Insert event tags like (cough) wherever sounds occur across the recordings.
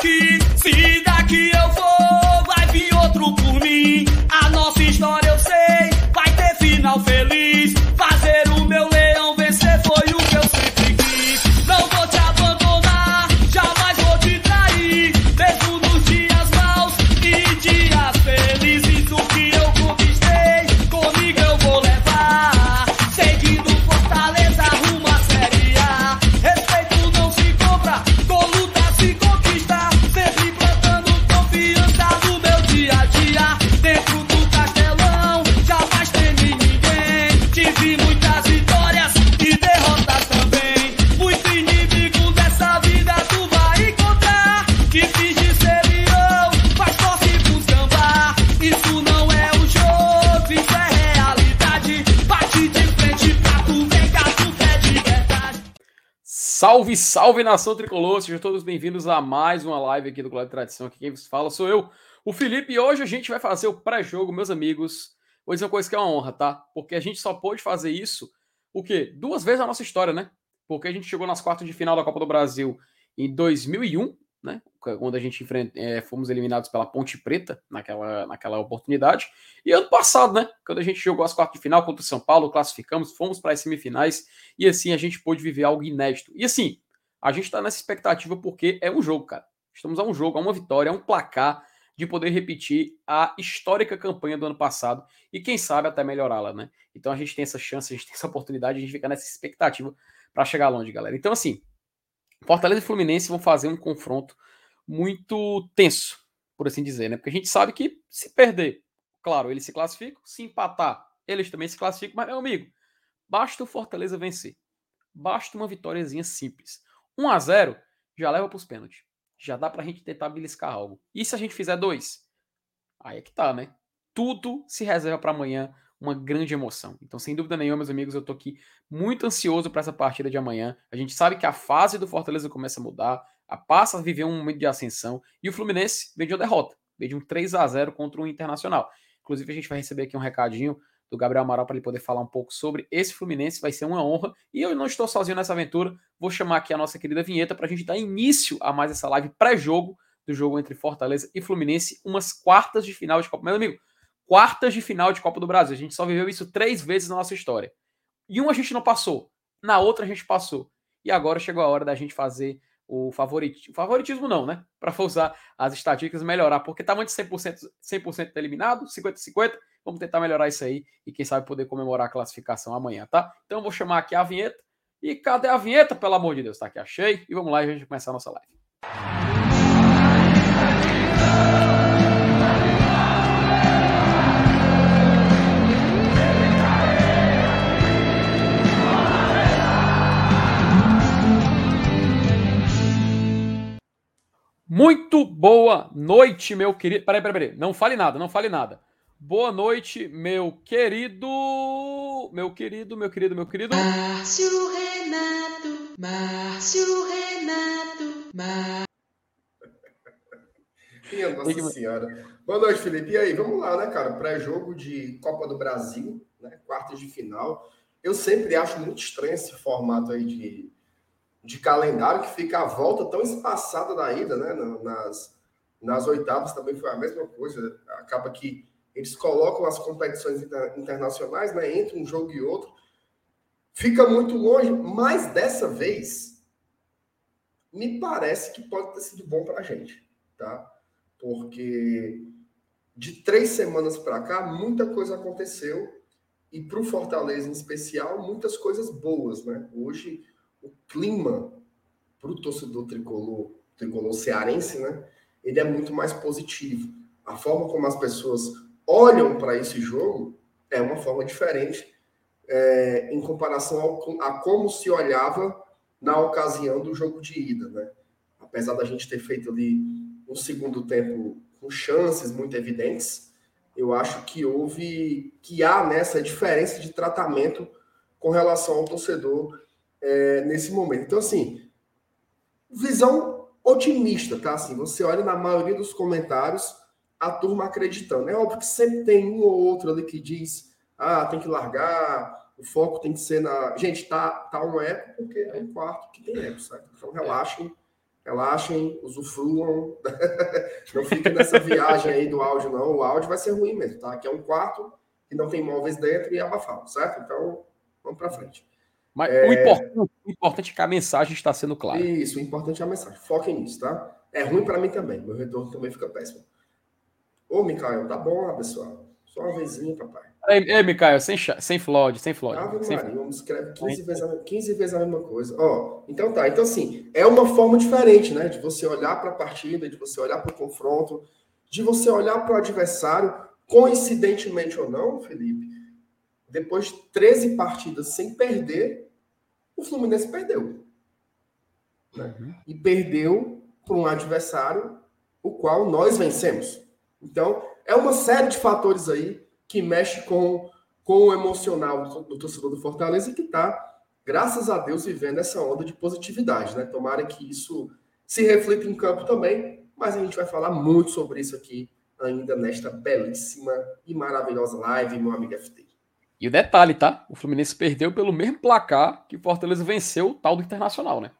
aqui. Salve, nação tricolor! Sejam todos bem-vindos a mais uma live aqui do Glória de Tradição. Aqui quem vos fala sou eu, o Felipe, e hoje a gente vai fazer o pré-jogo, meus amigos. Vou dizer uma coisa que é uma honra, tá? Porque a gente só pôde fazer isso, o quê? Duas vezes na nossa história, né? Porque a gente chegou nas quartas de final da Copa do Brasil em 2001, né? Quando a gente enfrent... é, fomos eliminados pela Ponte Preta naquela, naquela oportunidade. E ano passado, né? Quando a gente jogou as quartas de final contra o São Paulo, classificamos, fomos para as semifinais e assim a gente pôde viver algo inédito. E assim, a gente está nessa expectativa porque é um jogo, cara. Estamos a um jogo, a uma vitória, a um placar de poder repetir a histórica campanha do ano passado e quem sabe até melhorá-la, né? Então a gente tem essa chance, a gente tem essa oportunidade, a gente fica nessa expectativa para chegar longe, galera. Então assim, Fortaleza e Fluminense vão fazer um confronto muito tenso, por assim dizer, né? Porque a gente sabe que se perder, claro, eles se classificam, se empatar, eles também se classificam, mas meu amigo, basta o Fortaleza vencer. Basta uma vitóriazinha simples. 1 a 0 já leva para os pênaltis. Já dá para a gente tentar beliscar algo. E se a gente fizer dois? Aí é que tá, né? Tudo se reserva para amanhã, uma grande emoção. Então, sem dúvida nenhuma, meus amigos, eu tô aqui muito ansioso para essa partida de amanhã. A gente sabe que a fase do Fortaleza começa a mudar, a passa a viver um momento de ascensão e o Fluminense veio de uma derrota, veio de um 3 a 0 contra o Internacional. Inclusive, a gente vai receber aqui um recadinho do Gabriel Amaral para ele poder falar um pouco sobre esse Fluminense. Vai ser uma honra. E eu não estou sozinho nessa aventura. Vou chamar aqui a nossa querida vinheta para a gente dar início a mais essa live pré-jogo do jogo entre Fortaleza e Fluminense, umas quartas de final de Copa. Meu amigo, quartas de final de Copa do Brasil. A gente só viveu isso três vezes na nossa história. E uma a gente não passou, na outra a gente passou. E agora chegou a hora da gente fazer o favoritismo. Favoritismo não, né? (laughs) Para usar as estatísticas melhorar, porque estava de 100%, 100% eliminado, 50-50. Vamos tentar melhorar isso aí e quem sabe poder comemorar a classificação amanhã, tá? Então eu vou chamar aqui a vinheta. E cadê a vinheta, pelo amor de Deus? Tá aqui, achei. E vamos lá, a gente começar a nossa live. Muito boa noite, meu querido. Peraí, peraí, peraí. Não fale nada, não fale nada. Boa noite, meu querido. Meu querido, meu querido, meu querido. Márcio Renato, Márcio Renato, Márcio. Minha Nossa Senhora. Boa noite, Felipe. E aí, vamos lá, né, cara? Pré-jogo de Copa do Brasil, né? Quartas de final. Eu sempre acho muito estranho esse formato aí de, de calendário que fica a volta tão espaçada da ida, né? Nas, nas oitavas também foi a mesma coisa. Acaba que eles colocam as competições inter, internacionais, né? Entre um jogo e outro. Fica muito longe, mas dessa vez me parece que pode ter sido bom para a gente, tá? Porque de três semanas para cá, muita coisa aconteceu e para o Fortaleza em especial, muitas coisas boas, né? Hoje, o clima para o torcedor tricolor, tricolor cearense, né? Ele é muito mais positivo. A forma como as pessoas olham para esse jogo é uma forma diferente é, em comparação ao, a como se olhava na ocasião do jogo de ida, né? Apesar da gente ter feito ali um segundo tempo com chances muito evidentes, eu acho que houve, que há nessa diferença de tratamento com relação ao torcedor é, nesse momento. Então, assim, visão otimista, tá? Assim, você olha na maioria dos comentários a turma acreditando. É óbvio que sempre tem um ou outro ali que diz, ah, tem que largar, o foco tem que ser na. Gente, tá, tá um eco porque é um quarto que tem eco, certo? Então relaxem Relaxem, usufruam. (laughs) não fiquem nessa viagem aí do áudio, não. O áudio vai ser ruim mesmo, tá? Aqui é um quarto que não tem móveis dentro e é abafado, certo? Então, vamos para frente. Mas é... o, importante, o, importante, é que a mensagem está sendo clara. Isso, o importante é a mensagem. Foquem nisso, tá? É ruim para mim também. Meu retorno também fica péssimo. Ô, Micael, tá bom, pessoal. Só uma vezinha, papai. Ei, ei Micael, sem, sem flod, sem flod. Ave sem Maria, vamos escrever 15 vezes, a, 15 vezes a mesma coisa. Ó, então tá. Então, assim, é uma forma diferente, né? De você olhar para a partida, de você olhar para o confronto, de você olhar para o adversário, coincidentemente ou não, Felipe, depois de 13 partidas sem perder, o Fluminense perdeu. Né? Uhum. E perdeu para um adversário o qual nós vencemos. Então, é uma série de fatores aí que mexe com, com o emocional do torcedor do Fortaleza e que está, graças a Deus, vivendo essa onda de positividade. Né? Tomara que isso se reflita em campo também, mas a gente vai falar muito sobre isso aqui ainda nesta belíssima e maravilhosa live, meu amigo FT. E o detalhe, tá? O Fluminense perdeu pelo mesmo placar que o Fortaleza venceu o tal do Internacional, né?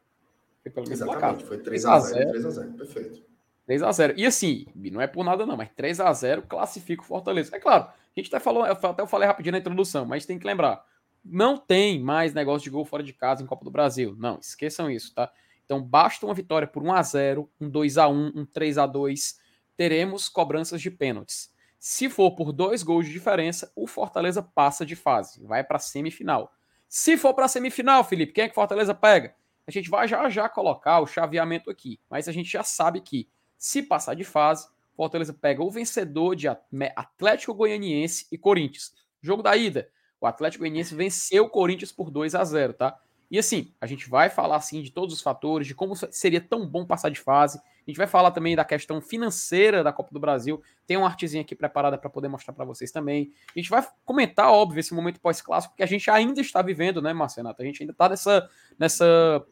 Foi pelo mesmo Exatamente, placar. foi 3x0, 3x0, perfeito. 3x0. E assim, não é por nada não, mas 3x0 classifica o Fortaleza. É claro, a gente até falou, até eu falei rapidinho na introdução, mas tem que lembrar, não tem mais negócio de gol fora de casa em Copa do Brasil. Não, esqueçam isso, tá? Então basta uma vitória por 1 a 0, um 2 a 1, um 3 a 2, teremos cobranças de pênaltis. Se for por dois gols de diferença, o Fortaleza passa de fase, vai para semifinal. Se for para semifinal, Felipe, quem é que Fortaleza pega? A gente vai já já colocar o chaveamento aqui, mas a gente já sabe que se passar de fase, Fortaleza pega o vencedor de Atlético Goianiense e Corinthians. Jogo da ida, o Atlético Goianiense venceu o Corinthians por 2 a 0, tá? E assim, a gente vai falar assim de todos os fatores, de como seria tão bom passar de fase. A gente vai falar também da questão financeira da Copa do Brasil. Tem uma artezinha aqui preparada para poder mostrar para vocês também. A gente vai comentar, óbvio, esse momento pós-clássico que a gente ainda está vivendo, né, Marcenato? A gente ainda está nessa, nessa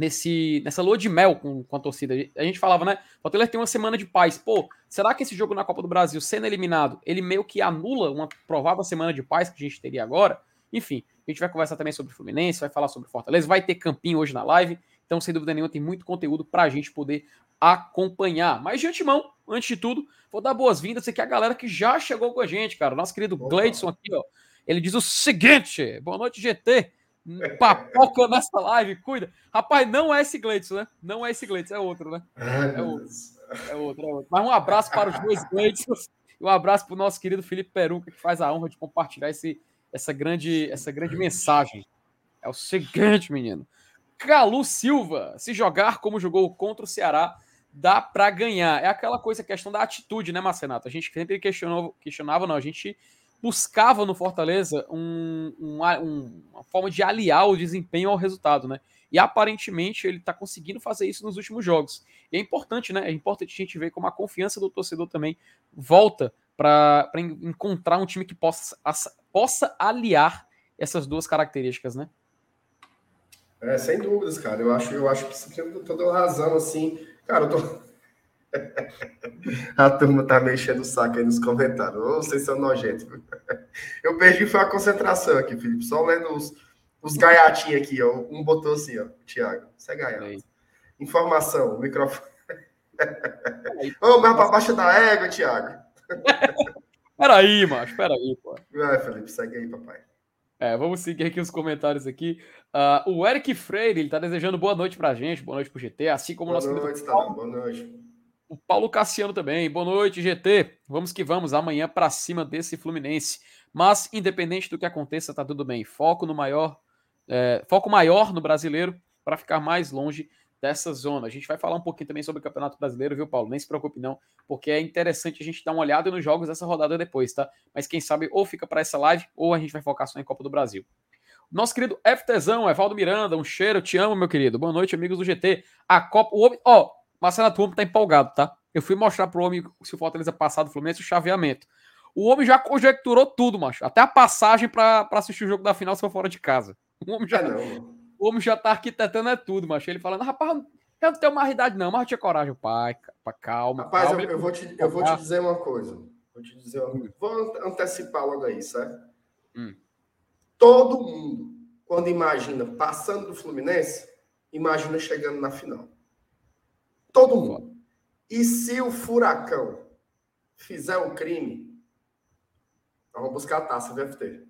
nesse, nessa lua de mel com, com a torcida. A gente falava, né? O Fortaleza tem uma semana de paz. Pô, será que esse jogo na Copa do Brasil, sendo eliminado, ele meio que anula uma provável semana de paz que a gente teria agora? Enfim, a gente vai conversar também sobre o Fluminense, vai falar sobre Fortaleza, vai ter campinho hoje na live. Então, sem dúvida nenhuma, tem muito conteúdo para a gente poder acompanhar. Mas de antemão, antes de tudo, vou dar boas-vindas aqui a galera que já chegou com a gente, cara. Nosso querido Gleidson aqui, ó. Ele diz o seguinte: boa noite, GT. Papoca nessa live, cuida. Rapaz, não é esse Gleitson, né? Não é esse Gleitson, é outro, né? É outro. É outro, é outro. Mas um abraço para os dois Gleitzons e um abraço para o nosso querido Felipe Peruca, que faz a honra de compartilhar esse, essa, grande, essa grande mensagem. É o seguinte, menino. Calu Silva, se jogar como jogou contra o Ceará, dá para ganhar. É aquela coisa, questão da atitude, né, Marcenato? A gente sempre questionou, questionava, não, a gente buscava no Fortaleza um, um, um, uma forma de aliar o desempenho ao resultado, né? E aparentemente ele está conseguindo fazer isso nos últimos jogos. E é importante, né? É importante a gente ver como a confiança do torcedor também volta para encontrar um time que possa, possa aliar essas duas características, né? É, sem dúvidas, cara. Eu acho, eu acho que você tem toda razão, assim. Cara, eu tô (laughs) a turma tá mexendo o saco aí nos comentários. Ô, vocês são nojentos. Eu perdi foi a concentração aqui, Felipe. Só lendo os, os gaiatinhos aqui, ó. Um botou assim, ó. Thiago, você é gaiato. Informação, microfone. (laughs) Ô, mas pra baixo da égua, Thiago. (laughs) Peraí, macho, peraí, pô. Vai, Felipe, segue aí, papai. É, vamos seguir aqui os comentários aqui. Uh, o Eric Freire, ele tá desejando boa noite pra gente, boa noite pro GT, assim como boa o noite, nosso... Tá, boa noite. O Paulo Cassiano também. Boa noite, GT. Vamos que vamos amanhã para cima desse Fluminense. Mas, independente do que aconteça, tá tudo bem. Foco no maior, é, foco maior no brasileiro para ficar mais longe dessa zona. A gente vai falar um pouquinho também sobre o Campeonato Brasileiro, viu, Paulo? Nem se preocupe, não, porque é interessante a gente dar uma olhada nos jogos dessa rodada depois, tá? Mas quem sabe ou fica para essa live ou a gente vai focar só em Copa do Brasil. Nosso querido FTzão, Evaldo Miranda, um cheiro, te amo, meu querido. Boa noite, amigos do GT. A Copa. O... Ó, Marcelo Turma tá empolgado, tá? Eu fui mostrar pro homem se o Fortaleza passar do Fluminense o chaveamento. O homem já conjecturou tudo, macho. Até a passagem para assistir o jogo da final se for fora de casa. O homem já, é o homem já tá arquitetando é tudo, macho. Ele falando, rapaz, eu não tenho mais idade, não, mas eu tinha coragem, pai. Calma. Rapaz, calma. Eu, eu, vou te, eu vou te dizer uma coisa. Vou te dizer uma coisa. Vou antecipar logo aí, certo? Hum. Todo mundo, quando imagina passando do Fluminense, imagina chegando na final. Todo mundo. E se o furacão fizer um crime, nós vamos buscar a taça do FT.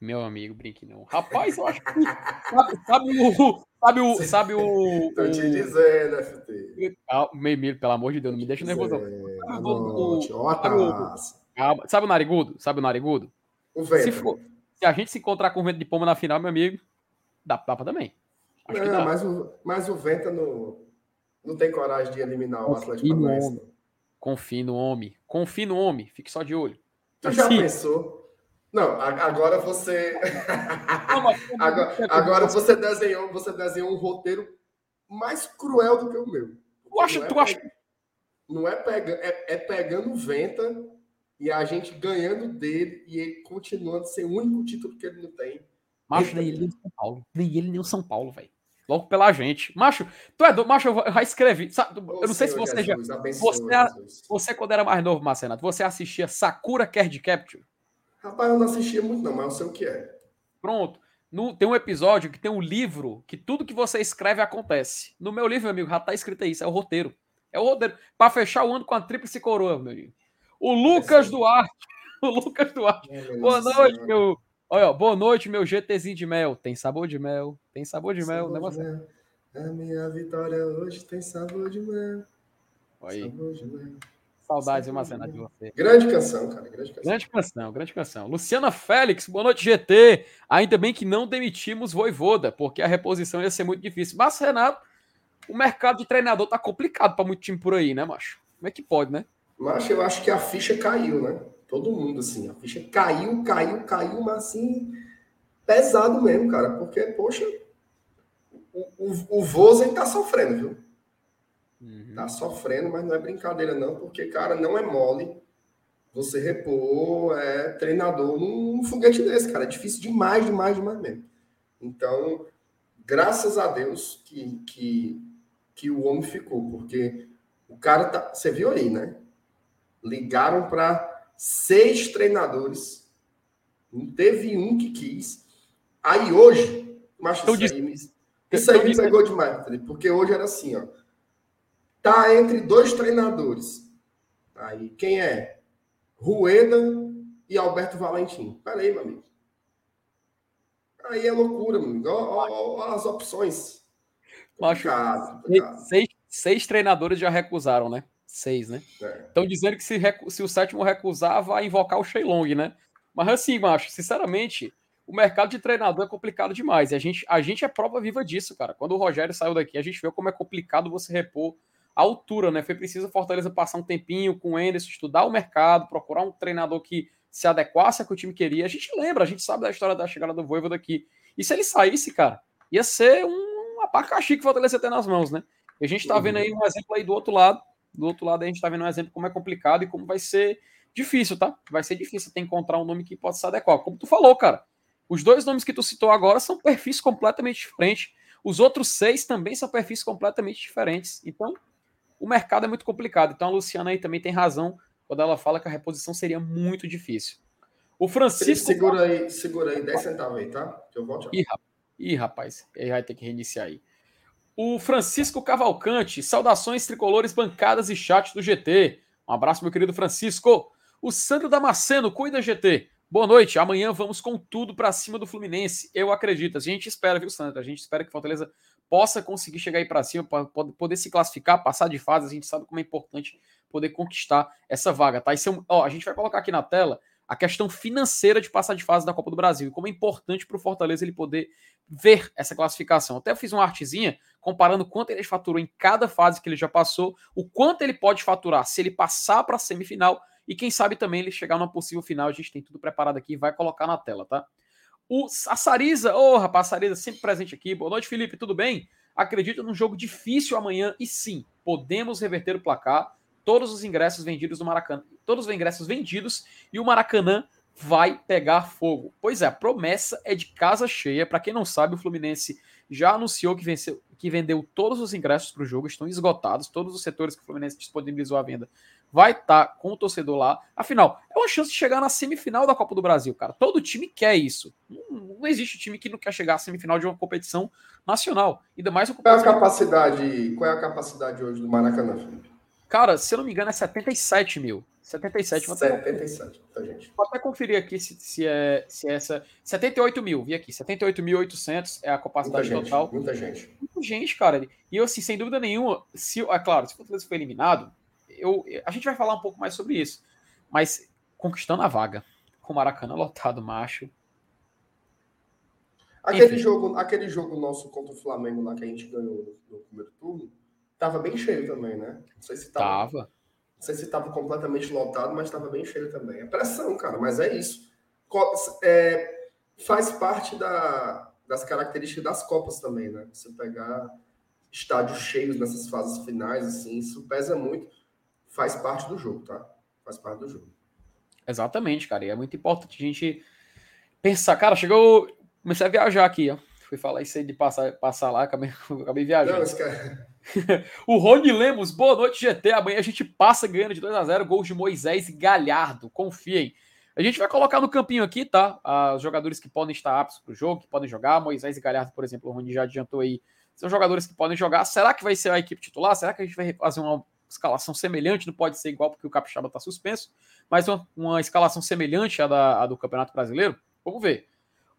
Meu amigo, brinque não. Rapaz, eu acho que. Sabe, sabe o. Sabe o. Sabe o. Tô te o- dizendo, FT. Ah, Meimiro, pelo amor de Deus, não me deixa nervoso. Sabe o- a sabe o-. Sabe o narigudo? Sabe o narigudo? O vento. Se, for- se a gente se encontrar com o vento de pomba na final, meu amigo, dá, pra também. Acho Não, mas o, mas o Venta não, não tem coragem de eliminar o Confia Atlético Paranaense. Confie no homem. Confie no homem. Fique só de olho. Tu já Sim. pensou? (laughs) Não, agora você. Agora, agora você desenhou, você desenhou um roteiro mais cruel do que o meu. Tu acha, Não é acha, Não é, pega, é, é pegando Venta e a gente ganhando dele e ele continuando sem o único título que ele não tem. Macho, nem ele nem o São Paulo. Nem ele nem o São Paulo, velho. Logo pela gente. Macho, tu é do... Macho, eu já escrevi. Sabe, eu não sei se você já. Jesus, abençoa, você. Você, quando era mais novo, Marcenato, você assistia Sakura Card Capture? Rapaz, eu não assistia muito, não, mas eu sei o que é. Pronto. No- tem um episódio que tem um livro que tudo que você escreve acontece. No meu livro, meu amigo, já tá escrito isso. É o roteiro. É o roteiro. Pra fechar o ano com a tríplice coroa, meu amigo. O Lucas sim. Duarte. (laughs) O Lucas Duarte. Boa Nossa noite, Senhora. meu. Olha, ó, boa noite, meu GTzinho de mel. Tem sabor de mel. Tem sabor de mel. Sabor Negócio... de mel. A minha vitória hoje tem sabor de mel. Aí, Sabor de mel. Saudades, viu, sabor de mel. você. Grande canção, cara. Grande canção. Grande canção, grande canção. Luciana Félix, boa noite, GT. Ainda bem que não demitimos Voivoda, porque a reposição ia ser muito difícil. Mas, Renato, o mercado de treinador tá complicado para muito time por aí, né, macho? Como é que pode, né? Mas eu acho que a ficha caiu, né? Todo mundo, assim. A ficha caiu, caiu, caiu, mas assim. Pesado mesmo, cara. Porque, poxa. O, o, o Vozen tá sofrendo, viu? Uhum. Tá sofrendo, mas não é brincadeira, não. Porque, cara, não é mole você repor é, treinador num foguete desse, cara. É difícil demais, demais, demais mesmo. Então, graças a Deus que, que, que o homem ficou, porque o cara tá. Você viu aí, né? Ligaram para seis treinadores, não teve um que quis. Aí hoje, mas Então isso diz- aí, me- isso aí então me pegou demais, Felipe, porque hoje era assim, ó. Tá entre dois treinadores. Aí, quem é? Rueda e Alberto Valentim. Peraí, meu amigo. Aí é loucura, meu amigo. Ó as opções. Macho, Complicado, complicado. Seis, seis treinadores já recusaram, né? Seis, né? É. Estão dizendo que se, recu- se o sétimo recusar, vai invocar o Sheilong, né? Mas assim, macho, sinceramente, o mercado de treinador é complicado demais. E a gente, a gente é prova viva disso, cara. Quando o Rogério saiu daqui, a gente viu como é complicado você repor altura, né? Foi preciso a Fortaleza passar um tempinho com o Enderson, estudar o mercado, procurar um treinador que se adequasse ao que o time queria. A gente lembra, a gente sabe da história da chegada do Voivoda daqui. E se ele saísse, cara, ia ser um abacaxi que o Fortaleza ter nas mãos, né? E a gente tá vendo aí um exemplo aí do outro lado. Do outro lado, a gente tá vendo um exemplo como é complicado e como vai ser difícil, tá? Vai ser difícil ter encontrar um nome que possa se adequar. Como tu falou, cara. Os dois nomes que tu citou agora são perfis completamente diferentes. Os outros seis também são perfis completamente diferentes. Então, mercado é muito complicado. Então, a Luciana aí também tem razão quando ela fala que a reposição seria muito difícil. O Francisco. segura aí, segura aí 10 centavos aí, tá? Que eu volto. Ih, rapaz. Ih, rapaz, ele vai ter que reiniciar aí. O Francisco Cavalcante, saudações tricolores, bancadas e chat do GT. Um abraço, meu querido Francisco. O Sandro Damasceno, cuida GT. Boa noite. Amanhã vamos com tudo para cima do Fluminense. Eu acredito. A gente espera, viu, Sandro? A gente espera que Fortaleza possa conseguir chegar aí para cima, poder se classificar, passar de fase. A gente sabe como é importante poder conquistar essa vaga, tá? Isso é um- ó, a gente vai colocar aqui na tela a questão financeira de passar de fase da Copa do Brasil e como é importante para o Fortaleza ele poder ver essa classificação. Até fiz uma artezinha comparando quanto ele faturou em cada fase que ele já passou, o quanto ele pode faturar se ele passar para a semifinal e quem sabe também ele chegar numa possível final. A gente tem tudo preparado aqui e vai colocar na tela, tá? O, a Sarisa, ô oh, rapaz, a Sarisa sempre presente aqui. Boa noite, Felipe, tudo bem? Acredito num jogo difícil amanhã e sim, podemos reverter o placar. Todos os ingressos vendidos no Maracanã, todos os ingressos vendidos e o Maracanã vai pegar fogo. Pois é, a promessa é de casa cheia. Para quem não sabe, o Fluminense já anunciou que, venceu, que vendeu todos os ingressos para o jogo, estão esgotados, todos os setores que o Fluminense disponibilizou à venda vai estar tá com o torcedor lá. Afinal, é uma chance de chegar na semifinal da Copa do Brasil, cara. Todo time quer isso. Não, não existe time que não quer chegar à semifinal de uma competição nacional. Ainda mais Qual é a capacidade, qual é a capacidade hoje do Maracanã, Felipe? Cara, se eu não me engano, é 77 mil. 77, vou até, 77, gente? vou até conferir aqui se, se é se é essa. 78 mil, vi aqui. 78.800 é a Muita capacidade gente, total. muita gente. Muita gente, cara. E eu, assim, sem dúvida nenhuma, se, é claro, se o Fortaleza for eliminado, eu, a gente vai falar um pouco mais sobre isso. Mas conquistando a vaga, com o Maracanã lotado, macho. Aquele Enfim. jogo, aquele jogo nosso contra o Flamengo lá que a gente ganhou no, primeiro turno, tava bem cheio também, né? Não sei se tava, Tava. não sei se tava completamente lotado, mas tava bem cheio também. É pressão, cara, mas é isso. É, faz parte da, das características das Copas também, né? Você pegar estádios cheios nessas fases finais, assim, isso pesa muito. Faz parte do jogo, tá? Faz parte do jogo. Exatamente, cara. E é muito importante a gente pensar. Cara, chegou. Comecei a viajar aqui, ó. Fui falar isso aí de passar, passar lá, acabei, (laughs) acabei viajando. Não, cara... (laughs) O Rony Lemos, boa noite, GT. Amanhã a gente passa ganhando de 2 a 0 gols de Moisés e Galhardo. Confiem. A gente vai colocar no campinho aqui, tá? Ah, Os jogadores que podem estar aptos para o jogo, que podem jogar. Moisés e Galhardo, por exemplo, o Rony já adiantou aí. São jogadores que podem jogar. Será que vai ser a equipe titular? Será que a gente vai fazer uma escalação semelhante? Não pode ser igual porque o Capixaba está suspenso, mas uma, uma escalação semelhante à, da, à do Campeonato Brasileiro? Vamos ver.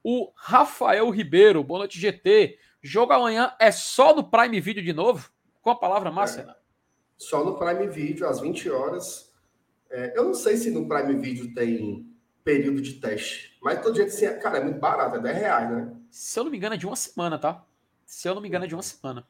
O Rafael Ribeiro, boa noite, GT. Jogo amanhã é só no Prime Video de novo? Com a palavra Márcia? só no Prime Video, às 20 horas. É, eu não sei se no Prime Video tem período de teste, mas todo jeito, assim, cara, é muito barato, é 10 reais, né? Se eu não me engano, é de uma semana, tá? Se eu não me engano, é de uma semana.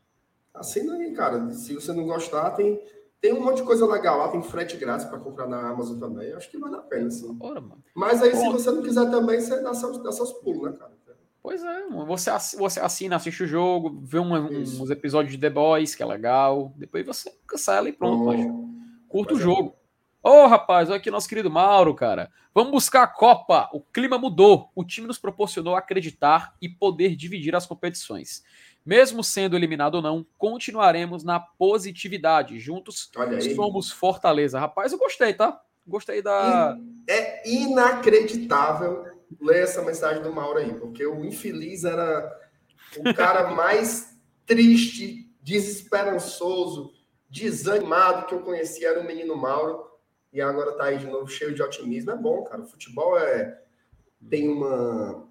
Assina aí, cara. Se você não gostar, tem, tem um monte de coisa legal lá, tem frete grátis para comprar na Amazon também. Acho que vale a pena, assim. Ora, mano. Mas aí, se Bom. você não quiser também, você dá seus, dá seus pulos, né, cara? Pois é, mano. você, você assina, assiste o jogo, vê uma- Isso. uns episódios de The Boys, que é legal. Depois você cancela e pronto, macho. Curta o Mas é jogo. Ô, rapaz, olha aqui nosso querido Mauro, cara. Vamos buscar a Copa. O clima mudou. O time nos proporcionou acreditar e poder dividir as competições. Mesmo sendo eliminado ou não, continuaremos na positividade. Juntos somos Fortaleza. Rapaz, eu gostei, tá? Gostei da. É inacreditável ler essa mensagem do Mauro aí, porque o infeliz era o cara (laughs) mais triste, desesperançoso, desanimado que eu conhecia, era o menino Mauro, e agora tá aí de novo cheio de otimismo. É bom, cara. O futebol é tem uma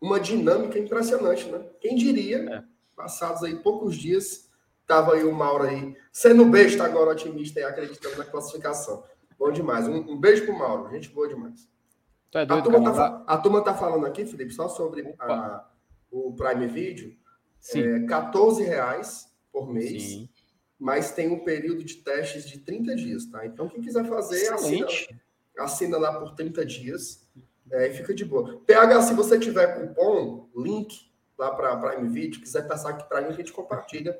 uma dinâmica impressionante, né? Quem diria, passados aí poucos dias, tava aí o Mauro aí, sendo besta agora otimista e acreditando na classificação. Bom demais. Um, um beijo pro Mauro. Gente boa demais. Tu é A doido, turma, cara? tá, a turma tá falando aqui, Felipe, só sobre a- o Prime Video. Sim. É 14 reais por mês, Sim. mas tem um período de testes de 30 dias, tá? Então, quem quiser fazer, assina, assina lá por 30 dias é, e fica de boa. PH, se você tiver cupom, link lá para Prime Video, quiser passar aqui para mim, a gente compartilha.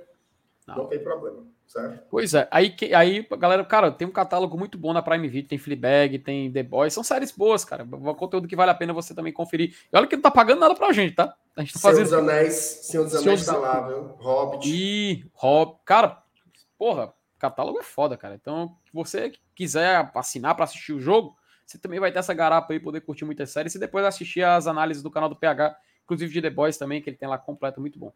Não. Não, tem problema, certo? Pois é, aí, aí, galera, cara, tem um catálogo muito bom na Prime Video, tem Fleabag, tem The Boys, são séries boas, cara, um conteúdo que vale a pena você também conferir. E olha que não tá pagando nada pra gente, tá? A gente tá Senhor fazendo dos Anéis, Senhor dos Anéis dos- tá lá, viu? Hobbit. E Rob, cara, porra, catálogo é foda, cara. Então, se você quiser assinar pra assistir o jogo, você também vai ter essa garapa aí, poder curtir muitas séries e depois assistir as análises do canal do PH, inclusive de The Boys também, que ele tem lá completo, muito bom.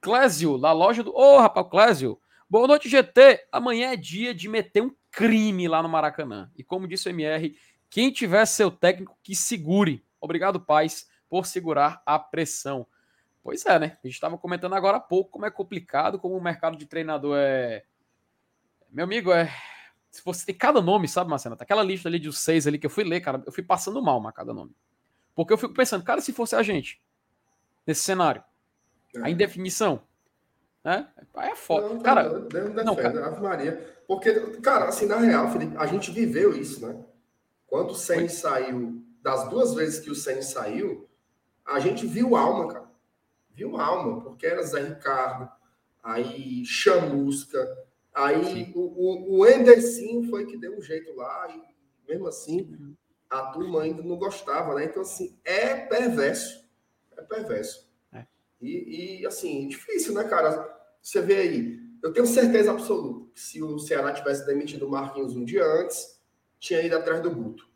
Clésio, da loja do. Ô, rapaz, Clésio. Boa noite, GT. Amanhã é dia de meter um crime lá no Maracanã. E como disse o MR, quem tiver seu técnico que segure. Obrigado, paz, por segurar a pressão. Pois é, né? A gente estava comentando agora há pouco como é complicado, como o mercado de treinador é. Meu amigo, é. Se você tem cada nome, sabe, Marcelo? Aquela lista ali de seis ali que eu fui ler, cara, eu fui passando mal, mas cada nome. Porque eu fico pensando, cara, se fosse a gente, nesse cenário, a indefinição, né? É foda. Não, cara, doido, Deus não, defenda, Ave Maria. Porque, cara, assim, na real, Felipe, a gente viveu isso, né? Quando o Senna saiu, das duas vezes que o Senna saiu, a gente viu alma, cara. Viu alma, porque era Zé Ricardo, aí Chamusca, aí o, o, o Endercinho foi que deu um jeito lá, e mesmo assim a turma ainda não gostava, né? Então, assim, é perverso. É perverso. É. E, e, assim, difícil, né, cara? Você vê aí, eu tenho certeza absoluta que se o Ceará tivesse demitido o Marquinhos um dia antes, tinha ido atrás do Guto.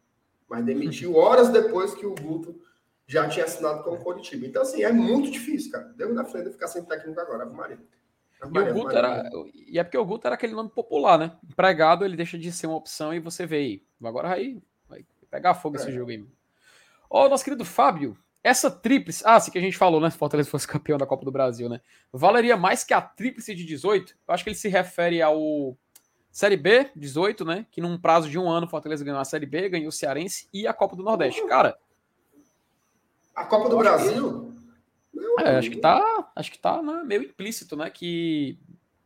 Mas demitiu (laughs) horas depois que o Guto já tinha assinado com o Coritiba. Então, assim, é muito difícil, cara. Deus da frente ficar sem técnico agora, Ave Maria. E, o Guto era, e é porque o Guto era aquele nome popular, né? Empregado, ele deixa de ser uma opção e você vê aí. Agora aí vai pegar fogo é. esse jogo aí. Ó, nosso querido Fábio, essa tríplice. Ah, assim que a gente falou, né? Se Fortaleza fosse campeão da Copa do Brasil, né? Valeria mais que a tríplice de 18? Eu acho que ele se refere ao Série B, 18, né? Que num prazo de um ano, Fortaleza ganhou a Série B, ganhou o Cearense e a Copa do Nordeste. Cara. A Copa do Brasil? Que... É, acho que tá. Acho que tá né, meio implícito, né? Que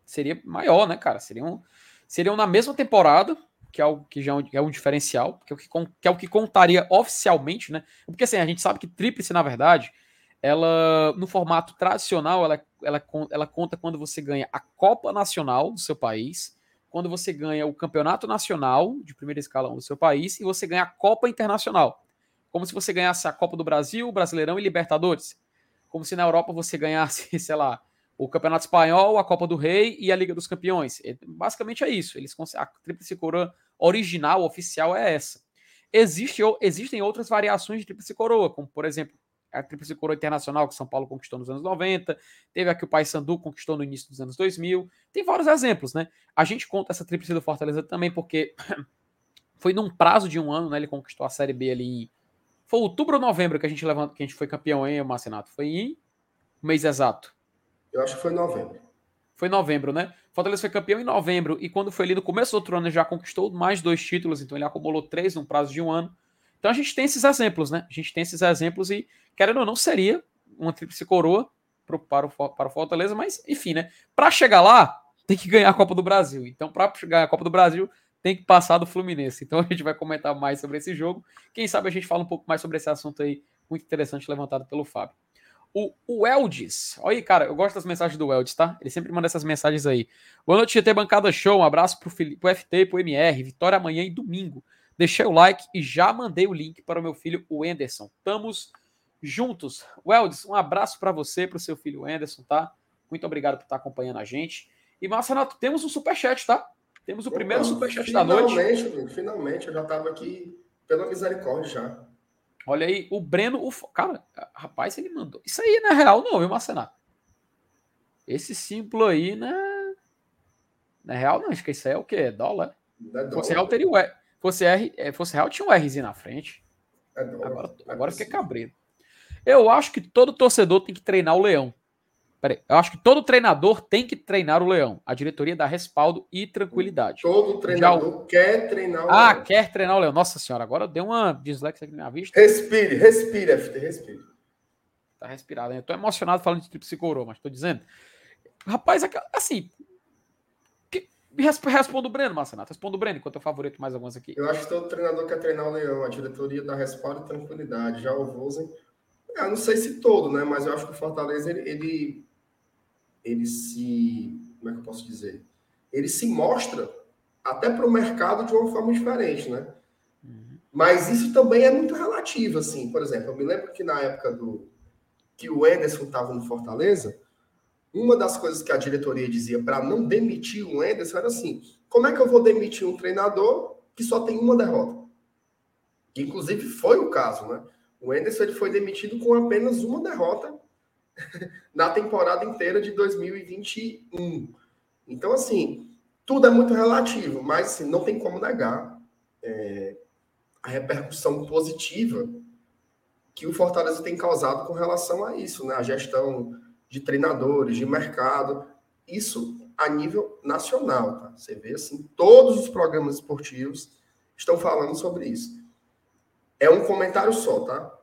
seria maior, né, cara? Seriam, seriam na mesma temporada, que é o que já é um é diferencial, que é, o que, que é o que contaria oficialmente, né? Porque assim, a gente sabe que tríplice, na verdade, ela no formato tradicional, ela, ela, ela conta quando você ganha a Copa Nacional do seu país, quando você ganha o Campeonato Nacional de primeira escalão do seu país e você ganha a Copa Internacional. Como se você ganhasse a Copa do Brasil, Brasileirão e Libertadores. Como se na Europa você ganhasse, (laughs) sei lá, o Campeonato Espanhol, a Copa do Rei e a Liga dos Campeões. É, basicamente é isso. Eles a tríplice coroa original, oficial, é essa. Existe, existem outras variações de tríplice coroa, como por exemplo a tríplice coroa internacional que São Paulo conquistou nos anos 90, teve a que o Paysandu conquistou no início dos anos 2000. Tem vários exemplos, né? A gente conta essa tríplice do Fortaleza também porque (coughs) foi num prazo de um ano, né? Ele conquistou a Série B ali em... Foi outubro ou novembro que a gente levantou, que a gente foi campeão, hein, Marcenato? Foi em mês exato. Eu acho que foi novembro. Foi novembro, né? Fortaleza foi campeão em novembro e quando foi ali no começo do outro ano já conquistou mais dois títulos, então ele acumulou três num prazo de um ano. Então a gente tem esses exemplos, né? A gente tem esses exemplos e, querendo ou não, seria uma tríplice coroa pro, para, o, para o Fortaleza, mas enfim, né? Para chegar lá, tem que ganhar a Copa do Brasil. Então, para ganhar a Copa do Brasil, tem que passar do Fluminense. Então (laughs) a gente vai comentar mais sobre esse jogo. Quem sabe a gente fala um pouco mais sobre esse assunto aí, muito interessante, levantado pelo Fábio. O, o Eldes. Olha aí, cara, eu gosto das mensagens do Eldes, tá? Ele sempre manda essas mensagens aí. Boa noite, GT Bancada Show. Um abraço pro, pro FT, pro MR. Vitória amanhã e domingo. Deixei o like e já mandei o link para o meu filho, o Enderson. Estamos juntos. Weldes, um abraço para você, para o seu filho Enderson, tá? Muito obrigado por estar acompanhando a gente. E, Marcenato, temos um superchat, tá? Temos o primeiro superchat da noite. Finalmente, finalmente, eu já estava aqui pela misericórdia já. Olha aí, o Breno. O... Cara, rapaz, ele mandou. Isso aí não é real, não, viu, Marcenato? Esse símbolo aí, né? Não é real, não. Acho que isso aí é o quê? É dólar? É dólar. Fosse real, teria o R. Fosse, R... É, fosse real, tinha um Rzinho na frente. É dólar. Agora, é agora fiquei cabreiro. Eu acho que todo torcedor tem que treinar o leão. Peraí, eu acho que todo treinador tem que treinar o leão. A diretoria dá respaldo e tranquilidade. Todo treinador Já... quer treinar o ah, leão. Ah, quer treinar o leão. Nossa senhora, agora deu uma dislexia aqui na minha vista. Respire, respire, FT, respire. Tá respirado, hein? Eu tô emocionado falando de tríplice coroa, mas tô dizendo. Rapaz, assim. Que... Responda o Breno, Marcenato. Responda o Breno, enquanto eu favorito mais algumas aqui. Eu acho que todo treinador quer treinar o leão. A diretoria dá respaldo e tranquilidade. Já o Vozen. Eu não sei se todo, né? Mas eu acho que o Fortaleza ele, ele ele se. Como é que eu posso dizer? Ele se mostra até para o mercado de uma forma diferente, né? Uhum. Mas isso também é muito relativo, assim. Por exemplo, eu me lembro que na época do que o Enderson estava no Fortaleza, uma das coisas que a diretoria dizia para não demitir o Enderson era assim: como é que eu vou demitir um treinador que só tem uma derrota? Inclusive foi o caso, né? O Enderson ele foi demitido com apenas uma derrota (laughs) na temporada inteira de 2021. Então, assim, tudo é muito relativo, mas assim, não tem como negar é, a repercussão positiva que o Fortaleza tem causado com relação a isso, né? A gestão de treinadores, de mercado, isso a nível nacional, tá? Você vê assim, todos os programas esportivos estão falando sobre isso. É um comentário só, tá?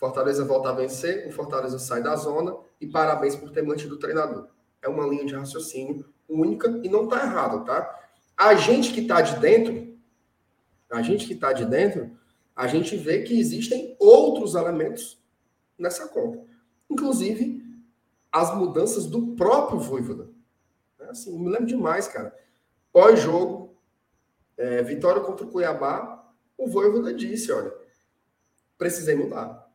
Fortaleza volta a vencer, o Fortaleza sai da zona e parabéns por ter mantido o treinador. É uma linha de raciocínio única e não está errado, tá? A gente que está de dentro, a gente que está de dentro, a gente vê que existem outros elementos nessa conta. Inclusive, as mudanças do próprio Voivoda. É assim, me lembro demais, cara. Pós-jogo, é, vitória contra o Cuiabá, o Voivoda disse, olha, precisei mudar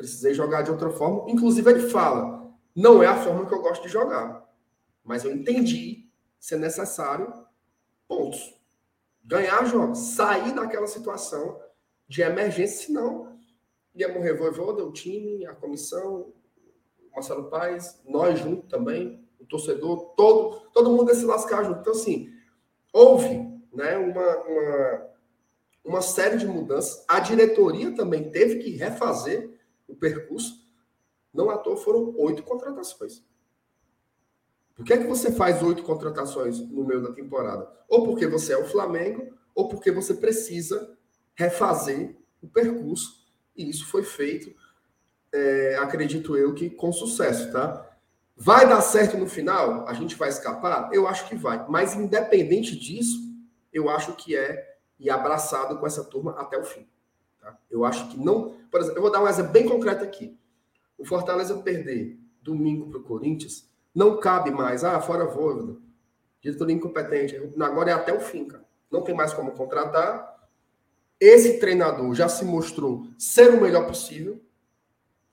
Precisei jogar de outra forma. Inclusive, ele fala: não é a forma que eu gosto de jogar. Mas eu entendi ser necessário pontos. Ganhar jogos, sair daquela situação de emergência, senão ia morrer Voivoda, o time, a comissão, Marcelo Paes, nós juntos também, o torcedor, todo, todo mundo ia se lascar junto. Então, assim, houve né, uma, uma, uma série de mudanças. A diretoria também teve que refazer o percurso. Não à toa foram oito contratações. Por que é que você faz oito contratações no meio da temporada? Ou porque você é o Flamengo, ou porque você precisa refazer o percurso. E isso foi feito, é, acredito eu, que com sucesso, tá? Vai dar certo no final? A gente vai escapar? Eu acho que vai. Mas independente disso, eu acho que é e abraçado com essa turma até o fim. Tá? Eu acho que não. Por exemplo, eu vou dar um exemplo bem concreto aqui. O Fortaleza perder domingo para o Corinthians não cabe mais. Ah, fora Voivoda. Diretoria incompetente. Agora é até o fim, cara. Não tem mais como contratar. Esse treinador já se mostrou ser o melhor possível.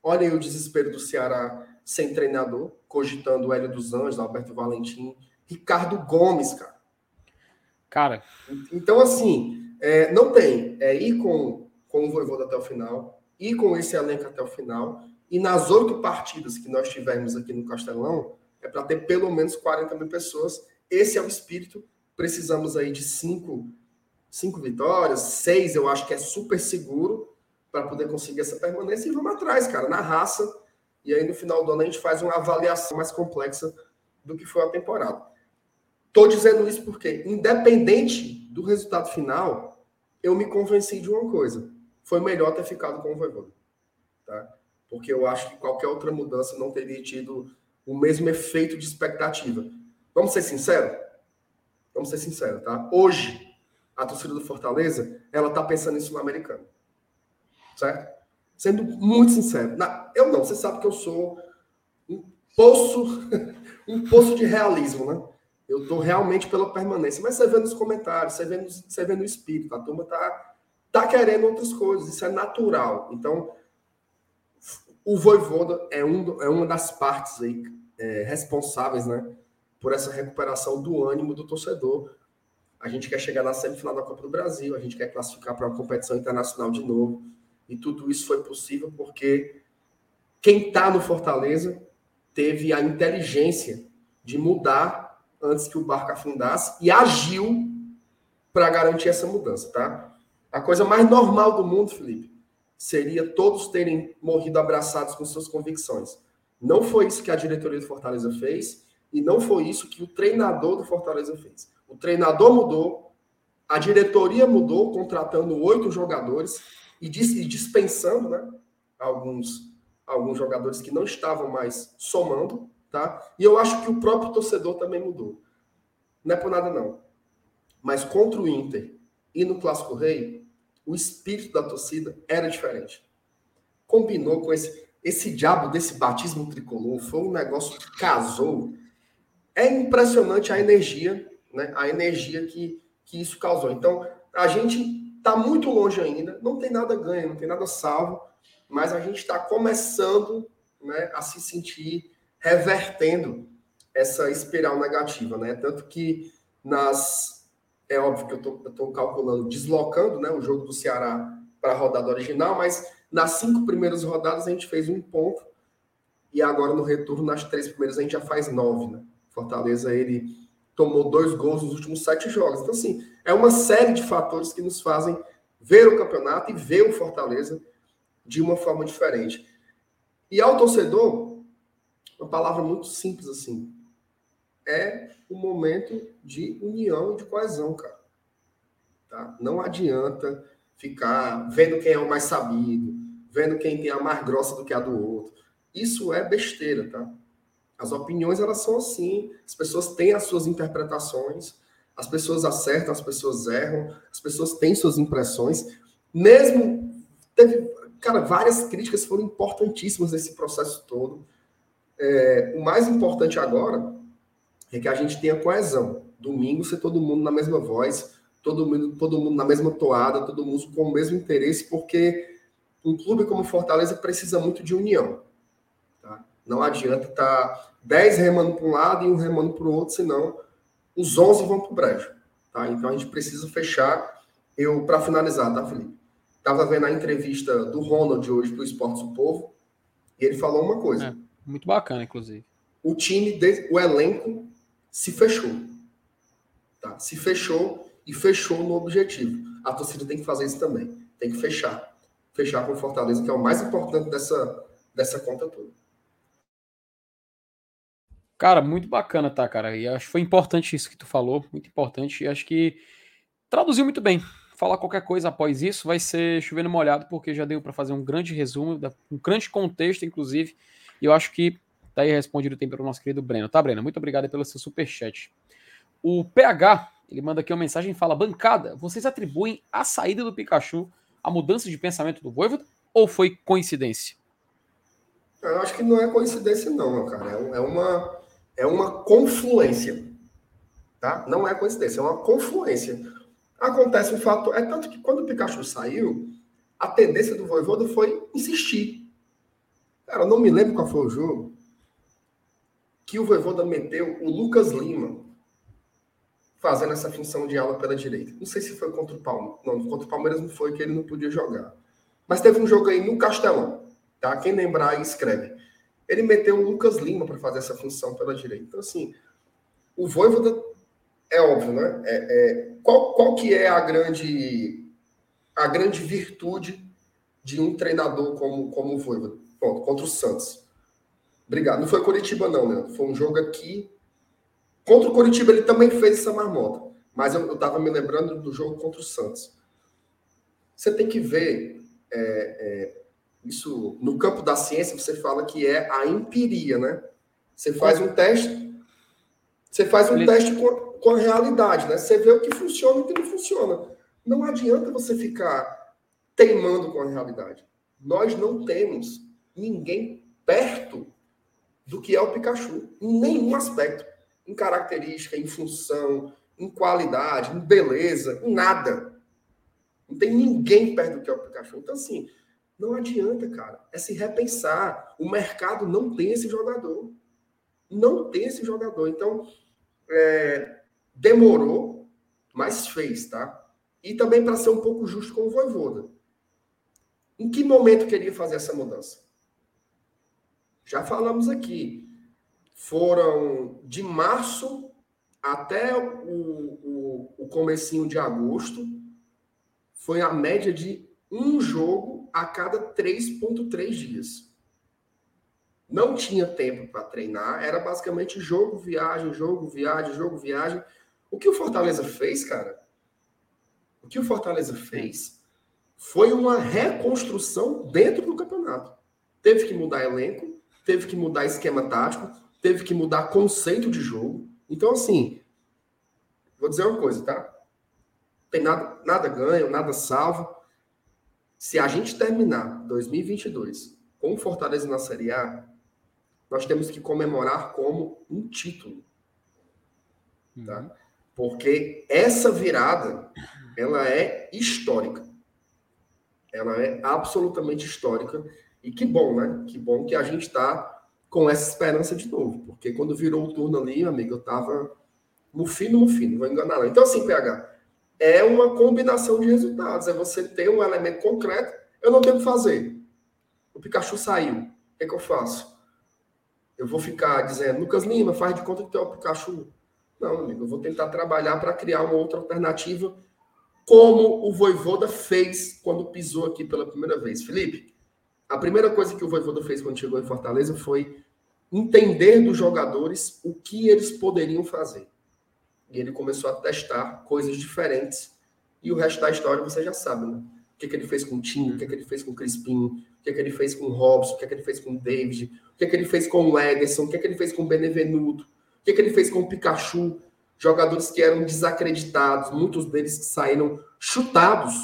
Olha aí o desespero do Ceará sem treinador, cogitando o Hélio dos Anjos, Alberto Valentim, Ricardo Gomes, cara. Cara. Então, assim, é, não tem. É ir com, com o Voivoda até o final, ir com esse elenco até o final. E nas oito partidas que nós tivemos aqui no Castelão, é para ter pelo menos 40 mil pessoas. Esse é o espírito. Precisamos aí de cinco, cinco vitórias, seis eu acho que é super seguro para poder conseguir essa permanência. E vamos atrás, cara, na raça. E aí no final do ano a gente faz uma avaliação mais complexa do que foi a temporada. Estou dizendo isso porque, independente do resultado final, eu me convenci de uma coisa. Foi melhor ter ficado com o Voivoda. Tá? Porque eu acho que qualquer outra mudança não teria tido o mesmo efeito de expectativa. Vamos ser sinceros? Vamos ser sinceros, tá? Hoje, a torcida do Fortaleza, ela tá pensando em Sul-Americano. Certo? Sendo muito sincero. Na, eu não, você sabe que eu sou um poço, (laughs) um poço de realismo, né? Eu tô realmente pela permanência. Mas você vê nos comentários, você vê você vê no espírito, a turma tá, tá querendo outras coisas, isso é natural. Então, o Voivoda é, um, é uma das partes aí é, responsáveis né, por essa recuperação do ânimo do torcedor. A gente quer chegar na semifinal da Copa do Brasil, a gente quer classificar para uma competição internacional de novo. E tudo isso foi possível porque quem está no Fortaleza teve a inteligência de mudar antes que o barco afundasse e agiu para garantir essa mudança, tá? A coisa mais normal do mundo, Felipe, seria todos terem morrido abraçados com suas convicções. Não foi isso que a diretoria do Fortaleza fez e não foi isso que o treinador do Fortaleza fez. O treinador mudou, a diretoria mudou, contratando oito jogadores e dispensando né, alguns, alguns jogadores que não estavam mais somando. Tá? E eu acho que o próprio torcedor também mudou. Não é por nada, não. Mas contra o Inter e no Clássico Rei, o espírito da torcida era diferente. Combinou com esse. Esse diabo desse batismo tricolor foi um negócio que casou. É impressionante a energia, né? A energia que, que isso causou. Então, a gente está muito longe ainda, não tem nada ganho, não tem nada salvo, mas a gente está começando né, a se sentir revertendo essa espiral negativa, né? Tanto que nas é óbvio que eu estou calculando, deslocando né, o jogo do Ceará para a rodada original, mas nas cinco primeiras rodadas a gente fez um ponto e agora no retorno, nas três primeiras, a gente já faz nove. Né? Fortaleza, ele tomou dois gols nos últimos sete jogos. Então, assim, é uma série de fatores que nos fazem ver o campeonato e ver o Fortaleza de uma forma diferente. E ao torcedor, uma palavra muito simples assim, é o momento de união e de coesão, cara. Tá? Não adianta ficar vendo quem é o mais sabido, vendo quem tem a mais grossa do que a do outro. Isso é besteira, tá? As opiniões, elas são assim. As pessoas têm as suas interpretações, as pessoas acertam, as pessoas erram, as pessoas têm suas impressões. Mesmo, teve, cara, várias críticas foram importantíssimas nesse processo todo. É, o mais importante agora é que a gente tenha coesão. Domingo ser todo mundo na mesma voz, todo mundo, todo mundo na mesma toada, todo mundo com o mesmo interesse, porque um clube como Fortaleza precisa muito de união. Tá? Não adianta estar tá 10 remando para um lado e um remando para o outro, senão os 11 vão para o brejo. Tá? Então a gente precisa fechar. Eu, para finalizar, tá, Felipe? Estava vendo a entrevista do Ronald hoje para o Esportes do Povo e ele falou uma coisa. É, muito bacana, inclusive. O time, o elenco se fechou. Tá? Se fechou e fechou no objetivo. A torcida tem que fazer isso também. Tem que fechar. Fechar com o Fortaleza, que é o mais importante dessa, dessa conta toda. Cara, muito bacana, tá, cara? E acho que foi importante isso que tu falou, muito importante. E acho que traduziu muito bem. Falar qualquer coisa após isso vai ser chovendo molhado, porque já deu para fazer um grande resumo, um grande contexto, inclusive. E eu acho que tá aí respondido o tempo para o nosso querido Breno. Tá, Breno? Muito obrigado pelo seu super chat. O PH, ele manda aqui uma mensagem e fala: Bancada, vocês atribuem a saída do Pikachu a mudança de pensamento do Voivoda ou foi coincidência? Eu acho que não é coincidência, não, cara. É, é uma é uma confluência. Tá? Não é coincidência, é uma confluência. Acontece um fato. É tanto que quando o Pikachu saiu, a tendência do Voivoda foi insistir. Cara, eu não me lembro qual foi o jogo que o Voivoda meteu o Lucas Lima fazendo essa função de aula pela direita. Não sei se foi contra o Palmeiras. Não, contra o Palmeiras não foi, que ele não podia jogar. Mas teve um jogo aí no Castelão. Tá? Quem lembrar aí, escreve ele meteu o Lucas Lima para fazer essa função pela direita. Então, assim, o Voivoda é óbvio, né? É, é, qual, qual que é a grande, a grande virtude de um treinador como, como o Voivoda? Contra o Santos. Obrigado. Não foi Curitiba, não, né? Foi um jogo aqui. Contra o Curitiba, ele também fez essa marmota. Mas eu estava me lembrando do jogo contra o Santos. Você tem que ver é, é, isso no campo da ciência você fala que é a empiria, né? Você faz um teste, você faz um teste com, com a realidade, né? Você vê o que funciona e o que não funciona. Não adianta você ficar teimando com a realidade. Nós não temos ninguém perto do que é o Pikachu, em nenhum aspecto, em característica, em função, em qualidade, em beleza, em nada. Não tem ninguém perto do que é o Pikachu. Então, assim, não adianta, cara. É se repensar. O mercado não tem esse jogador. Não tem esse jogador. Então, é, demorou, mas fez, tá? E também para ser um pouco justo com o Voivoda. Em que momento queria fazer essa mudança? Já falamos aqui. Foram de março até o, o, o comecinho de agosto. Foi a média de um jogo a cada 3,3 dias. Não tinha tempo para treinar, era basicamente jogo, viagem, jogo, viagem, jogo, viagem. O que o Fortaleza fez, cara? O que o Fortaleza fez foi uma reconstrução dentro do campeonato. Teve que mudar elenco, teve que mudar esquema tático, teve que mudar conceito de jogo. Então, assim, vou dizer uma coisa, tá? Tem nada, nada ganho, nada salvo. Se a gente terminar 2022 com o Fortaleza na Série A, nós temos que comemorar como um título. Tá? Uhum. Porque essa virada, ela é histórica. Ela é absolutamente histórica. E que bom, né? Que bom que a gente está com essa esperança de novo. Porque quando virou o turno ali, amigo, eu estava no fino, no fino, não vou enganar. Não. Então, assim, PH, é uma combinação de resultados. É você ter um elemento concreto. Eu não tenho o que fazer. O Pikachu saiu. O que, é que eu faço? Eu vou ficar dizendo, Lucas Lima, faz de conta que tem o Pikachu. Não, amigo, eu vou tentar trabalhar para criar uma outra alternativa, como o Voivoda fez quando pisou aqui pela primeira vez. Felipe, a primeira coisa que o Voivoda fez quando chegou em Fortaleza foi entender dos jogadores o que eles poderiam fazer. E ele começou a testar coisas diferentes. E o resto da história você já sabe, né? O que, que ele fez com o Tim, o que, que ele fez com o Crispim, o que, que ele fez com o Robson, o que, que ele fez com o David, o que, que ele fez com o Ederson, o que, que ele fez com o Benevenuto, o que, que ele fez com o Pikachu, jogadores que eram desacreditados, muitos deles que saíram chutados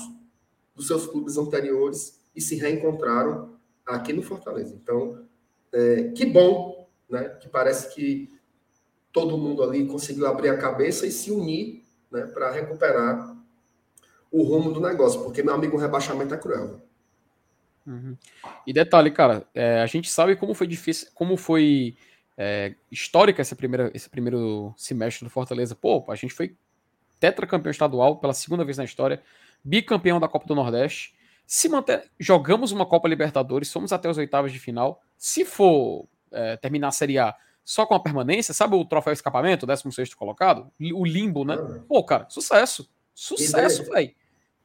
dos seus clubes anteriores e se reencontraram aqui no Fortaleza. Então, é, que bom, né? Que parece que todo mundo ali conseguiu abrir a cabeça e se unir né, para recuperar o rumo do negócio, porque, meu amigo, o rebaixamento é cruel. Uhum. E detalhe, cara, é, a gente sabe como foi difícil, como foi é, histórica essa primeira, esse primeiro semestre do Fortaleza. Pô, a gente foi tetracampeão estadual pela segunda vez na história, bicampeão da Copa do Nordeste. Se manter, jogamos uma Copa Libertadores, somos até os oitavos de final. Se for é, terminar a Série A só com a permanência, sabe o troféu escapamento, 16 colocado? O limbo, né? Pô, cara, sucesso. Sucesso, velho.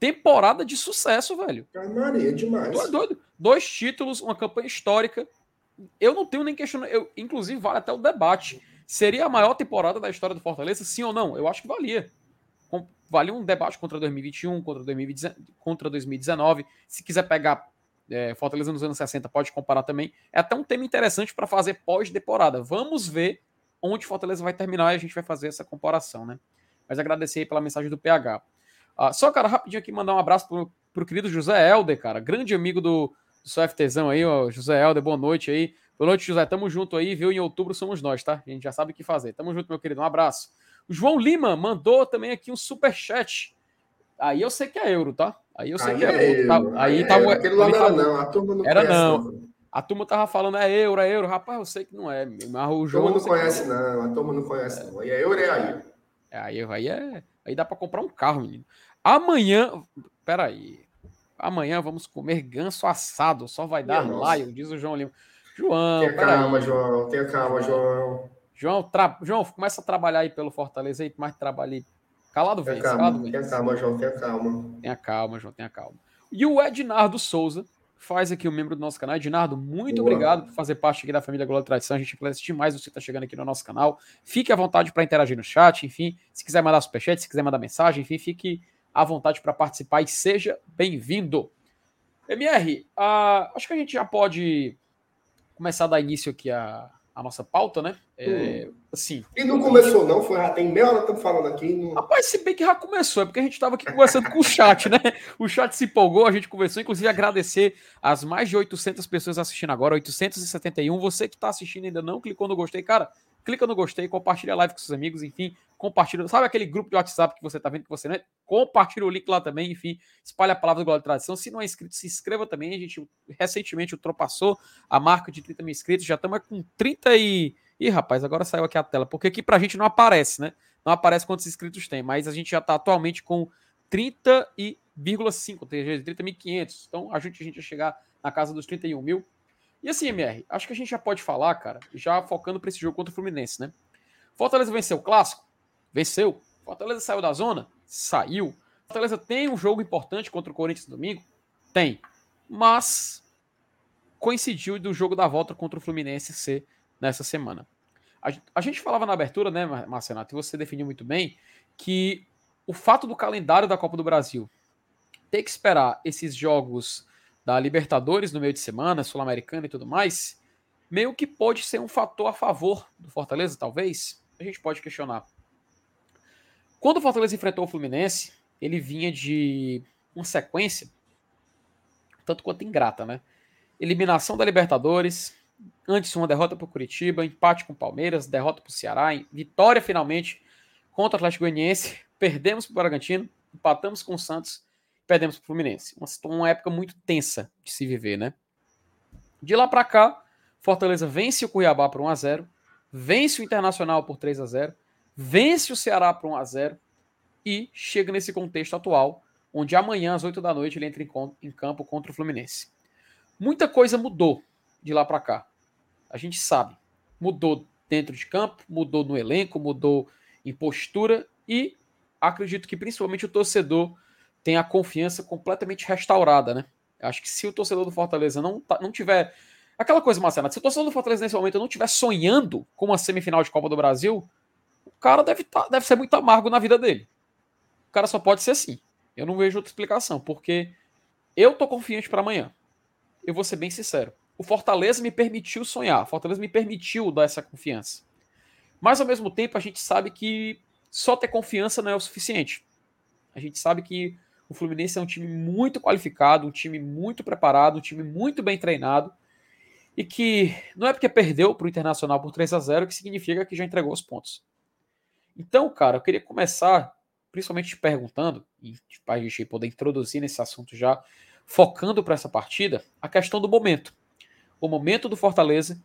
Temporada de sucesso, velho. Maria, demais. Tu é doido. Dois títulos, uma campanha histórica. Eu não tenho nem questionamento. Eu, inclusive, vale até o debate. Seria a maior temporada da história do Fortaleza, sim ou não? Eu acho que valia. Valia um debate contra 2021, contra, 2019, contra 2019. Se quiser pegar é, Fortaleza nos anos 60, pode comparar também. É até um tema interessante para fazer pós-temporada. Vamos ver onde Fortaleza vai terminar e a gente vai fazer essa comparação, né? Mas agradecer aí pela mensagem do PH. Ah, só, cara, rapidinho aqui, mandar um abraço pro, pro querido José Helder, cara, grande amigo do, do seu FTzão aí, ó, José Helder, boa noite aí. Boa noite, José, tamo junto aí, viu? Em outubro somos nós, tá? A gente já sabe o que fazer. Tamo junto, meu querido, um abraço. O João Lima mandou também aqui um super chat. Aí eu sei que é euro, tá? Aí eu sei Aí que é, é euro. euro. Tá, aí tá, é, aquele lá não era não, a turma não Era conhece não. A turma tava falando é euro, é euro. Rapaz, eu sei que não é. Mas o A turma João. não que conhece não, a turma não conhece não. E é euro é aí. É, Aí, aí, é, aí dá pra comprar um carro, menino. Amanhã. Peraí. Amanhã vamos comer ganso assado. Só vai dar Minha nossa. laio, diz o João Lima. João, Tenha calma, João. Tenha calma, João. João, tra... João, começa a trabalhar aí pelo Fortaleza aí, mas trabalhe calado vez, calado tenha calma, João. Tenha calma. Tenha calma, João, tenha calma. E o Ednardo Souza faz aqui o membro do nosso canal. Ednardo, muito Boa. obrigado por fazer parte aqui da família e Tradição. A gente agradece demais você estar chegando aqui no nosso canal. Fique à vontade para interagir no chat, enfim. Se quiser mandar superchat, se quiser mandar mensagem, enfim, fique à vontade para participar e seja bem-vindo. MR, ah, acho que a gente já pode começar a dar início aqui à, à nossa pauta, né? É, assim, E não começou não, foi já tem meia hora que estamos falando aqui. Não... Rapaz, se bem que já começou, é porque a gente estava aqui conversando com o chat, né? O chat se empolgou, a gente conversou, inclusive agradecer as mais de 800 pessoas assistindo agora, 871. Você que está assistindo e ainda não clicou no gostei, cara, clica no gostei, compartilha a live com seus amigos, enfim, compartilha. Sabe aquele grupo de WhatsApp que você tá vendo que você não é? Compartilha o link lá também, enfim, espalha a palavra do Glória e Tradição. Se não é inscrito, se inscreva também. A gente recentemente ultrapassou a marca de 30 mil inscritos, já estamos com 30 e. Ih, rapaz, agora saiu aqui a tela, porque aqui pra gente não aparece, né? Não aparece quantos inscritos tem, mas a gente já tá atualmente com 30,5, 30.500. Então ajude a gente a chegar na casa dos 31 mil. E assim, MR, acho que a gente já pode falar, cara, já focando para esse jogo contra o Fluminense, né? Fortaleza venceu o clássico? Venceu. Fortaleza saiu da zona? Saiu. Fortaleza tem um jogo importante contra o Corinthians no domingo? Tem. Mas coincidiu do jogo da volta contra o Fluminense ser nessa semana. A, a gente falava na abertura, né, Mar- Marcenato, e você definiu muito bem, que o fato do calendário da Copa do Brasil ter que esperar esses jogos da Libertadores no meio de semana, Sul-Americana e tudo mais, meio que pode ser um fator a favor do Fortaleza, talvez. A gente pode questionar. Quando o Fortaleza enfrentou o Fluminense, ele vinha de uma sequência tanto quanto ingrata, né? Eliminação da Libertadores, antes uma derrota para o Curitiba, empate com o Palmeiras, derrota para o Ceará, vitória finalmente contra o Atlético Goianiense, (laughs) perdemos para o Bragantino, empatamos com o Santos, perdemos para o Fluminense. Uma, uma época muito tensa de se viver, né? De lá para cá, Fortaleza vence o Cuiabá por 1 a 0, vence o Internacional por 3 a 0, vence o Ceará por 1 a 0 e chega nesse contexto atual, onde amanhã às 8 da noite ele entra em, campo contra o Fluminense. Muita coisa mudou de lá para cá. A gente sabe. Mudou dentro de campo, mudou no elenco, mudou em postura e acredito que principalmente o torcedor tem a confiança completamente restaurada, né? Acho que se o torcedor do Fortaleza não, tá- não tiver. Aquela coisa, Marcelo, se o torcedor do Fortaleza nesse momento não estiver sonhando com uma semifinal de Copa do Brasil, o cara deve, tá- deve ser muito amargo na vida dele. O cara só pode ser assim. Eu não vejo outra explicação, porque eu tô confiante para amanhã. Eu vou ser bem sincero. O Fortaleza me permitiu sonhar, o Fortaleza me permitiu dar essa confiança. Mas ao mesmo tempo a gente sabe que só ter confiança não é o suficiente. A gente sabe que o Fluminense é um time muito qualificado, um time muito preparado, um time muito bem treinado e que não é porque perdeu para o Internacional por 3 a 0 que significa que já entregou os pontos. Então, cara, eu queria começar principalmente te perguntando, e para a gente poder introduzir nesse assunto já, focando para essa partida a questão do momento. O momento do Fortaleza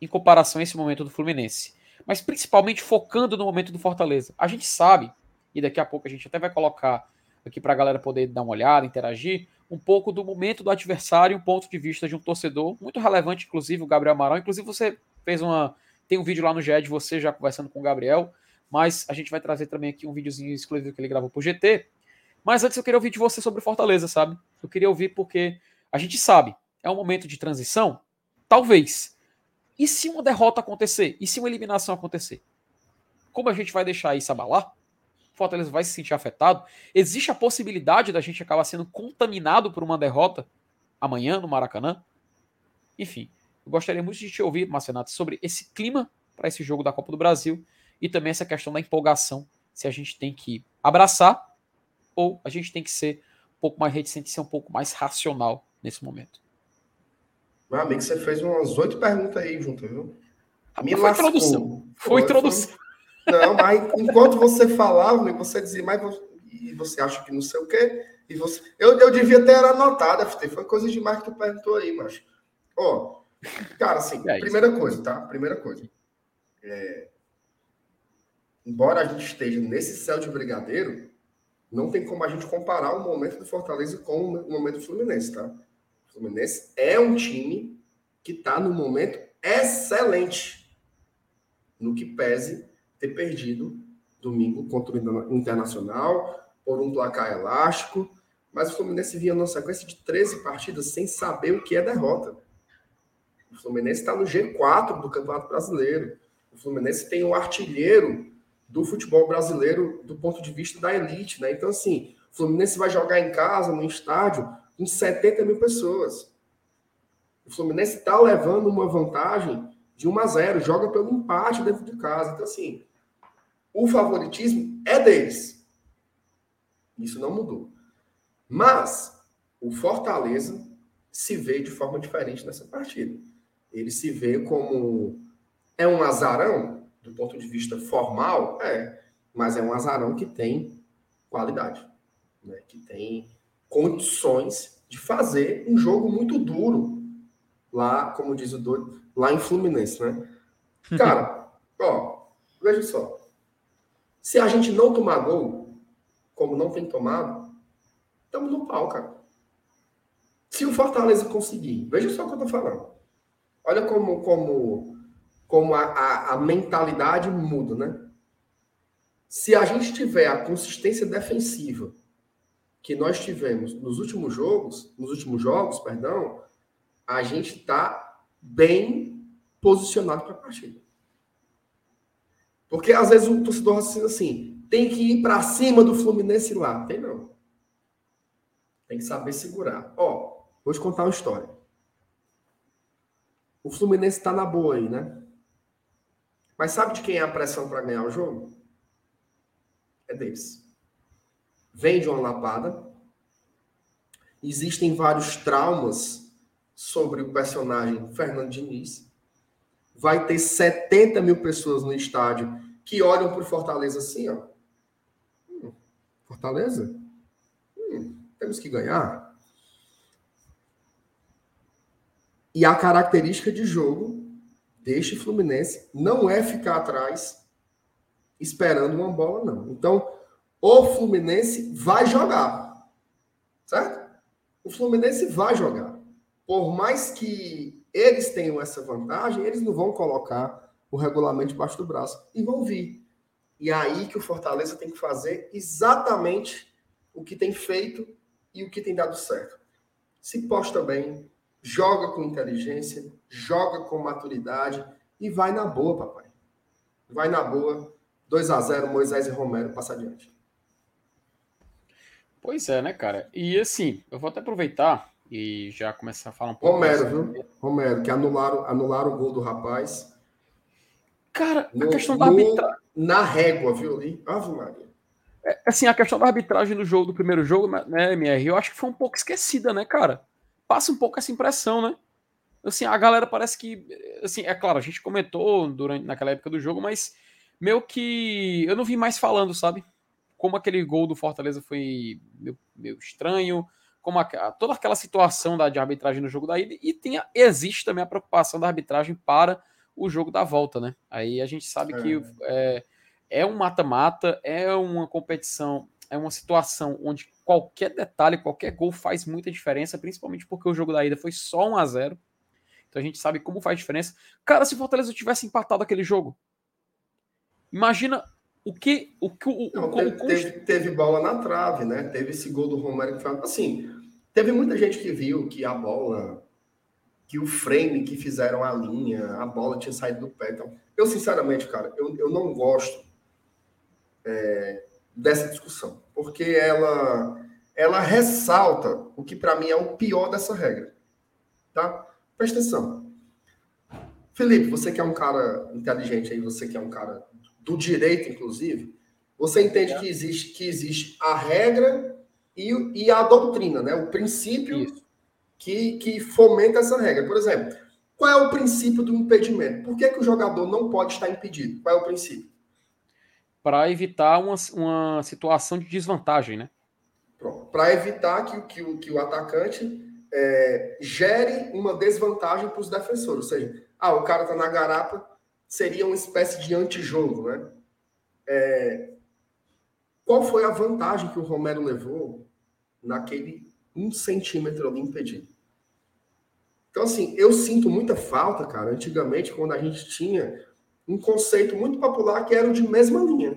em comparação a esse momento do Fluminense. Mas principalmente focando no momento do Fortaleza. A gente sabe, e daqui a pouco a gente até vai colocar aqui para a galera poder dar uma olhada, interagir, um pouco do momento do adversário, um ponto de vista de um torcedor, muito relevante, inclusive, o Gabriel Amaral. Inclusive, você fez uma. Tem um vídeo lá no GED, você já conversando com o Gabriel, mas a gente vai trazer também aqui um videozinho exclusivo que ele gravou pro GT. Mas antes eu queria ouvir de você sobre Fortaleza, sabe? Eu queria ouvir porque a gente sabe, é um momento de transição? Talvez. E se uma derrota acontecer? E se uma eliminação acontecer? Como a gente vai deixar isso abalar? Fortaleza vai se sentir afetado? Existe a possibilidade da gente acabar sendo contaminado por uma derrota amanhã no Maracanã? Enfim, eu gostaria muito de te ouvir, Marcenato, sobre esse clima para esse jogo da Copa do Brasil e também essa questão da empolgação, se a gente tem que abraçar ou a gente tem que ser um pouco mais reticente, ser um pouco mais racional nesse momento. Meu amigo, você fez umas oito perguntas aí junto, viu? Me foi lascou. introdução. Foi, foi introdução. Não, mas enquanto você falava, você dizia, mas você, e você acha que não sei o quê, e você. Eu, eu devia ter anotado, FT. Foi coisa demais que tu perguntou aí, mas. Ó, cara, assim, é primeira coisa, tá? Primeira coisa. É... Embora a gente esteja nesse céu de brigadeiro, não tem como a gente comparar o momento do Fortaleza com o momento do Fluminense, tá? O Fluminense é um time que está no momento excelente no que pese ter perdido domingo contra o Internacional por um placar elástico, mas o Fluminense vinha numa sequência de 13 partidas sem saber o que é derrota. O Fluminense está no G4 do Campeonato Brasileiro. O Fluminense tem um artilheiro do futebol brasileiro do ponto de vista da elite, né? Então, assim, o Fluminense vai jogar em casa, no estádio, com 70 mil pessoas. O Fluminense está levando uma vantagem de 1 a 0, joga pelo empate dentro de casa. Então, assim, o favoritismo é deles. Isso não mudou. Mas o Fortaleza se vê de forma diferente nessa partida. Ele se vê como é um azarão do ponto de vista formal, é, mas é um azarão que tem qualidade, né? que tem condições de fazer um jogo muito duro lá, como diz o doido, lá em Fluminense, né? (laughs) Cara, ó, veja só. Se a gente não tomar gol, como não tem tomado, estamos no pau, cara. Se o Fortaleza conseguir, veja só o que eu tô falando. Olha como, como, como a, a, a mentalidade muda, né? Se a gente tiver a consistência defensiva que nós tivemos nos últimos jogos, nos últimos jogos, perdão, a gente está bem posicionado para a partida. Porque às vezes o torcedor raciocina assim, tem que ir para cima do Fluminense lá. Tem não. Tem que saber segurar. Ó, vou te contar uma história. O Fluminense está na boa aí, né? Mas sabe de quem é a pressão para ganhar o jogo? É deles vem de uma lapada. Existem vários traumas sobre o personagem Fernando Diniz. Vai ter 70 mil pessoas no estádio que olham para o Fortaleza assim, ó. Hum, Fortaleza? Hum, temos que ganhar. E a característica de jogo deste Fluminense não é ficar atrás esperando uma bola, não. Então, o Fluminense vai jogar. Certo? O Fluminense vai jogar. Por mais que eles tenham essa vantagem, eles não vão colocar o regulamento debaixo do braço e vão vir. E é aí que o Fortaleza tem que fazer exatamente o que tem feito e o que tem dado certo. Se posta bem, joga com inteligência, joga com maturidade e vai na boa, papai. Vai na boa. 2 a 0 Moisés e Romero passa adiante. Pois é, né, cara? E assim, eu vou até aproveitar e já começar a falar um pouco. Romero, viu? Romero, que anularam, anularam o gol do rapaz. Cara, no, a questão da arbitragem. Na régua, viu ali? Ave Maria. É, assim, a questão da arbitragem do jogo, do primeiro jogo, né, MR, eu acho que foi um pouco esquecida, né, cara? Passa um pouco essa impressão, né? Assim, a galera parece que. Assim, é claro, a gente comentou durante naquela época do jogo, mas meio que eu não vi mais falando, sabe? como aquele gol do Fortaleza foi meio, meio estranho, como a, toda aquela situação da, de arbitragem no jogo da ida e tem, existe também a preocupação da arbitragem para o jogo da volta, né? Aí a gente sabe é. que é, é um mata-mata, é uma competição, é uma situação onde qualquer detalhe, qualquer gol faz muita diferença, principalmente porque o jogo da ida foi só 1 a 0 Então a gente sabe como faz diferença. Cara, se o Fortaleza tivesse empatado aquele jogo, imagina o que. O, que o, Não, teve, teve, teve, bola na trave, né? Teve esse gol do Romário que foi. Assim, teve muita gente que viu que a bola. Que o frame que fizeram a linha, a bola tinha saído do pé. Então, eu, sinceramente, cara, eu, eu não gosto é, dessa discussão, porque ela, ela ressalta o que para mim é o pior dessa regra. Tá? Presta atenção. Felipe, você que é um cara inteligente aí, você que é um cara do direito, inclusive, você entende é. que, existe, que existe a regra e, e a doutrina, né? O princípio que, que fomenta essa regra. Por exemplo, qual é o princípio do impedimento? Por que, que o jogador não pode estar impedido? Qual é o princípio? Para evitar uma, uma situação de desvantagem, né? Para evitar que, que, que o atacante é, gere uma desvantagem para os defensores. Ou seja, ah, o cara está na garapa, seria uma espécie de antijogo, né? É, qual foi a vantagem que o Romero levou naquele um centímetro ali impedido? Então, assim, eu sinto muita falta, cara, antigamente, quando a gente tinha um conceito muito popular que era o de mesma linha.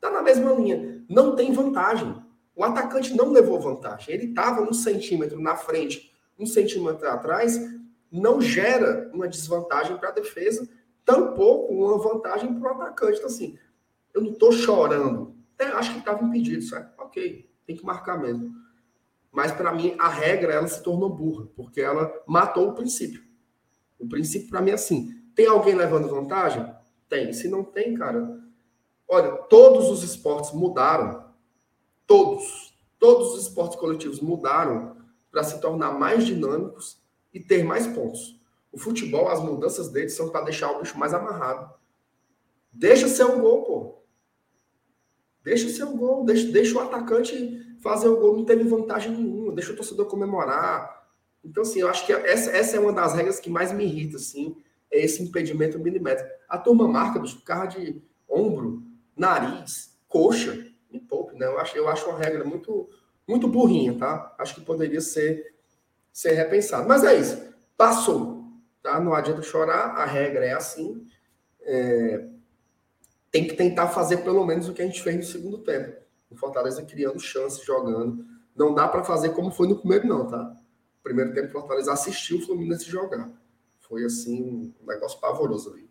Tá na mesma linha. Não tem vantagem. O atacante não levou vantagem. Ele estava um centímetro na frente, um centímetro atrás, não gera uma desvantagem para a defesa tampouco uma vantagem para o atacante. Então, assim, eu não estou chorando. Até acho que estava impedido, certo? Ok, tem que marcar mesmo. Mas, para mim, a regra ela se tornou burra, porque ela matou o princípio. O princípio, para mim, é assim: tem alguém levando vantagem? Tem. Se não tem, cara. Olha, todos os esportes mudaram. Todos. Todos os esportes coletivos mudaram para se tornar mais dinâmicos e ter mais pontos. O futebol, as mudanças dele são para deixar o bicho mais amarrado. Deixa ser um gol, pô. Deixa ser um gol. Deixa, deixa o atacante fazer o gol. Não teve vantagem nenhuma. Deixa o torcedor comemorar. Então, assim, eu acho que essa, essa é uma das regras que mais me irrita, assim. É esse impedimento milimétrico. A turma marca, bicho, carro de ombro, nariz, coxa. Me poupe, né? Eu acho, eu acho uma regra muito, muito burrinha, tá? Acho que poderia ser, ser repensado. Mas é isso. Passou. Tá? Não adianta chorar, a regra é assim. É... Tem que tentar fazer pelo menos o que a gente fez no segundo tempo. O Fortaleza criando chances, jogando. Não dá para fazer como foi no primeiro, não, tá? primeiro tempo, o Fortaleza assistiu o Fluminense jogar. Foi assim, um negócio pavoroso ali.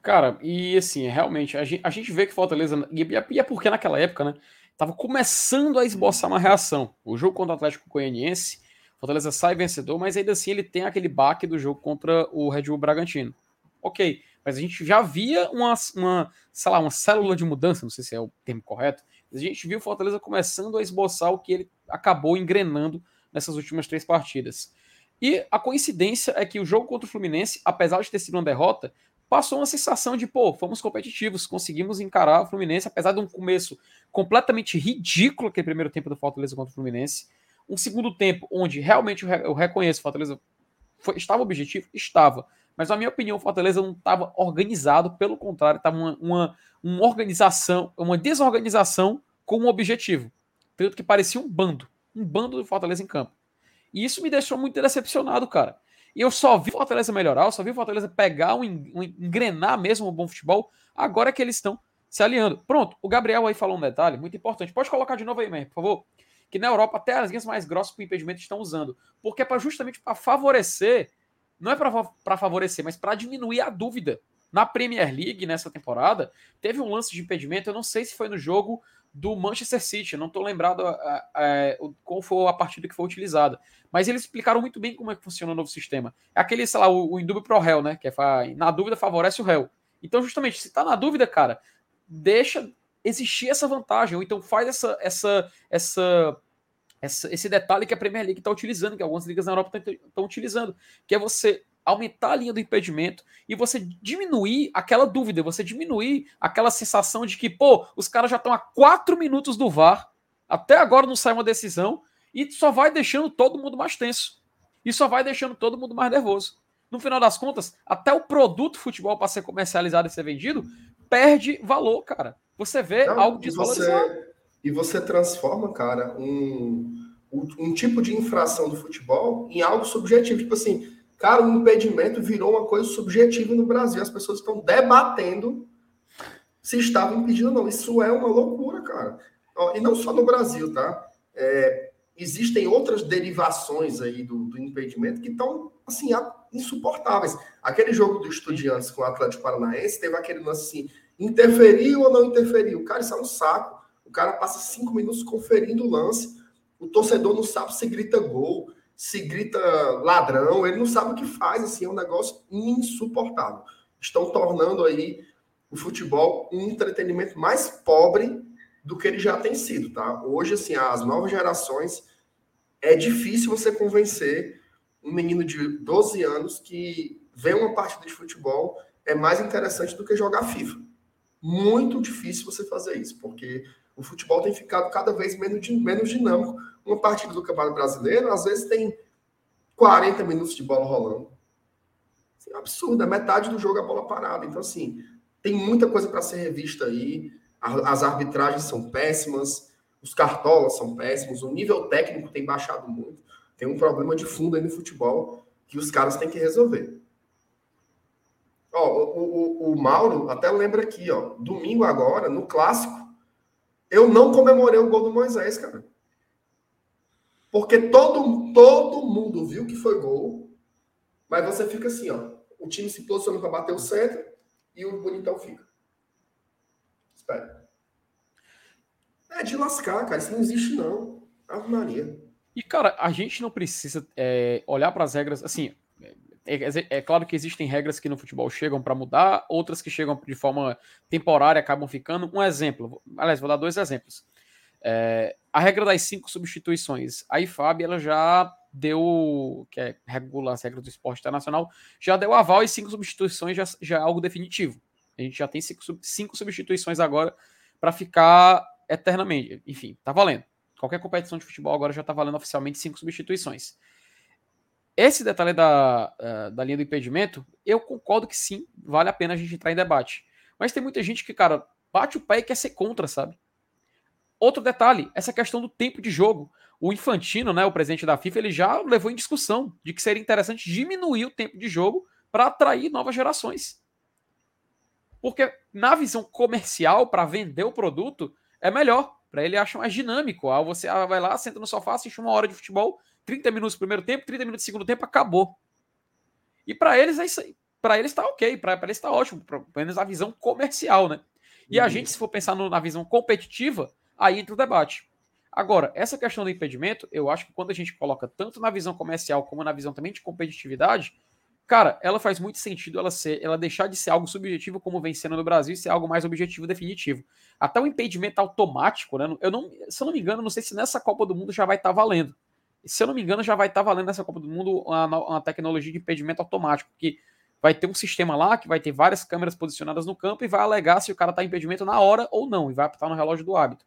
Cara, e assim, realmente, a gente, a gente vê que Fortaleza. E é porque naquela época, né? Tava começando a esboçar uma reação. O jogo contra o Atlético Goianiense Fortaleza sai vencedor, mas ainda assim ele tem aquele baque do jogo contra o Red Bull Bragantino. Ok, mas a gente já via uma, uma, sei lá, uma célula de mudança, não sei se é o termo correto, a gente viu o Fortaleza começando a esboçar o que ele acabou engrenando nessas últimas três partidas. E a coincidência é que o jogo contra o Fluminense, apesar de ter sido uma derrota, passou uma sensação de, pô, fomos competitivos, conseguimos encarar o Fluminense, apesar de um começo completamente ridículo aquele primeiro tempo do Fortaleza contra o Fluminense. Um segundo tempo onde realmente eu reconheço o Fortaleza foi, estava objetivo? Estava. Mas, na minha opinião, o Fortaleza não estava organizado, pelo contrário, estava uma, uma, uma organização, uma desorganização com um objetivo. Tanto que parecia um bando. Um bando do Fortaleza em campo. E isso me deixou muito decepcionado, cara. E eu só vi o Fortaleza melhorar, eu só vi o Fortaleza pegar, um, um, engrenar mesmo o bom futebol, agora que eles estão se alinhando. Pronto, o Gabriel aí falou um detalhe muito importante. Pode colocar de novo aí, mesmo, por favor que na Europa até as linhas mais grossas para impedimento estão usando. Porque é para justamente para favorecer, não é para favorecer, mas para diminuir a dúvida. Na Premier League, nessa temporada, teve um lance de impedimento, eu não sei se foi no jogo do Manchester City, não estou lembrado a, qual foi a partida que foi utilizada. Mas eles explicaram muito bem como é que funciona o novo sistema. É aquele, sei lá, o, o indúbio pro réu, né? Que é na dúvida favorece o réu. Então, justamente, se está na dúvida, cara, deixa existir essa vantagem, ou então faz essa, essa, essa, essa esse detalhe que a Premier League está utilizando, que algumas ligas na Europa estão utilizando, que é você aumentar a linha do impedimento e você diminuir aquela dúvida, você diminuir aquela sensação de que, pô, os caras já estão a quatro minutos do VAR, até agora não sai uma decisão, E só vai deixando todo mundo mais tenso. E só vai deixando todo mundo mais nervoso. No final das contas, até o produto futebol para ser comercializado e ser vendido perde valor, cara. Você vê Não, algo e desvalorizado. você, e você transforma, cara, um, um, tipo de infração do futebol em algo subjetivo. Tipo assim, cara, o impedimento virou uma coisa subjetiva no Brasil. As pessoas estão debatendo se estava impedido ou não. Isso é uma loucura, cara. E não só no Brasil, tá? É, existem outras derivações aí do, do impedimento que estão, assim, a- insuportáveis. Aquele jogo do Estudiantes com o Atlético Paranaense teve aquele lance assim, interferiu ou não interferiu? Cara, isso é um saco. O cara passa cinco minutos conferindo o lance. O torcedor não sabe se grita gol, se grita ladrão, ele não sabe o que faz, assim, é um negócio insuportável. Estão tornando aí o futebol um entretenimento mais pobre do que ele já tem sido, tá? Hoje, assim, as novas gerações, é difícil você convencer um menino de 12 anos que ver uma partida de futebol é mais interessante do que jogar FIFA. Muito difícil você fazer isso, porque o futebol tem ficado cada vez menos, menos dinâmico. Uma partida do Campeonato Brasileiro, às vezes, tem 40 minutos de bola rolando. Assim, é absurdo, é metade do jogo a bola parada. Então, assim, tem muita coisa para ser revista aí. As arbitragens são péssimas, os cartolas são péssimos, o nível técnico tem baixado muito. Tem um problema de fundo aí no futebol que os caras têm que resolver. Ó, o, o, o Mauro até lembra aqui, ó. Domingo agora, no clássico, eu não comemorei o gol do Moisés, cara. Porque todo, todo mundo viu que foi gol, mas você fica assim, ó. O time se posiciona para bater o centro e o bonitão fica. Espera. É de lascar, cara. Isso não existe, não. Ave Maria. E, cara, a gente não precisa é, olhar para as regras. Assim, é, é- é claro que existem regras que no futebol chegam para mudar, outras que chegam de forma temporária acabam ficando. Um exemplo, aliás, vou dar dois exemplos. É, a regra das cinco substituições. A IFAB ela já deu, que é regula as regras do esporte internacional, já deu aval e cinco substituições já, já é algo definitivo. A gente já tem cinco, cinco substituições agora para ficar eternamente. Enfim, tá valendo. Qualquer competição de futebol agora já tá valendo oficialmente cinco substituições. Esse detalhe da, eh, da linha do impedimento, eu concordo que sim, vale a pena a gente entrar em debate. Mas tem muita gente que, cara, bate o pé e quer ser contra, sabe? Outro detalhe, essa questão do tempo de jogo. O Infantino, né, o presidente da FIFA, ele já levou em discussão de que seria interessante diminuir o tempo de jogo para atrair novas gerações. Porque na visão comercial, para vender o produto, é melhor. Para ele acha mais dinâmico. Ah, você ah, vai lá, senta no sofá, assiste uma hora de futebol, 30 minutos no primeiro tempo, 30 minutos no segundo tempo, acabou. E para eles é isso aí. Para eles está ok, para eles está ótimo, pelo menos a visão comercial, né? E a Uhum. gente, se for pensar no- na visão competitiva, aí entra o debate. Agora, essa questão do impedimento, eu acho que quando a gente coloca tanto na visão comercial como na visão também de competitividade, cara, ela faz muito sentido ela ser, ela deixar de ser algo subjetivo como vem sendo no Brasil e ser algo mais objetivo definitivo. Até o impedimento automático, né? Eu não, se eu não me engano, não sei se nessa Copa do Mundo já vai estar valendo. Se eu não me engano, já vai estar valendo nessa Copa do Mundo uma, tecnologia de impedimento automático, que vai ter um sistema lá que vai ter várias câmeras posicionadas no campo e vai alegar se o cara tá em impedimento na hora ou não, e vai apitar no relógio do hábito.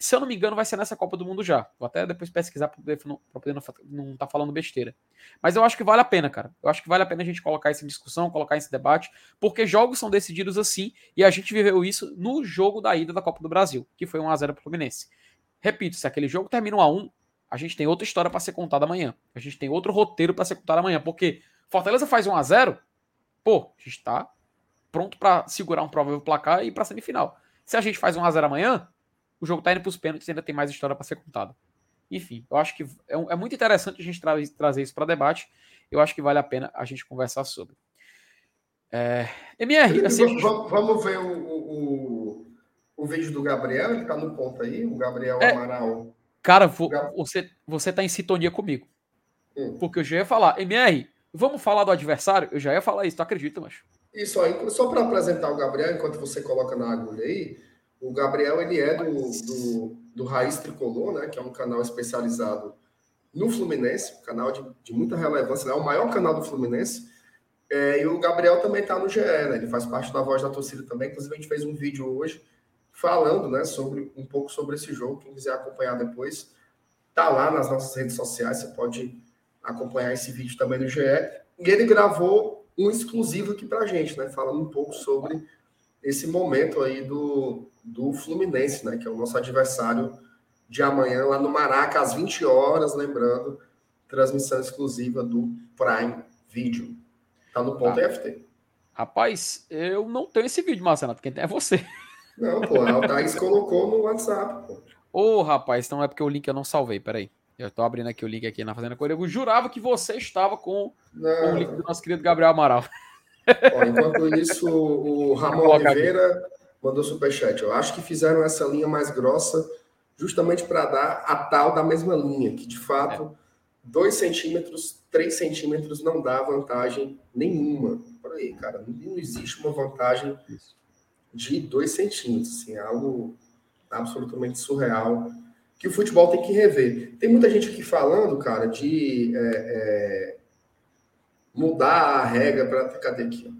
Se eu não me engano, vai ser nessa Copa do Mundo já. Vou até depois pesquisar para poder, pra poder não, não tá falando besteira. Mas eu acho que vale a pena, cara. Eu acho que vale a pena a gente colocar em discussão, colocar esse debate, porque jogos são decididos assim, e a gente viveu isso no jogo da ida da Copa do Brasil, que foi 1x0 pro Fluminense. Repito, se aquele jogo termina 1x1, a gente tem outra história para ser contada amanhã. A gente tem outro roteiro para ser contado amanhã, porque Fortaleza faz 1x0, pô, a gente tá pronto para segurar um provável placar e ir pra semifinal. Se a gente faz 1x0 amanhã, o jogo tá indo pros pênaltis e ainda tem mais história para ser contada. Enfim, eu acho que é, é muito interessante a gente tra trazer isso para debate. Eu acho que vale a pena a gente conversar sobre. É, MR, assim, vamos, vamos ver o, o, o, o vídeo do Gabriel, ele tá no ponto aí, o Gabriel É. Amaral. cara, vo- Gab- você, você tá em sintonia comigo. Hum. Porque eu já ia falar, MR, vamos falar do adversário? Eu já ia falar isso, tu acredita, mas Isso aí, só para apresentar o Gabriel, enquanto você coloca na agulha aí, o Gabriel ele é do, do, do Raiz Tricolor, né? Que é um canal especializado no Fluminense, um canal de, de muita relevância, né, é o maior canal do Fluminense. É, e o Gabriel também está no GE, né? Ele faz parte da voz da torcida também. Inclusive, a gente fez um vídeo hoje falando, né, sobre um pouco sobre esse jogo. Quem quiser acompanhar depois, Tá lá nas nossas redes sociais, você pode acompanhar esse vídeo também no GE. E ele gravou um exclusivo aqui pra gente, né? Falando um pouco sobre esse momento aí do, do Fluminense, né? Que é o nosso adversário de amanhã lá no Maraca, às 20 horas, lembrando, transmissão exclusiva do Prime Video. Tá no ponto Tá. FT. Rapaz, eu não tenho esse vídeo, Marcelo, tem é você. Não, pô, a Thaís colocou no WhatsApp, pô. Ô, rapaz, então é porque o link eu não salvei, peraí. Eu tô abrindo aqui o link aqui na Fazenda. Eu jurava que você estava com, com o link do nosso querido Gabriel Amaral. Ó, enquanto isso, o Ramon. Oliveira mandou superchat. Eu acho que fizeram essa linha mais grossa justamente para dar a tal da mesma linha, que de fato, 2 centímetros, 3 centímetros não dá vantagem nenhuma. Por aí, cara, não existe uma vantagem de 2 centímetros, assim, é algo absolutamente surreal que o futebol tem que rever. Tem muita gente aqui falando, cara, de é, é, mudar a regra para. Cadê aqui?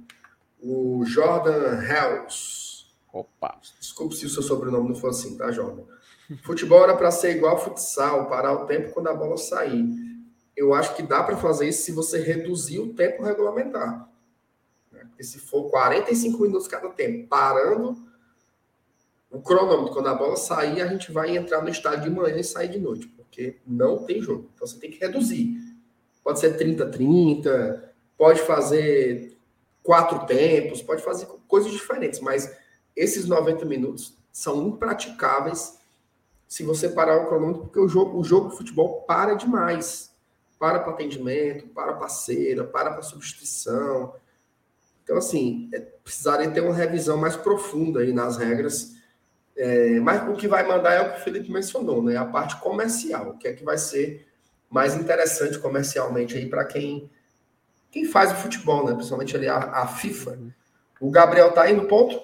O Jordan Hells. Opa. Desculpe se o seu sobrenome não for assim, tá, Jordan? Futebol era para ser igual futsal, parar o tempo quando a bola sair. Eu acho que dá para fazer isso se você reduzir o tempo regulamentar. né? Porque se for 45 minutos cada tempo, parando o cronômetro, quando a bola sair, a gente vai entrar no estádio de manhã e sair de noite, porque não tem jogo. Então você tem que reduzir. Pode ser 30-30, pode fazer quatro tempos, pode fazer coisas diferentes, mas esses 90 minutos são impraticáveis se você parar o cronômetro, porque o jogo, o jogo de futebol para demais. Para para atendimento, para parceira, para para substituição. Então, assim, é, precisaria ter uma revisão mais profunda aí nas regras. É, mas o que vai mandar é o que o Felipe mencionou, né? A parte comercial, o que é que vai ser mais interessante comercialmente aí para quem, quem faz o futebol, né? Principalmente ali a, a FIFA. O Gabriel tá aí no ponto?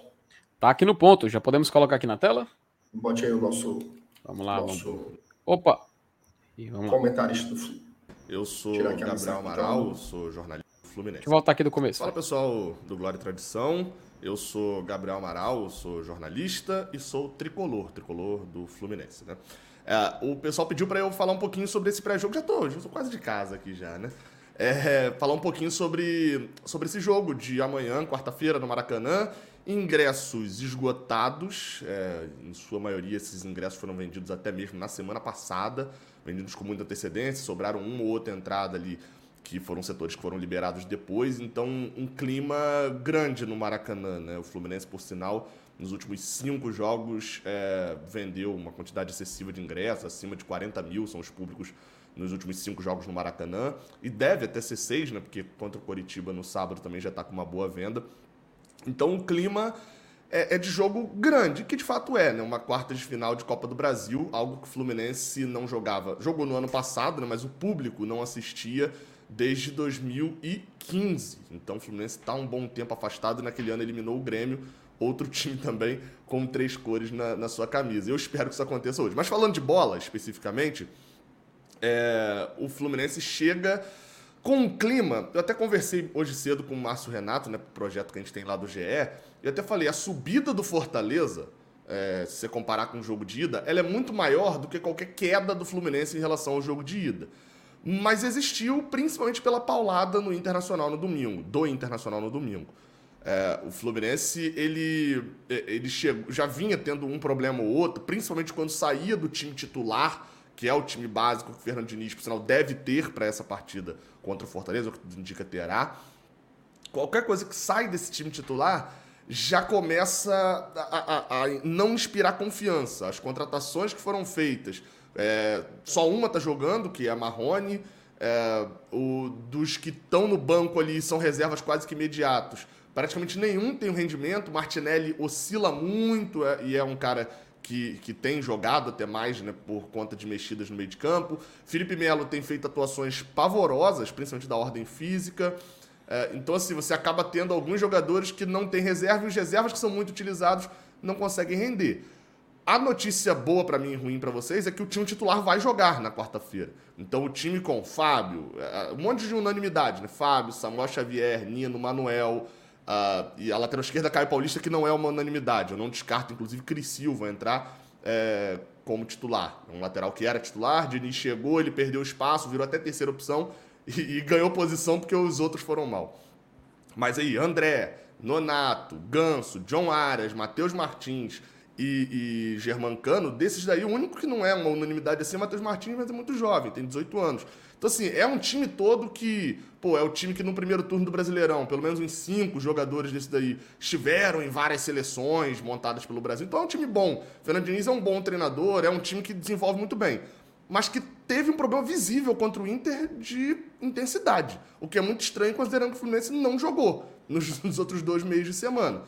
Tá aqui no ponto. Já podemos colocar aqui na tela? Bote aí o nosso, Vamos lá. Vamos. nosso Opa. E vamos lá. comentarista do Flu. Eu sou Gabriel Amaral, então. sou jornalista do Fluminense. Deixa eu voltar aqui do começo. Fala pessoal do Glória e Tradição, eu sou Gabriel Amaral, sou jornalista e sou tricolor, tricolor do Fluminense, né? É, o pessoal pediu para eu falar um pouquinho sobre esse pré-jogo, já tô, já tô quase de casa aqui já, né? É, falar um pouquinho sobre, sobre esse jogo de amanhã, quarta-feira, no Maracanã. Ingressos esgotados, é, em sua maioria esses ingressos foram vendidos até mesmo na semana passada, vendidos com muita antecedência, sobraram uma ou outra entrada ali que foram setores que foram liberados depois, então um clima grande no Maracanã, né? O Fluminense, por sinal, nos últimos cinco jogos é, vendeu uma quantidade excessiva de ingressos, acima de 40 mil são os públicos nos últimos cinco jogos no Maracanã, e deve até ser seis, né? Porque contra o Coritiba no sábado também já está com uma boa venda. Então o clima é, é de jogo grande, que de fato é, né? Uma quarta de final de Copa do Brasil, algo que o Fluminense não jogava. Jogou no ano passado, né? Mas o público não assistia desde 2015. Então o Fluminense está um bom tempo afastado. Naquele ano eliminou o Grêmio, outro time também com três cores na, na sua camisa. Eu espero que isso aconteça hoje. Mas falando de bola especificamente, é, o Fluminense chega com um clima. Eu até conversei hoje cedo com o Márcio Renato, né, pro projeto que a gente tem lá do GE. E até falei: a subida do Fortaleza, é, se você comparar com o jogo de ida, ela é muito maior do que qualquer queda do Fluminense em relação ao jogo de ida. Mas existiu principalmente pela paulada no Internacional no domingo, do Internacional no domingo. É, o Fluminense ele, ele chegou, já vinha tendo um problema ou outro, principalmente quando saía do time titular, que é o time básico que o Fernando Diniz, por sinal, deve ter para essa partida contra o Fortaleza, o que indica terá. Qualquer coisa que sai desse time titular já começa a, a, a não inspirar confiança. As contratações que foram feitas, é, só uma tá jogando, que é a Marrone. É, o, dos que estão no banco ali são reservas quase que imediatos. Praticamente nenhum tem um rendimento. Martinelli oscila muito é, e é um cara que, que tem jogado até mais né, por conta de mexidas no meio de campo. Felipe Melo tem feito atuações pavorosas, principalmente da ordem física. É, então, assim, você acaba tendo alguns jogadores que não têm reserva e os reservas que são muito utilizados não conseguem render. A notícia boa para mim e ruim para vocês é que o time titular vai jogar na quarta-feira. Então, o time com Fábio, é, um monte de unanimidade, né? Fábio, Samuel Xavier, Nino, Manuel. Uh, e a lateral esquerda, Caio Paulista, que não é uma unanimidade. Eu não descarto, inclusive, Cris Silva entrar. É, como titular. Um lateral que era titular, Diniz chegou, ele perdeu espaço, virou até terceira opção (laughs) e, e ganhou posição porque os outros foram mal. Mas aí, André, Nonato, Ganso, John Arias, Matheus Martins e, e Germancano, desses daí, o único que não é uma unanimidade assim é Matheus Martins, mas é muito jovem, tem 18 anos. Então, assim, é um time todo que, pô, é o time que no primeiro turno do Brasileirão, pelo menos uns cinco jogadores desse daí, estiveram em várias seleções montadas pelo Brasil. Então é um time bom. Fernando Diniz é um bom treinador, é um time que desenvolve muito bem. Mas que teve um problema visível contra o Inter de intensidade. O que é muito estranho, considerando que o Fluminense não jogou nos, (laughs) nos outros dois meios de semana.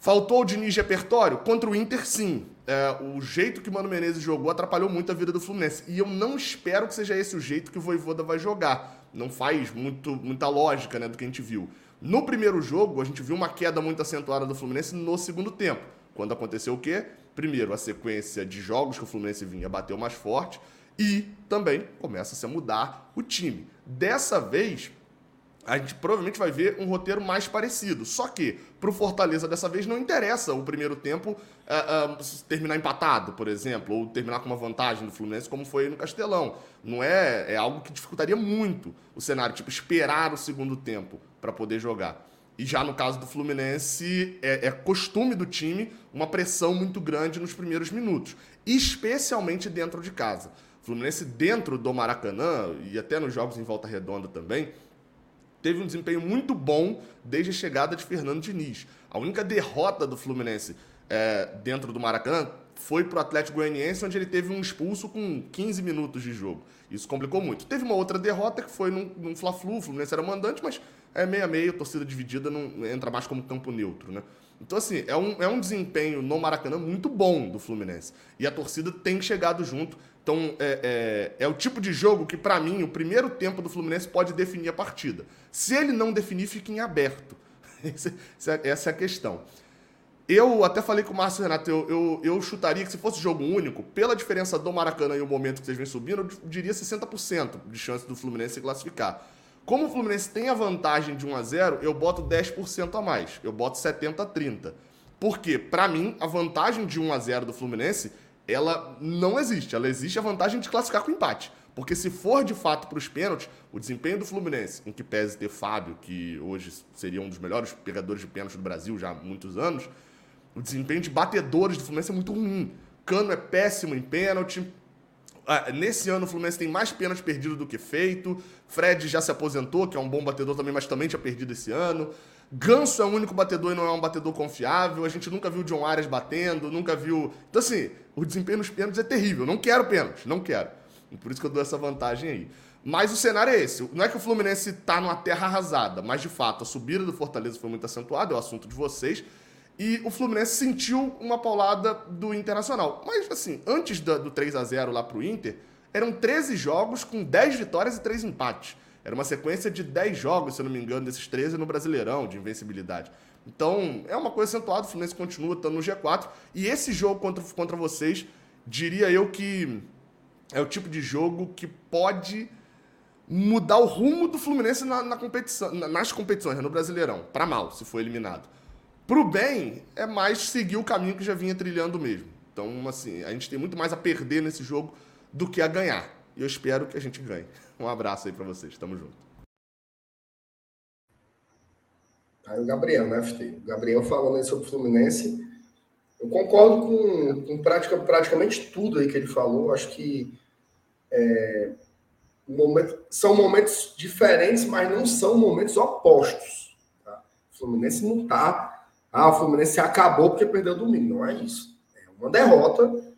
Faltou o Diniz de repertório? Contra o Inter, sim. É, o jeito que o Mano Menezes jogou atrapalhou muito a vida do Fluminense. E eu não espero que seja esse o jeito que o Voivoda vai jogar. Não faz muito, muita lógica né, do que a gente viu. No primeiro jogo, a gente viu uma queda muito acentuada do Fluminense no segundo tempo. Quando aconteceu o quê? Primeiro, a sequência de jogos que o Fluminense vinha bateu mais forte. E também começa-se a mudar o time. Dessa vez, a gente provavelmente vai ver um roteiro mais parecido. Só que, para o Fortaleza dessa vez, não interessa o primeiro tempo uh, uh, terminar empatado, por exemplo, ou terminar com uma vantagem do Fluminense, como foi no Castelão. Não é, é algo que dificultaria muito o cenário, tipo, esperar o segundo tempo para poder jogar. E já no caso do Fluminense, é, é costume do time uma pressão muito grande nos primeiros minutos, especialmente dentro de casa. Fluminense dentro do Maracanã, e até nos jogos em volta redonda também, teve um desempenho muito bom desde a chegada de Fernando Diniz. A única derrota do Fluminense é, dentro do Maracanã foi para o Atlético Goianiense, onde ele teve um expulso com 15 minutos de jogo. Isso complicou muito. Teve uma outra derrota que foi num, num Fla-Flu, o Fluminense era mandante, mas é meio a meio, torcida dividida não entra mais como campo neutro, né? Então, assim, é um, é um desempenho no Maracanã muito bom do Fluminense. E a torcida tem chegado junto. Então, é, é, é o tipo de jogo que, para mim, o primeiro tempo do Fluminense pode definir a partida. Se ele não definir, fica em aberto. (laughs) Essa é a questão. Eu até falei com o Márcio Renato, eu, eu, eu, chutaria que se fosse jogo único, pela diferença do Maracanã e o momento que vocês vêm subindo, eu diria 60% de chance do Fluminense se classificar. Como o Fluminense tem a vantagem de 1 a 0 eu boto 10% a mais. Eu boto 70 a 30. Porque, para mim, a vantagem de 1 a 0 do Fluminense, ela não existe. Ela existe a vantagem de classificar com empate. Porque se for de fato para os pênaltis, o desempenho do Fluminense, em que pese ter Fábio, que hoje seria um dos melhores pegadores de pênaltis do Brasil já há muitos anos, o desempenho de batedores do Fluminense é muito ruim. Cano é péssimo em pênalti. Ah, nesse ano o Fluminense tem mais pênaltis perdidos do que feito. Fred já se aposentou, que é um bom batedor também, mas também tinha perdido esse ano. Ganso é o único batedor e não é um batedor confiável. A gente nunca viu John Arias batendo, nunca viu. Então, assim, o desempenho nos pênaltis é terrível. Não quero pênaltis, não quero. Por isso que eu dou essa vantagem aí. Mas o cenário é esse. Não é que o Fluminense está numa terra arrasada, mas de fato a subida do Fortaleza foi muito acentuada, é o assunto de vocês. E o Fluminense sentiu uma paulada do Internacional. Mas, assim, antes do, do 3 a 0 lá pro Inter, eram 13 jogos com 10 vitórias e 3 empates. Era uma sequência de 10 jogos, se eu não me engano, desses 13 no Brasileirão, de invencibilidade. Então, é uma coisa acentuada, o Fluminense continua estando no G4. E esse jogo contra, contra vocês, diria eu que é o tipo de jogo que pode mudar o rumo do Fluminense na, na competição, na, nas competições, né, no Brasileirão, para mal, se for eliminado. Pro bem, é mais seguir o caminho que já vinha trilhando mesmo. Então, assim, a gente tem muito mais a perder nesse jogo do que a ganhar. E eu espero que a gente ganhe. Um abraço aí para vocês, tamo junto. Aí o Gabriel, né? O Gabriel falando aí sobre o Fluminense. Eu concordo com, com pratica, praticamente tudo aí que ele falou. Acho que é, momento, são momentos diferentes, mas não são momentos opostos. Tá? O Fluminense não está. Ah, o Fluminense acabou porque perdeu domingo. Não é isso. É uma derrota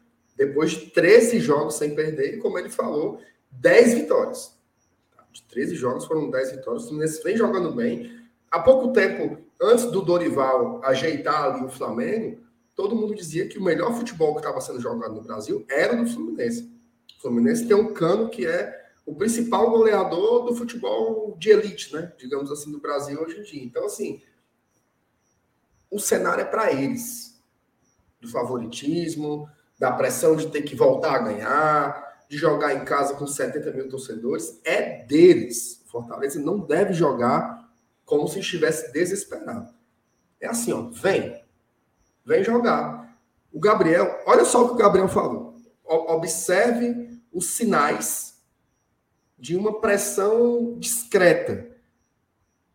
depois de 13 jogos sem perder, e como ele falou, 10 vitórias. De 13 jogos foram 10 vitórias. O Fluminense vem jogando bem. Há pouco tempo, antes do Dorival ajeitar ali o Flamengo, todo mundo dizia que o melhor futebol que estava sendo jogado no Brasil era do Fluminense. O Fluminense tem um cano que é o principal goleador do futebol de elite, né? Digamos assim, do Brasil hoje em dia. Então, assim, o cenário é para eles. Do favoritismo, da pressão de ter que voltar a ganhar, de jogar em casa com 70 mil torcedores, é deles. Fortaleza não deve jogar como se estivesse desesperado. É assim, ó, vem. Vem jogar. O Gabriel, olha só o que o Gabriel falou. o- observe os sinais de uma pressão discreta.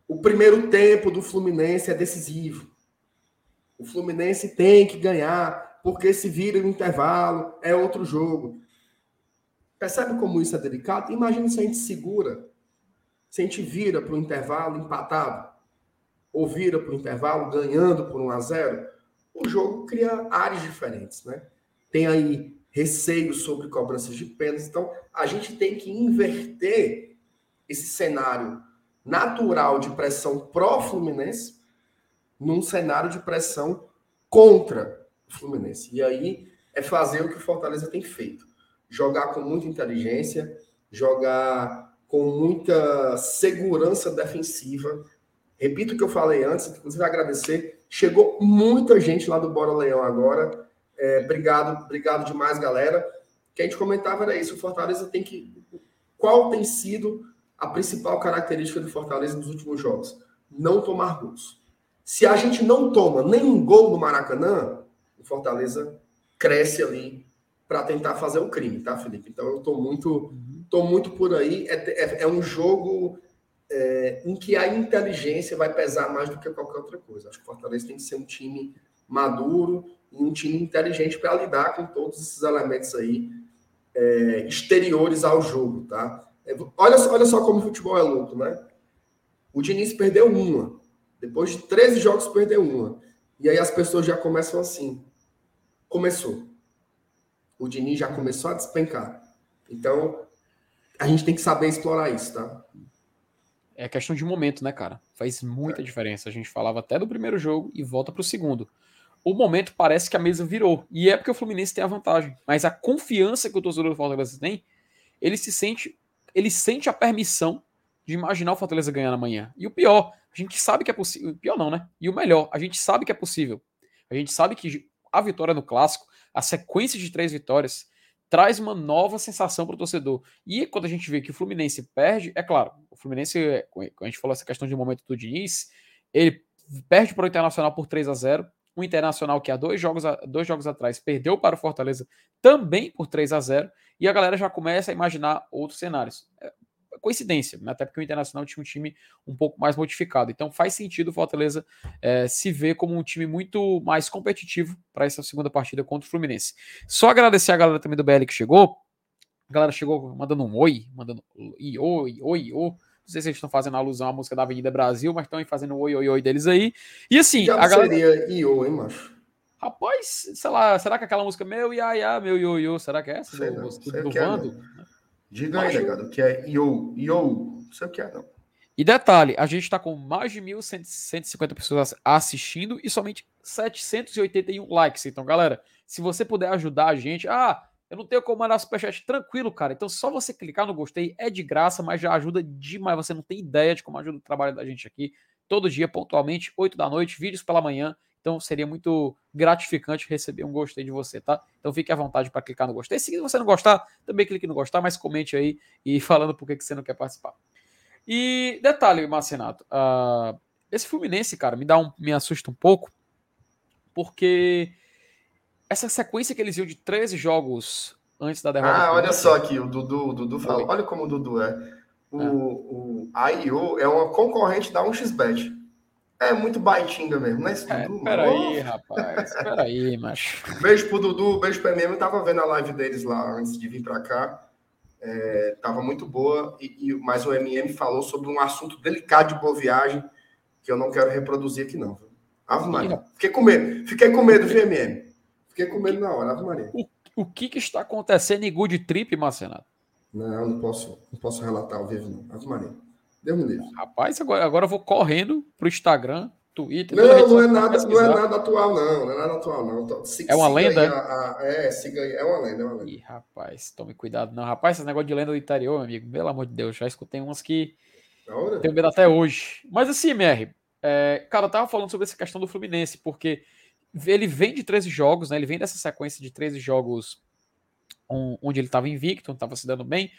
O primeiro tempo do Fluminense é decisivo. O Fluminense tem que ganhar, porque se vira no intervalo, é outro jogo. Percebe como isso é delicado? Imagina se a gente segura, se a gente vira para o intervalo empatado, ou vira para o intervalo ganhando por 1 a 0 o jogo cria áreas diferentes, né? Tem aí receios sobre cobranças de pênaltis. Então, a gente tem que inverter esse cenário natural de pressão pró-Fluminense num cenário de pressão contra Fluminense. E aí é fazer o que o Fortaleza tem feito. Jogar com muita inteligência, jogar com muita segurança defensiva. Repito o que eu falei antes, inclusive agradecer. Chegou muita gente lá do Bora Leão agora. É, obrigado, obrigado demais, galera. O que a gente comentava era isso. O Fortaleza tem que. Qual tem sido a principal característica do Fortaleza nos últimos jogos? Não tomar gols. Se a gente não toma nenhum gol no Maracanã, Fortaleza cresce ali para tentar fazer o crime, tá, Felipe? Então eu tô muito, tô muito por aí. É, é, é um jogo é, em que a inteligência vai pesar mais do que qualquer outra coisa. Acho que o Fortaleza tem que ser um time maduro e um time inteligente para lidar com todos esses elementos aí é, exteriores ao jogo, tá? É, olha, só- olha só como o futebol é louco, né? O Diniz perdeu uma. Depois de 13 jogos, perdeu uma. E aí as pessoas já começam assim. Começou. O Diniz já começou a despencar. Então, a gente tem que saber explorar isso, tá? É questão de momento, né, cara? Faz muita diferença. A gente falava até do primeiro jogo e volta pro segundo. O momento parece que a mesa virou. E é porque o Fluminense tem a vantagem. Mas a confiança que o torcedor do Fortaleza tem, ele se sente. Ele sente a permissão de imaginar o Fortaleza ganhar amanhã. E o pior, a gente sabe que é possível. Pior não, né? E o melhor, a gente sabe que é possível. A gente sabe que a vitória no clássico, a sequência de três vitórias, traz uma nova sensação para o torcedor. E quando a gente vê que o Fluminense perde, é claro, o Fluminense, quando a gente falou essa questão de momento do Diniz, ele perde para o Internacional por 3 a 0 o Internacional, que há dois jogos, dois jogos atrás perdeu para o Fortaleza também por 3 a 0 e a galera já começa a imaginar outros cenários. É coincidência, né? até porque o Internacional tinha um time um pouco mais modificado. Então faz sentido o Fortaleza é, se ver como um time muito mais competitivo para essa segunda partida contra o Fluminense. Só agradecer a galera também do BL que chegou. A galera chegou mandando um oi, mandando oi, oi, oi, oi. Não sei se eles estão fazendo alusão à música da Avenida Brasil, mas estão aí fazendo o oi, oi, oi deles aí. E assim, Já a galera. seria IO, hein, macho? Rapaz, sei lá, será que aquela música meu ia, ia, meu io, io, será que é essa? Sei do, não, do, do é, Vando? Diga aí, negado, o que é IO. IO. Não sei o que é, não. E detalhe, a gente está com mais de 1.150 pessoas assistindo e somente 781 likes. Então, galera, se você puder ajudar a gente, ah, eu não tenho como mandar superchat, tranquilo, cara. Então, só você clicar no gostei, é de graça, mas já ajuda demais. Você não tem ideia de como ajuda o trabalho da gente aqui. Todo dia, pontualmente, 8 da noite, vídeos pela manhã. Então, seria muito gratificante receber um gostei de você, tá? Então, fique à vontade para clicar no gostei. Se você não gostar, também clique no gostar, mas comente aí e (laughs) falando por que você não quer participar. E detalhe, Marcenato, ah, esse Fluminense, cara, me dá um, me assusta um pouco, porque essa sequência que eles iam de 13 jogos antes da derrota. Ah, olha só aqui, o Dudu, o Dudu fala. Olha como o Dudu é. O, Ah. o, a IO é uma concorrente da 1xBet. É muito baitinga mesmo, né? Esse É, Dudu, peraí, rapaz, peraí, macho. (laughs) Beijo pro Dudu, beijo pro MM. Eu tava vendo a live deles lá antes de vir pra cá. É, tava muito boa, e, e- mas o MM falou sobre um assunto delicado de boa viagem que eu não quero reproduzir aqui, não. Ave Maria. Fiquei com medo. Fiquei com medo, viu, MM? Fiquei com medo na hora, Ave Maria. O que que está acontecendo em Good Trip, Marcenato? Não, não posso, não posso relatar ao vivo, não. Ave Maria. Deus me livre. Rapaz, agora, agora eu vou correndo pro Instagram, Twitter. Não, não é nada, não é nada atual, não. Não é nada atual, não. Se- É uma lenda, é? a- a- é, siga. É uma lenda, é uma lenda. Ih, rapaz, tome cuidado. Não, rapaz, esse negócio de lenda do interior, meu amigo, pelo amor de Deus, já escutei umas que hora? tenho medo até hoje. Mas assim, MR, é, cara, eu tava falando sobre essa questão do Fluminense, porque ele vem de 13 jogos, né? Ele vem dessa sequência de 13 jogos on- onde ele tava invicto, tava se dando bem.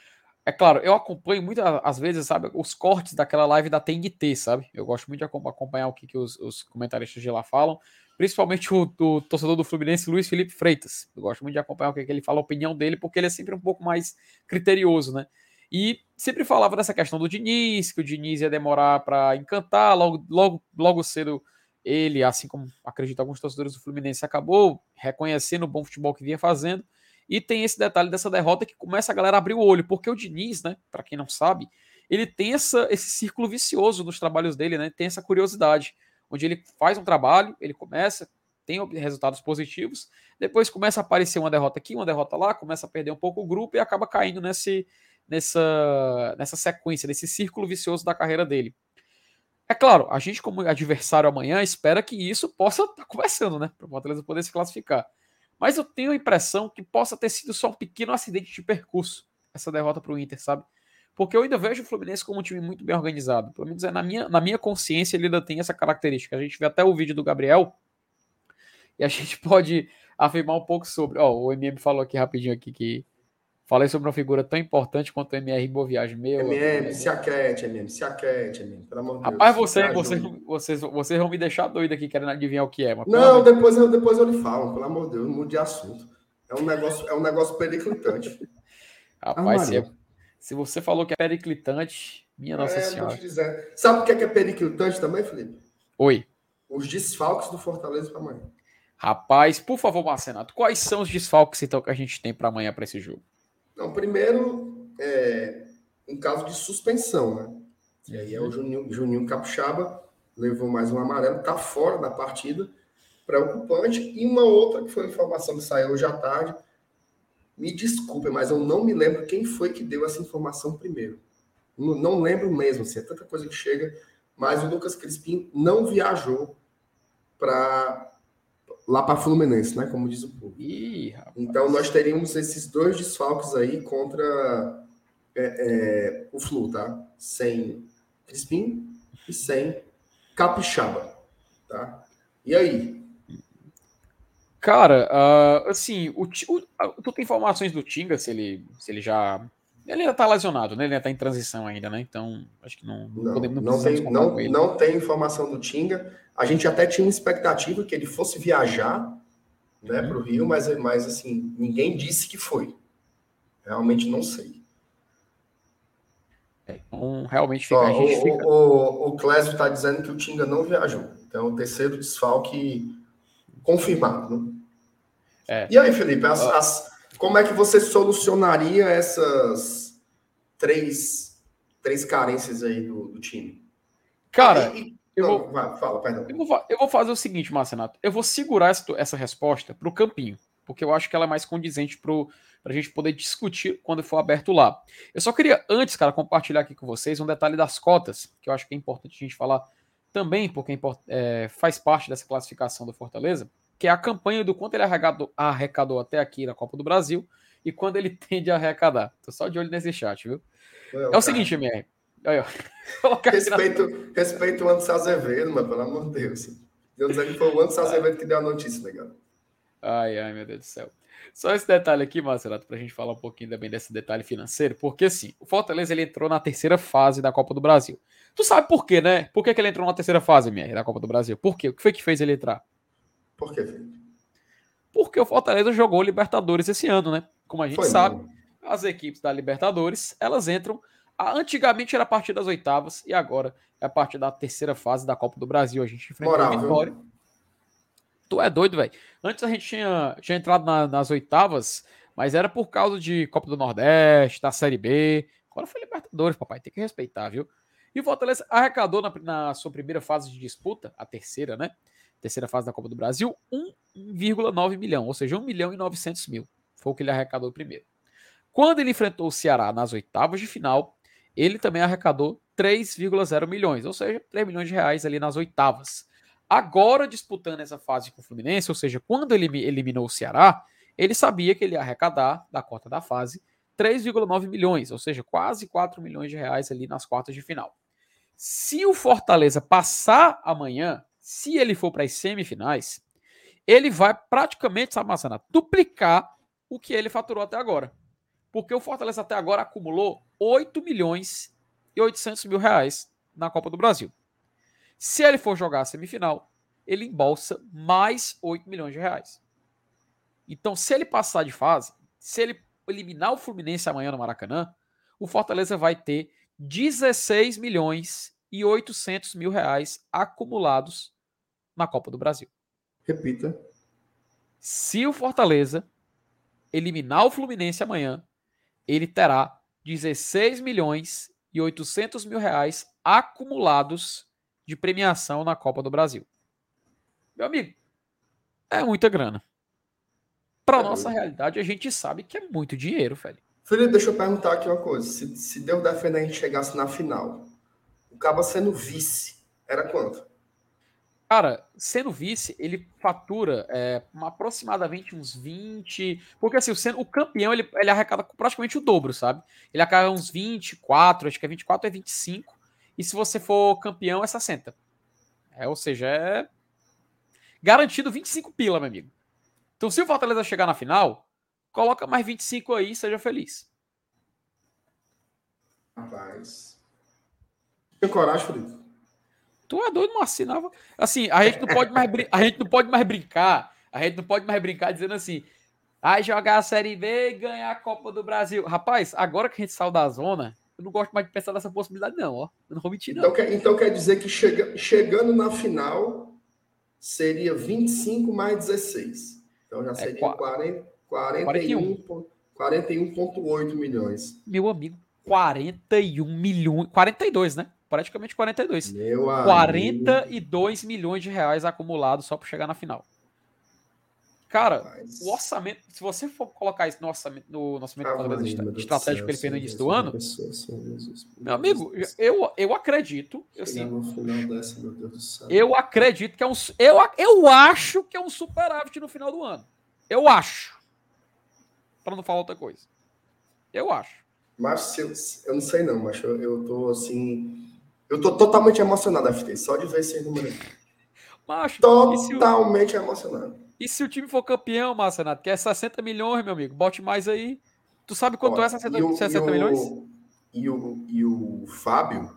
É claro, eu acompanho muitas às vezes, sabe, os cortes daquela live da TNT, sabe? Eu gosto muito de acom- acompanhar o que, que os, os comentaristas de lá falam. principalmente o, torcedor do Fluminense, Luiz Felipe Freitas. Eu gosto muito de acompanhar o que, que ele fala, a opinião dele, porque ele é sempre um pouco mais criterioso, né? E sempre falava dessa questão do Diniz, que o Diniz ia demorar para encantar, logo, logo, logo cedo ele, assim como acredito alguns torcedores do Fluminense, acabou reconhecendo o bom futebol que vinha fazendo. E tem esse detalhe dessa derrota que começa a galera a abrir o olho, porque o Diniz, né, para quem não sabe, ele tem essa, esse círculo vicioso nos trabalhos dele, né? Tem essa curiosidade, onde ele faz um trabalho, ele começa, tem resultados positivos, depois começa a aparecer uma derrota aqui, uma derrota lá, começa a perder um pouco o grupo e acaba caindo nesse, nessa, nessa sequência, nesse círculo vicioso da carreira dele. É claro, a gente, como adversário amanhã, espera que isso possa estar tá começando, né? Para o Fortaleza poder se classificar. Mas eu tenho a impressão que possa ter sido só um pequeno acidente de percurso essa derrota para o Inter, sabe? Porque eu ainda vejo o Fluminense como um time muito bem organizado. Pelo menos é na minha, na minha consciência ele ainda tem essa característica. A gente vê até o vídeo do Gabriel e a (laughs) gente pode afirmar um pouco sobre. Ó, o MM falou aqui rapidinho aqui que falei sobre uma figura tão importante quanto o MR Boa Viagem. Meu, MM, se aquete, MM, se aquete, MM, pelo amor de Deus. Rapaz, você, você, vocês, vocês vão me deixar doido aqui querendo adivinhar o que é. não, depois eu, depois eu lhe falo, pelo amor de Deus, mude de assunto. É um negócio, é um negócio periclitante. (laughs) Rapaz, se, é, se, você falou que é periclitante, minha é, Nossa Senhora. Sabe o que é, que é periclitante também, Felipe? Oi. Os desfalques do Fortaleza para amanhã. Rapaz, por favor, Marcenato, quais são os desfalques então que a gente tem para amanhã para esse jogo? Não, primeiro, é, um caso de suspensão, né? E aí é o Juninho, Juninho levou mais um amarelo, tá fora da partida, preocupante. E uma outra que foi informação que saiu hoje à tarde, me desculpe, mas eu não me lembro quem foi que deu essa informação primeiro. Não, não lembro mesmo, assim, é tanta coisa que chega, mas o Lucas Crispim não viajou para lá para Fluminense, né? Como diz o povo. Ih, então nós teríamos esses dois desfalques aí contra é, é, o Flu, tá? Sem Crispim e sem Capixaba, tá? E aí? Cara, uh, assim, o, o, tu tem informações do Tinga se ele, se ele já ele ainda tá lesionado, né? Ele ainda tá em transição ainda, né? Então, acho que não, não, podemos não, tem, não, não tem informação do Tinga. A gente até tinha uma expectativa que ele fosse viajar né, uhum. para o Rio, mas, mas assim, ninguém disse que foi. Realmente não sei. É, então, realmente fica, Ó, o, fica... o, o Clésio está dizendo que o Tinga não viajou. Então, o terceiro desfalque confirmado. Né? É. E aí, Felipe, as, as como é que você solucionaria essas três, três carências aí do, do time? Cara, e, eu, não, vou, vai, fala, perdão. Eu vou, eu vou fazer o seguinte, Marcenato. Eu vou segurar essa, essa resposta para o campinho, porque eu acho que ela é mais condizente para a gente poder discutir quando for aberto lá. Eu só queria, antes, cara, compartilhar aqui com vocês um detalhe das cotas, que eu acho que é importante a gente falar também, porque é, é faz parte dessa classificação do Fortaleza que é a campanha do quanto ele arrecadou, arrecadou até aqui na Copa do Brasil e quando ele (laughs) tende a arrecadar. Tô só de olho nesse chat, viu? é o cara. seguinte, MR. (laughs) Respeito, na... respeito o Anderson Azevedo, mas pelo amor de Deus. Deus dizer que foi o Anderson Azevedo que deu a notícia, legal. Ai, ai, meu Deus do céu. Só esse detalhe aqui, Marcelo, para a gente falar um pouquinho também desse detalhe financeiro, porque assim, o Fortaleza ele entrou na terceira fase da Copa do Brasil. Tu sabe por quê, né? Por que, que ele entrou na terceira fase, MR, da Copa do Brasil? Por quê? O que foi que fez ele entrar? Por quê, Felipe? Porque o Fortaleza jogou Libertadores esse ano, né? Como a gente Foi sabe, bom. as equipes da Libertadores, elas entram. Antigamente era a partir das oitavas e agora é a partir da terceira fase da Copa do Brasil. A gente enfrentou Moral, a Vitória. Viu? Tu é doido, velho. Antes a gente tinha, tinha entrado na, nas oitavas, mas era por causa de Copa do Nordeste, da Série B. Agora foi Libertadores, papai. Tem que respeitar, viu? E o Fortaleza arrecadou na, na sua primeira fase de disputa, a terceira, né? Terceira fase da Copa do Brasil, 1,9 milhão, ou seja, 1 milhão e 900 mil. Foi o que ele arrecadou primeiro. Quando ele enfrentou o Ceará nas oitavas de final, ele também arrecadou 3,0 milhões, ou seja, 3 milhões de reais ali nas oitavas. Agora, disputando essa fase com o Fluminense, ou seja, quando ele eliminou o Ceará, ele sabia que ele ia arrecadar, da cota da fase, 3,9 milhões, ou seja, quase 4 milhões de reais ali nas quartas de final. Se o Fortaleza passar amanhã, se ele for para as semifinais, ele vai praticamente, sabe, Massana, duplicar o que ele faturou até agora. Porque o Fortaleza até agora acumulou 8 milhões e 800 mil reais na Copa do Brasil. Se ele for jogar a semifinal, ele embolsa mais 8 milhões de reais. Então, se ele passar de fase, se ele eliminar o Fluminense amanhã no Maracanã, o Fortaleza vai ter 16 milhões e 800 mil reais acumulados na Copa do Brasil. Repita. Se o Fortaleza eliminar o Fluminense amanhã, ele terá 16 milhões e 800 mil reais acumulados de premiação na Copa do Brasil. Meu amigo, é muita grana. Para É nossa muito. realidade, a gente sabe que é muito dinheiro, velho. Felipe, deixa eu perguntar aqui uma coisa. Se, se Deus defender a gente chegasse na final, o Caba sendo vice, era quanto? Cara, sendo vice, ele fatura é, aproximadamente uns 20. Porque assim, o, o campeão ele, ele arrecada praticamente o dobro, sabe? Ele arrecada uns 24, acho que é 24 é 25. E se você for campeão, é 60. É, ou seja, é garantido 25 pila, meu amigo. Então, se o Fortaleza chegar na final, coloca mais 25 aí e seja feliz. Rapaz. Tem coragem, Felipe? Tu é doido, não assinava. Assim, a gente não pode mais, a gente não pode mais brincar. A gente não pode mais brincar dizendo assim. Ai, jogar a Série B e ganhar a Copa do Brasil. Rapaz, agora que a gente saiu da zona, eu não gosto mais de pensar nessa possibilidade, não, ó. Eu não vou mentir, não. Então, quer, então quer dizer que chega- chegando na final seria 25 mais 16. Então já seria qua- 40, 41. 41, po- 41,8 milhões. Meu amigo, 41 milhões. 42, né? Praticamente 42. Meu amigo. 42 milhões de reais acumulados só para chegar na final. Cara, Rapaz. o orçamento, se você for colocar isso no orçamento, no orçamento meu Deus do estratégico que ele fez no início do ano, meu amigo, eu, eu acredito, eu, assim, dessa, eu acredito que é um. Eu, eu acho que é um superávit no final do ano. Eu acho. Para não falar outra coisa. Eu acho. Mas eu, eu não sei não, mas eu, eu tô assim. Eu tô totalmente emocionado, FT, só de ver esse número. aí. Macho, e se, o, Totalmente emocionado. e se o time for campeão, Marcenato, que é 60 milhões, meu amigo, bote mais aí. Tu sabe quanto Ó, é 60, e o- 60 e o- milhões? E o, e o Fábio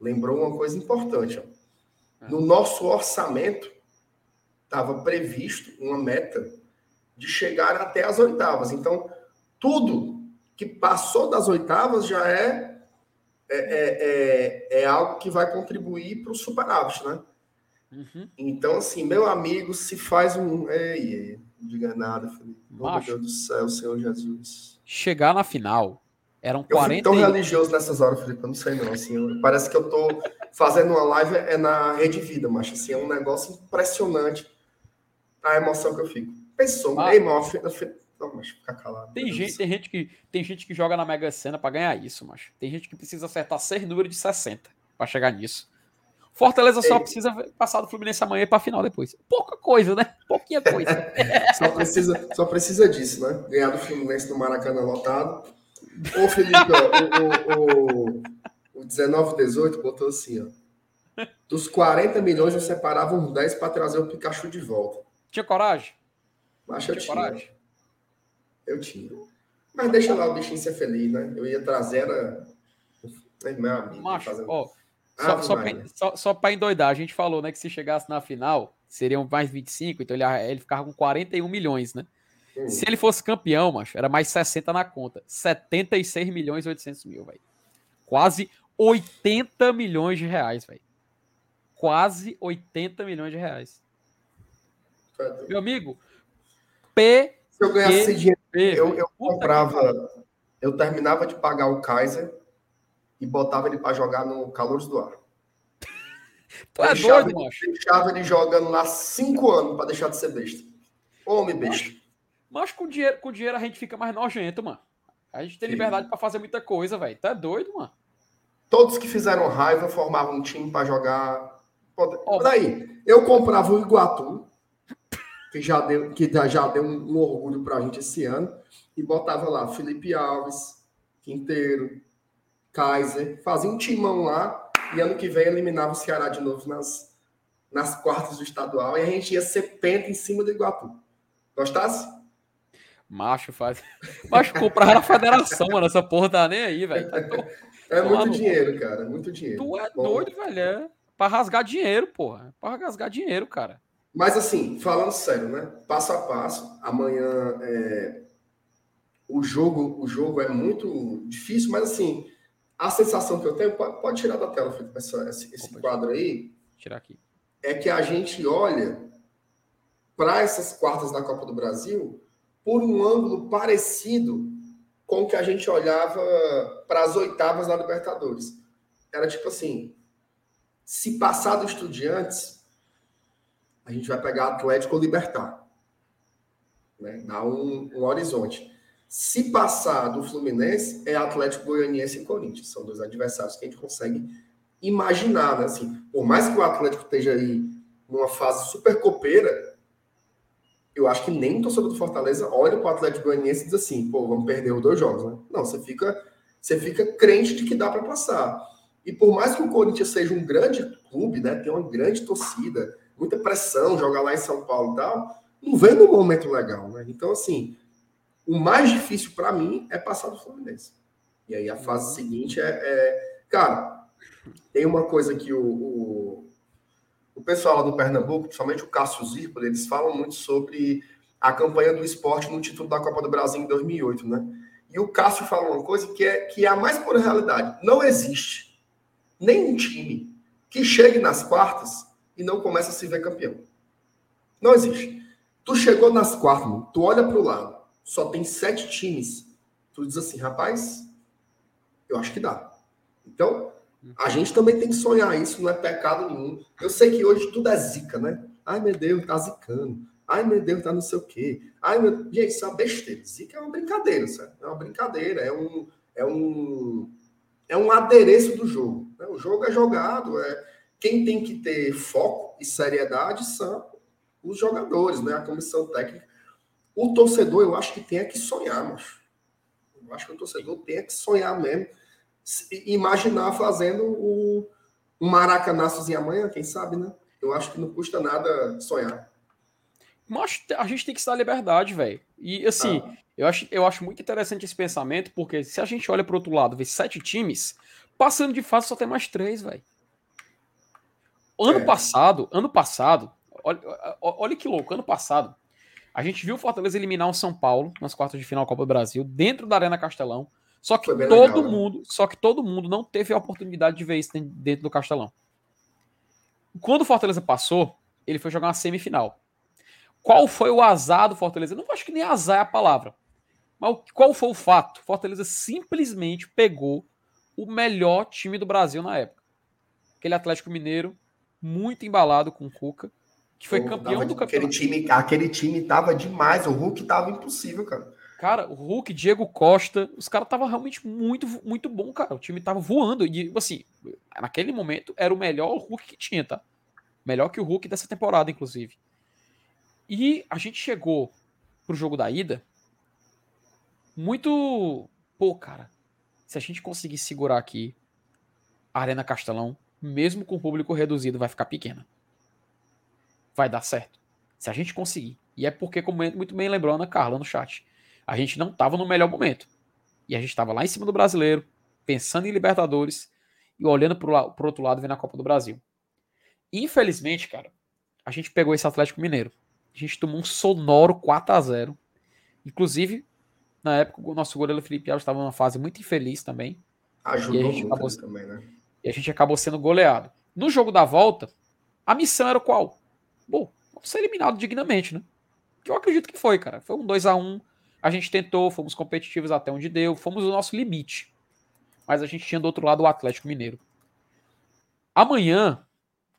lembrou uma coisa importante. ó. É. No nosso orçamento, estava previsto uma meta de chegar até as oitavas. Então, tudo que passou das oitavas já é, é, é, é, é algo que vai contribuir para o superávit, né? Uhum. Então, assim, meu amigo, se faz um. Ei, ei, não diga nada, Felipe. Meu Macho. Deus do céu, Senhor Jesus. Chegar na final eram Eu 40. fico tão e- religioso nessas horas, Felipe, eu não sei não, assim, eu- parece que eu tô fazendo uma live é na Rede Vida, mas assim, é um negócio impressionante a emoção que eu fico. Pensou, Ah. irmão, não, mas calado. Tem gente, tem, gente que, tem gente que joga na Mega Sena pra ganhar isso, macho. Tem gente que precisa acertar seis números de 60 pra chegar nisso. Fortaleza só Ei. precisa passar do Fluminense amanhã pra final depois. Pouca coisa, né? Pouquinha coisa. (laughs) Só precisa, só precisa disso, né? Ganhar do Fluminense no Maracanã lotado. Ô, Felipe, ó, o, o, o 1918 botou assim, ó. Dos 40 milhões, eu separava uns 10 para trazer o Pikachu de volta. Tinha coragem? Mas eu Tinha tinha. coragem? Eu tinha. Mas deixa lá o bichinho ser feliz, né? Eu ia trazer era. Ai, Meu amigo. Macho, fazendo- ó. Só, só, pra, só, só pra endoidar, a gente falou, né, que se chegasse na final, seriam mais 25, então ele, ele ficava com 41 milhões, né? Hum. Se ele fosse campeão, macho, era mais 60 na conta. 76 milhões e 800 mil, velho. Quase 80 milhões de reais, velho. Quase 80 milhões de reais. Meu amigo, P. Se eu ganhasse esse dinheiro, eu, eu comprava. Eu terminava de pagar o Kaiser e botava ele para jogar no Calores do Ar. (laughs) Tu é deixava, doido, macho. deixava ele jogando lá cinco anos para deixar de ser besta. Homem besta. Mas com dinheiro, com dinheiro a gente fica mais nojento, mano. A gente tem liberdade pra fazer muita coisa, velho. É doido, mano. Todos que fizeram raiva formavam um time para jogar. Ó. Daí, eu comprava o Iguatu, que já deu, que já deu um, um orgulho pra gente esse ano, e botava lá Felipe Alves, Quinteiro, Kaiser, fazia um timão lá, e ano que vem eliminava o Ceará de novo nas, nas quartas do estadual, e a gente ia ser penta em cima do Iguatu. Gostasse? Macho faz. (laughs) Macho comprar na federação, mano. Essa porra tá nem aí, velho. Tá É muito no- dinheiro, cara, muito dinheiro. Tu é Bom, doido, velho. É. pra rasgar dinheiro, porra. É pra rasgar dinheiro, cara. Mas assim, falando sério, né? Passo a passo, amanhã é, o jogo o jogo é muito difícil, mas assim, a sensação que eu tenho, pode, pode tirar da tela, Felipe, essa, esse, esse quadro aí, tirar aqui. é que a gente olha para essas quartas da Copa do Brasil por um ângulo parecido com o que a gente olhava para as oitavas da Libertadores. Era tipo assim: se passar do Estudiantes, a gente vai pegar Atlético ou Libertar. Né? Dá um, um horizonte. Se passar do Fluminense, é Atlético Goianiense e Corinthians. São dois adversários que a gente consegue imaginar, né? Assim, por mais que o Atlético esteja aí numa fase super copeira, eu acho que nem o torcedor do Fortaleza olha para o Atlético Goianiense e diz assim, pô, vamos perder os dois jogos, né? Não, você fica, você fica crente de que dá para passar. E por mais que o Corinthians seja um grande clube, né? Tem uma grande torcida, muita pressão, jogar lá em São Paulo e tal, não vem num momento legal, né? Então, assim, o mais difícil para mim é passar do Fluminense. E aí a fase seguinte é, é- Cara, tem uma coisa que o, o, o pessoal lá do Pernambuco, principalmente o Cássio Zirpoli, eles falam muito sobre a campanha do esporte no título da Copa do Brasil em 2008, né? E o Cássio fala uma coisa que é, que é a mais pura realidade. Não existe nenhum time que chegue nas quartas e não comece a se ver campeão. Não existe. Tu chegou nas quartas, tu olha para o lado, só tem sete times. Tu diz assim, rapaz, eu acho que dá. Então, a gente também tem que sonhar isso, não é pecado nenhum. Eu sei que hoje tudo é zica, né? Ai, meu Deus, tá zicando. Ai, meu Deus, tá não sei o quê. Ai, meu... Gente, isso é uma besteira. Zica é uma brincadeira, sabe? É uma brincadeira, é um... É um, é um adereço do jogo. né? O jogo é jogado, é... Quem tem que ter foco e seriedade são os jogadores, né? A comissão técnica. O torcedor, eu acho que tem que sonhar, macho. Eu acho que o torcedor tem que sonhar mesmo. Imaginar fazendo o, um maracanaçozinho amanhã, quem sabe, né? Eu acho que não custa nada sonhar. Mas a gente tem que se dar liberdade, velho. E assim, Ah. eu, acho, eu acho muito interessante esse pensamento, porque se a gente olha pro outro lado, vê sete times, passando de fase só tem mais três, velho. Ano É. passado, ano passado, olha, olha que louco, ano passado, a gente viu o Fortaleza eliminar o São Paulo nas quartas de final da Copa do Brasil, dentro da Arena Castelão. Só que todo legal, né? mundo, só que todo mundo não teve a oportunidade de ver isso dentro- do Castelão. Quando o Fortaleza passou, ele foi jogar uma semifinal. Qual foi o azar do Fortaleza? Não acho que nem azar é a palavra. Mas qual foi o fato? Fortaleza simplesmente pegou o melhor time do Brasil na época. Aquele Atlético Mineiro, muito embalado com o Cuca, que foi Pô, campeão do aquele campeonato. time, aquele time tava demais. O Hulk tava impossível, cara. Cara, o Hulk, Diego Costa, os caras estavam realmente muito, muito bom, cara. O time tava voando. E, assim, naquele momento era o melhor Hulk que tinha, tá? Melhor que o Hulk dessa temporada, inclusive. E a gente chegou pro jogo da ida muito. Pô, cara, se a gente conseguir segurar aqui a Arena Castelão, mesmo com o público reduzido, vai ficar pequena. Vai dar certo. Se a gente conseguir. E é porque, como muito bem lembrou a Ana Carla no chat, a gente não estava no melhor momento. E a gente estava lá em cima do brasileiro, pensando em Libertadores e olhando para o outro lado vendo a Copa do Brasil. Infelizmente, cara, a gente pegou esse Atlético Mineiro. A gente tomou um sonoro 4 a 0 Inclusive, na época, o nosso goleiro Felipe Alves estava numa fase muito infeliz também. Ajudou a gente muito acabou- também, né? E a gente acabou sendo goleado. No jogo da volta, a missão era qual? Bom, vamos ser eliminado dignamente, né? Eu acredito que foi, cara. Foi um 2 a 1 A gente tentou, fomos competitivos até onde deu, fomos o nosso limite. Mas a gente tinha do outro lado o Atlético Mineiro. Amanhã,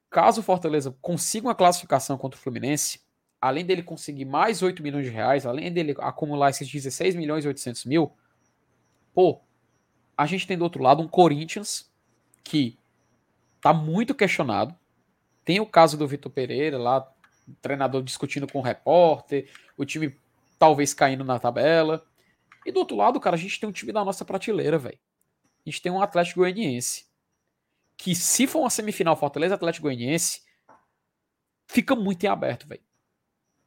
caso o Fortaleza consiga uma classificação contra o Fluminense, além dele conseguir mais 8 milhões de reais, além dele acumular esses 16 milhões e 800 mil, pô, a gente tem do outro lado um Corinthians que tá muito questionado. Tem o caso do Vitor Pereira lá, treinador discutindo com o repórter, o time talvez caindo na tabela. E do outro lado, cara, a gente tem um time da nossa prateleira, velho. A gente tem um Atlético Goianiense que se for uma semifinal Fortaleza Atlético Goianiense, fica muito em aberto, velho.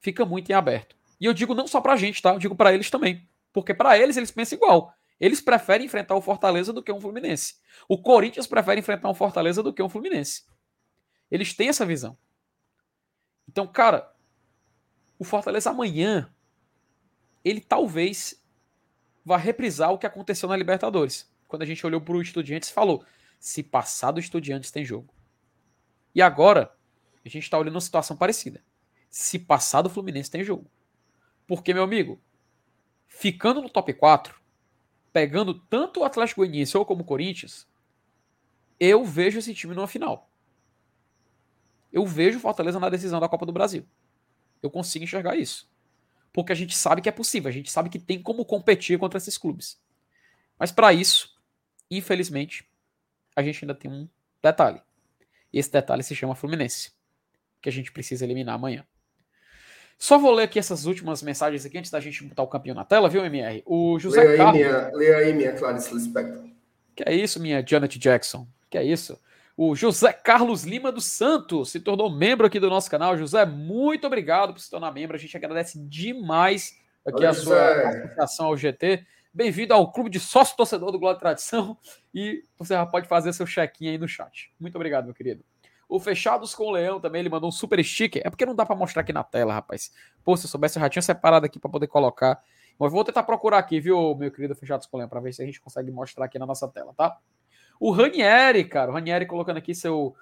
Fica muito em aberto. E eu digo não só pra gente, tá? Eu digo pra eles também. Porque pra eles, eles pensam igual. Eles preferem enfrentar o Fortaleza do que um Fluminense. O Corinthians prefere enfrentar um Fortaleza do que um Fluminense. Eles têm essa visão. Então, cara, o Fortaleza amanhã, ele talvez vá reprisar o que aconteceu na Libertadores. Quando a gente olhou para o Estudiantes e falou: se passar do Estudiantes tem jogo. E agora, a gente está olhando uma situação parecida. Se passar do Fluminense tem jogo. Porque, meu amigo, ficando no top 4, pegando tanto o Atlético Goianiense ou como o Corinthians, eu vejo esse time numa final. Eu vejo Fortaleza na decisão da Copa do Brasil. Eu consigo enxergar isso. Porque a gente sabe que é possível, a gente sabe que tem como competir contra esses clubes. Mas para isso, infelizmente, a gente ainda tem um detalhe. Esse detalhe se chama Fluminense, que a gente precisa eliminar amanhã. Só vou ler aqui essas últimas mensagens aqui antes da gente botar o campeão na tela, viu, MR? O José Leia aí, Carlos. minha, leia aí, minha Clarice Lispector. Que é isso, minha Janet Jackson? Que é isso? O José Carlos Lima dos Santos se tornou membro aqui do nosso canal. José, muito obrigado por se tornar membro. A gente agradece demais aqui Olha, a sua José. associação ao GT. Bem-vindo ao clube de sócio torcedor do e Tradição. E você já pode fazer seu check-in aí no chat. Muito obrigado, meu querido. O Fechados com o Leão também, ele mandou um super sticker. É porque não dá para mostrar aqui na tela, rapaz. Pô, se eu soubesse, eu já tinha separado aqui para poder colocar. Mas vou tentar procurar aqui, viu, meu querido Fechados com o Leão, para ver se a gente consegue mostrar aqui na nossa tela, tá? O Ranieri, cara, o Ranieri colocando aqui seu,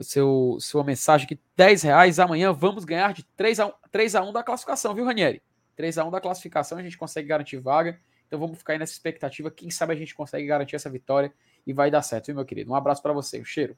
seu, sua mensagem aqui, 10 reais. Amanhã vamos ganhar de 3 a 1, 3 a 1 da classificação, viu, Ranieri? 3 a 1 da classificação, a gente consegue garantir vaga. Então vamos ficar aí nessa expectativa. Quem sabe a gente consegue garantir essa vitória e vai dar certo, viu, meu querido? Um abraço para você, um cheiro.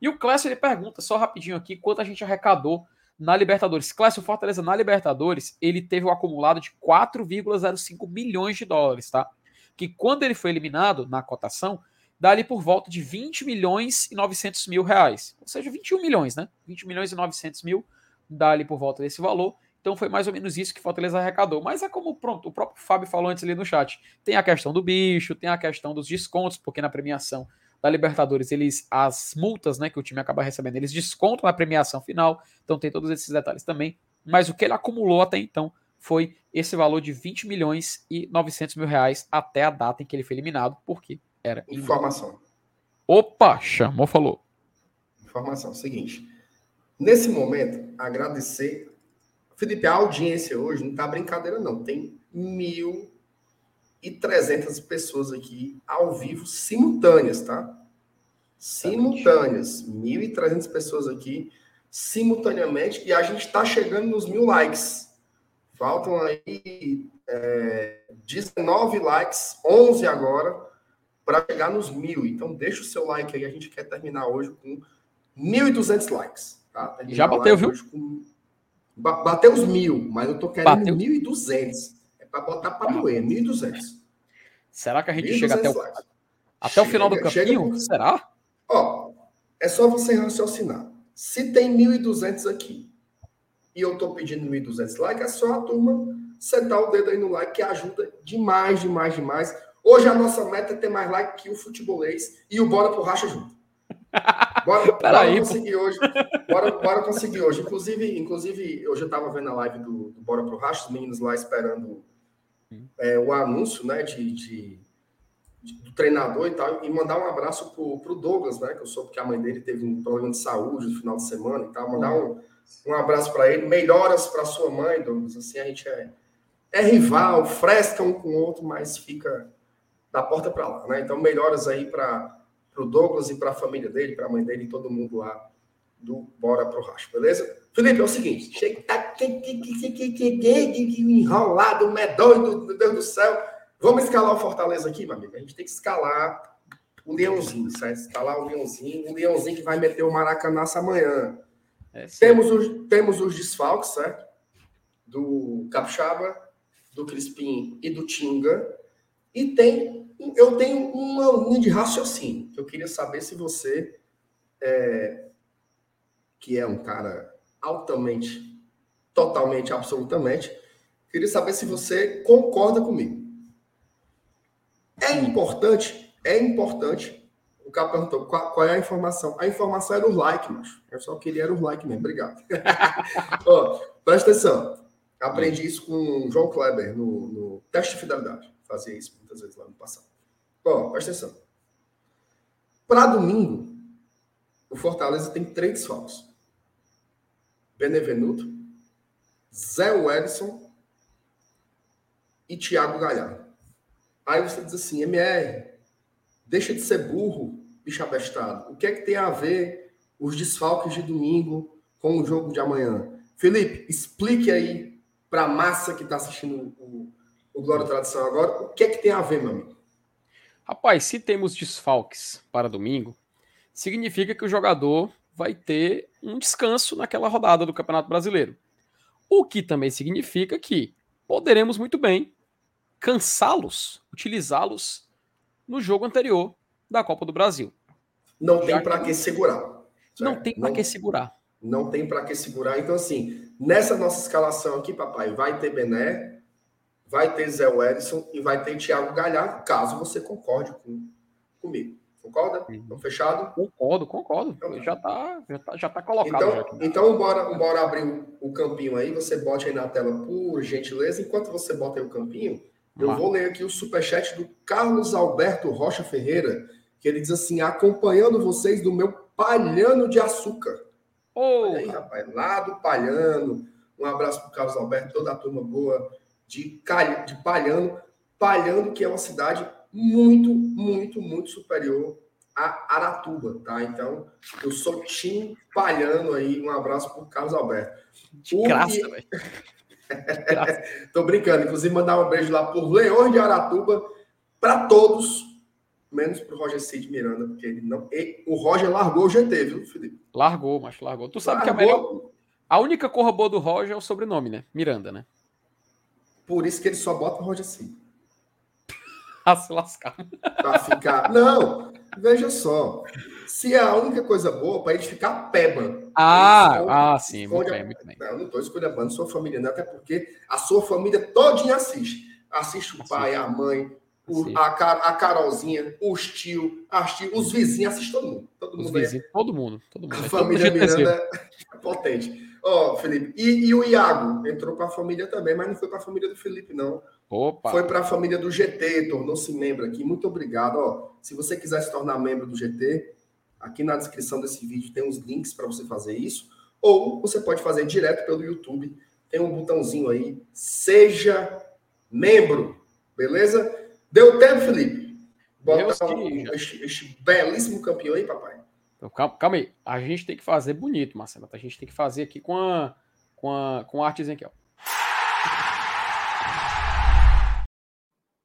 E o Clécio ele pergunta só rapidinho aqui quanto a gente arrecadou na Libertadores. Clécio Fortaleza na Libertadores, ele teve um acumulado de 4,05 milhões de dólares, tá? Que quando ele foi eliminado na cotação, dá ali por volta de 20 milhões e 900 mil reais. Ou seja, 21 milhões, né? 20 milhões e 900 mil dá ali por volta desse valor. Então foi mais ou menos isso que Fortaleza arrecadou. Mas é como pronto, o próprio Fábio falou antes ali no chat. Tem a questão do bicho, tem a questão dos descontos, porque na premiação da Libertadores, eles as multas, né, que o time acaba recebendo, eles descontam na premiação final. Então tem todos esses detalhes também. Mas o que ele acumulou até então foi esse valor de 20 milhões e 900 mil reais até a data em que ele foi eliminado, porque era Informação. Opa, chamou, falou. Informação. Seguinte. Nesse momento, agradecer. Felipe, a audiência hoje não tá brincadeira, não. Tem 1.300 pessoas aqui ao vivo, simultâneas, tá? Simultâneas. 1.300 pessoas aqui, simultaneamente. E a gente está chegando nos mil likes. Faltam aí é, 19 likes, 11 agora, para chegar nos mil. Então, deixa o seu like aí. A gente quer terminar hoje com 1.200 likes. Tá? Terminar Já bateu, viu? com- Ba- Bateu os mil, mas eu tô querendo Bateu. 1.200. Para botar para doer, 1.200. Será que a gente 1.200 chega até o, até o final do Chega- chega caminho? por- Será? Ó, é só você raciocinar. Se tem 1.200 aqui e eu tô pedindo 1.200 likes, é só a turma sentar o dedo aí no like que ajuda demais, demais, demais. Hoje a nossa meta é ter mais like que o futebolês e o Bora pro Racha junto. (laughs) Bora, bora pô. conseguir hoje. Bora, bora conseguir hoje. Inclusive, inclusive, hoje eu tava vendo a live do, do Bora pro Racha, os meninos lá esperando é, o anúncio, né, de, de- de- do treinador e tal, e mandar um abraço pro, pro Douglas, né, que eu soube que a mãe dele teve um problema de saúde no final de semana e tal, mandar um, um abraço para ele, melhoras para sua mãe, Douglas, assim, a gente é, é rival, fresca um com o outro, mas fica da porta para lá, né, então melhoras aí para o Douglas e para a família dele, para a mãe dele e todo mundo lá do Bora pro Racho, beleza? Felipe, é o seguinte, chega, tá que, que, que, que, que, que, que, que enrolado, medonho, meu Deus do céu. Vamos escalar o Fortaleza aqui, meu amigo. A gente tem que escalar o Leãozinho, certo? Escalar o Leãozinho, o Leãozinho que vai meter o Maracanaço amanhã. É. Temos os, temos os desfalques, certo? Do Capixaba, do Crispim e do Tinga. E tem, eu tenho uma linha de raciocínio, eu queria saber se você, é, que é um cara altamente, totalmente, absolutamente, queria saber se você concorda comigo. É importante, é importante. O cara perguntou qual, qual é a informação. A informação era o like, mas eu só queria era o like mesmo. Obrigado. (laughs) Ó, presta atenção. Aprendi isso com o João Kleber no, no teste de fidelidade. Fazia isso muitas vezes lá no passado. Ó, presta atenção. Para domingo, o Fortaleza tem três desfalques. Benevenuto, Zé Wellison e Thiago Galhardo. Aí você diz assim, MR, deixa de ser burro, bicho abestado. O que é que tem a ver os desfalques de domingo com o jogo de amanhã? Felipe, explique aí para a massa que está assistindo o, o Glória Tradição agora, o que é que tem a ver, meu amigo? Rapaz, se temos desfalques para domingo, significa que o jogador vai ter um descanso naquela rodada do Campeonato Brasileiro. O que também significa que poderemos muito bem cansá-los, utilizá-los no jogo anterior da Copa do Brasil. Não tem para que segurar. Certo? Não tem para que segurar. Não tem para que segurar. Então, assim, nessa nossa escalação aqui, papai, vai ter Bené, vai ter Zé Wellison e vai ter Thiago Galhardo, caso você concorde com, comigo. Concorda? Então, fechado? Concordo, concordo. Então, já está já tá, já tá colocado. Então, já então bora, bora abrir o, o, campinho aí. Você bote aí na tela, por gentileza. Enquanto você bota aí o campinho, eu vou ler aqui o superchat do Carlos Alberto Rocha Ferreira, que ele diz assim: acompanhando vocês do meu palhano de açúcar. Oh. Olha aí, rapaz, lá do palhano. Um abraço para o Carlos Alberto, toda a turma boa de, de Palhano. Palhano, que é uma cidade muito, muito, muito superior a Aratuba, tá? Então, eu sou Tim Palhano aí. Um abraço para o Carlos Alberto. De graça, velho. (laughs) Tô brincando. Inclusive, mandar um beijo lá por Leões de Aratuba para todos, menos pro Roger Cid Miranda, porque ele não. E, o Roger largou o GT, viu, Felipe? Largou, mas largou. Tu sabe largou. que a melhor. A única corra boa do Roger é o sobrenome, né? Miranda, né? Por isso que ele só bota o Roger Cid. A (laughs) se lascar. Pra ficar. Não, veja só. Se é a única coisa boa, para ele ficar peba. Ah, ah sim, muito bem, muito bem. Não, não estou escolhendo sua família, não, até porque a sua família todinha assiste. Assiste o pai, a mãe, o, a, a Carolzinha, os tio, as tio, os vizinhos, assiste todo mundo. Todo os mundo vizinhos, todo mundo, todo mundo. A família Miranda é potente. Ó, oh, Felipe, e, e, o Iago entrou para a família também, mas não foi para a família do Felipe, não. Opa. Foi para a família do GT, tornou-se membro aqui. Muito obrigado. Ó, se você quiser se tornar membro do GT, aqui na descrição desse vídeo tem uns links para você fazer isso. Ou você pode fazer direto pelo YouTube. Tem um botãozinho aí, seja membro, beleza? Deu tempo, Felipe? Bota um, este, este belíssimo campeão aí, papai. Então, calma, calma, aí. A gente tem que fazer bonito, Marcelo. A gente tem que fazer aqui com a, com a, com a artezinha aqui, ó.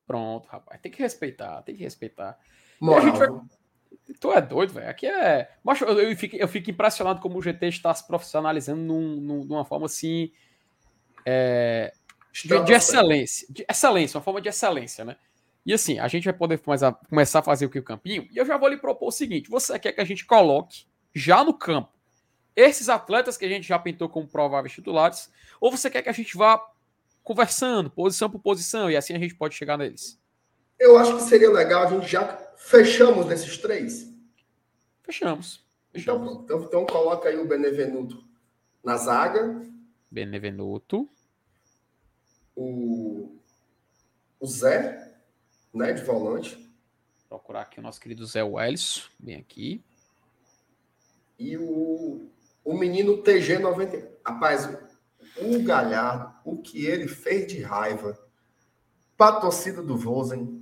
Pronto, rapaz. Tem que respeitar, tem que respeitar. Moral. vai... Tu é doido, velho. Aqui é. Mas eu, eu, fico, eu fico impressionado como o GT está se profissionalizando num, num, numa forma assim. É... De, de, excelência. De excelência, uma forma de excelência, né? E assim, a gente vai poder começar, começar a fazer o que o campinho. E eu já vou lhe propor o seguinte: você quer que a gente coloque já no campo esses atletas que a gente já pintou como prováveis titulares, ou você quer que a gente vá conversando, posição por posição, e assim a gente pode chegar neles? Eu acho que seria legal a gente já fechamos nesses três. Fechamos. Então, fechamos. Então, então, então coloca aí o Benevenuto na zaga. Benevenuto. O, o Zé né, de volante. Vou procurar aqui o nosso querido Zé Welles, bem aqui. E o, o menino TG90. Rapaz, o Galhardo, o que ele fez de raiva para a torcida do Vozen.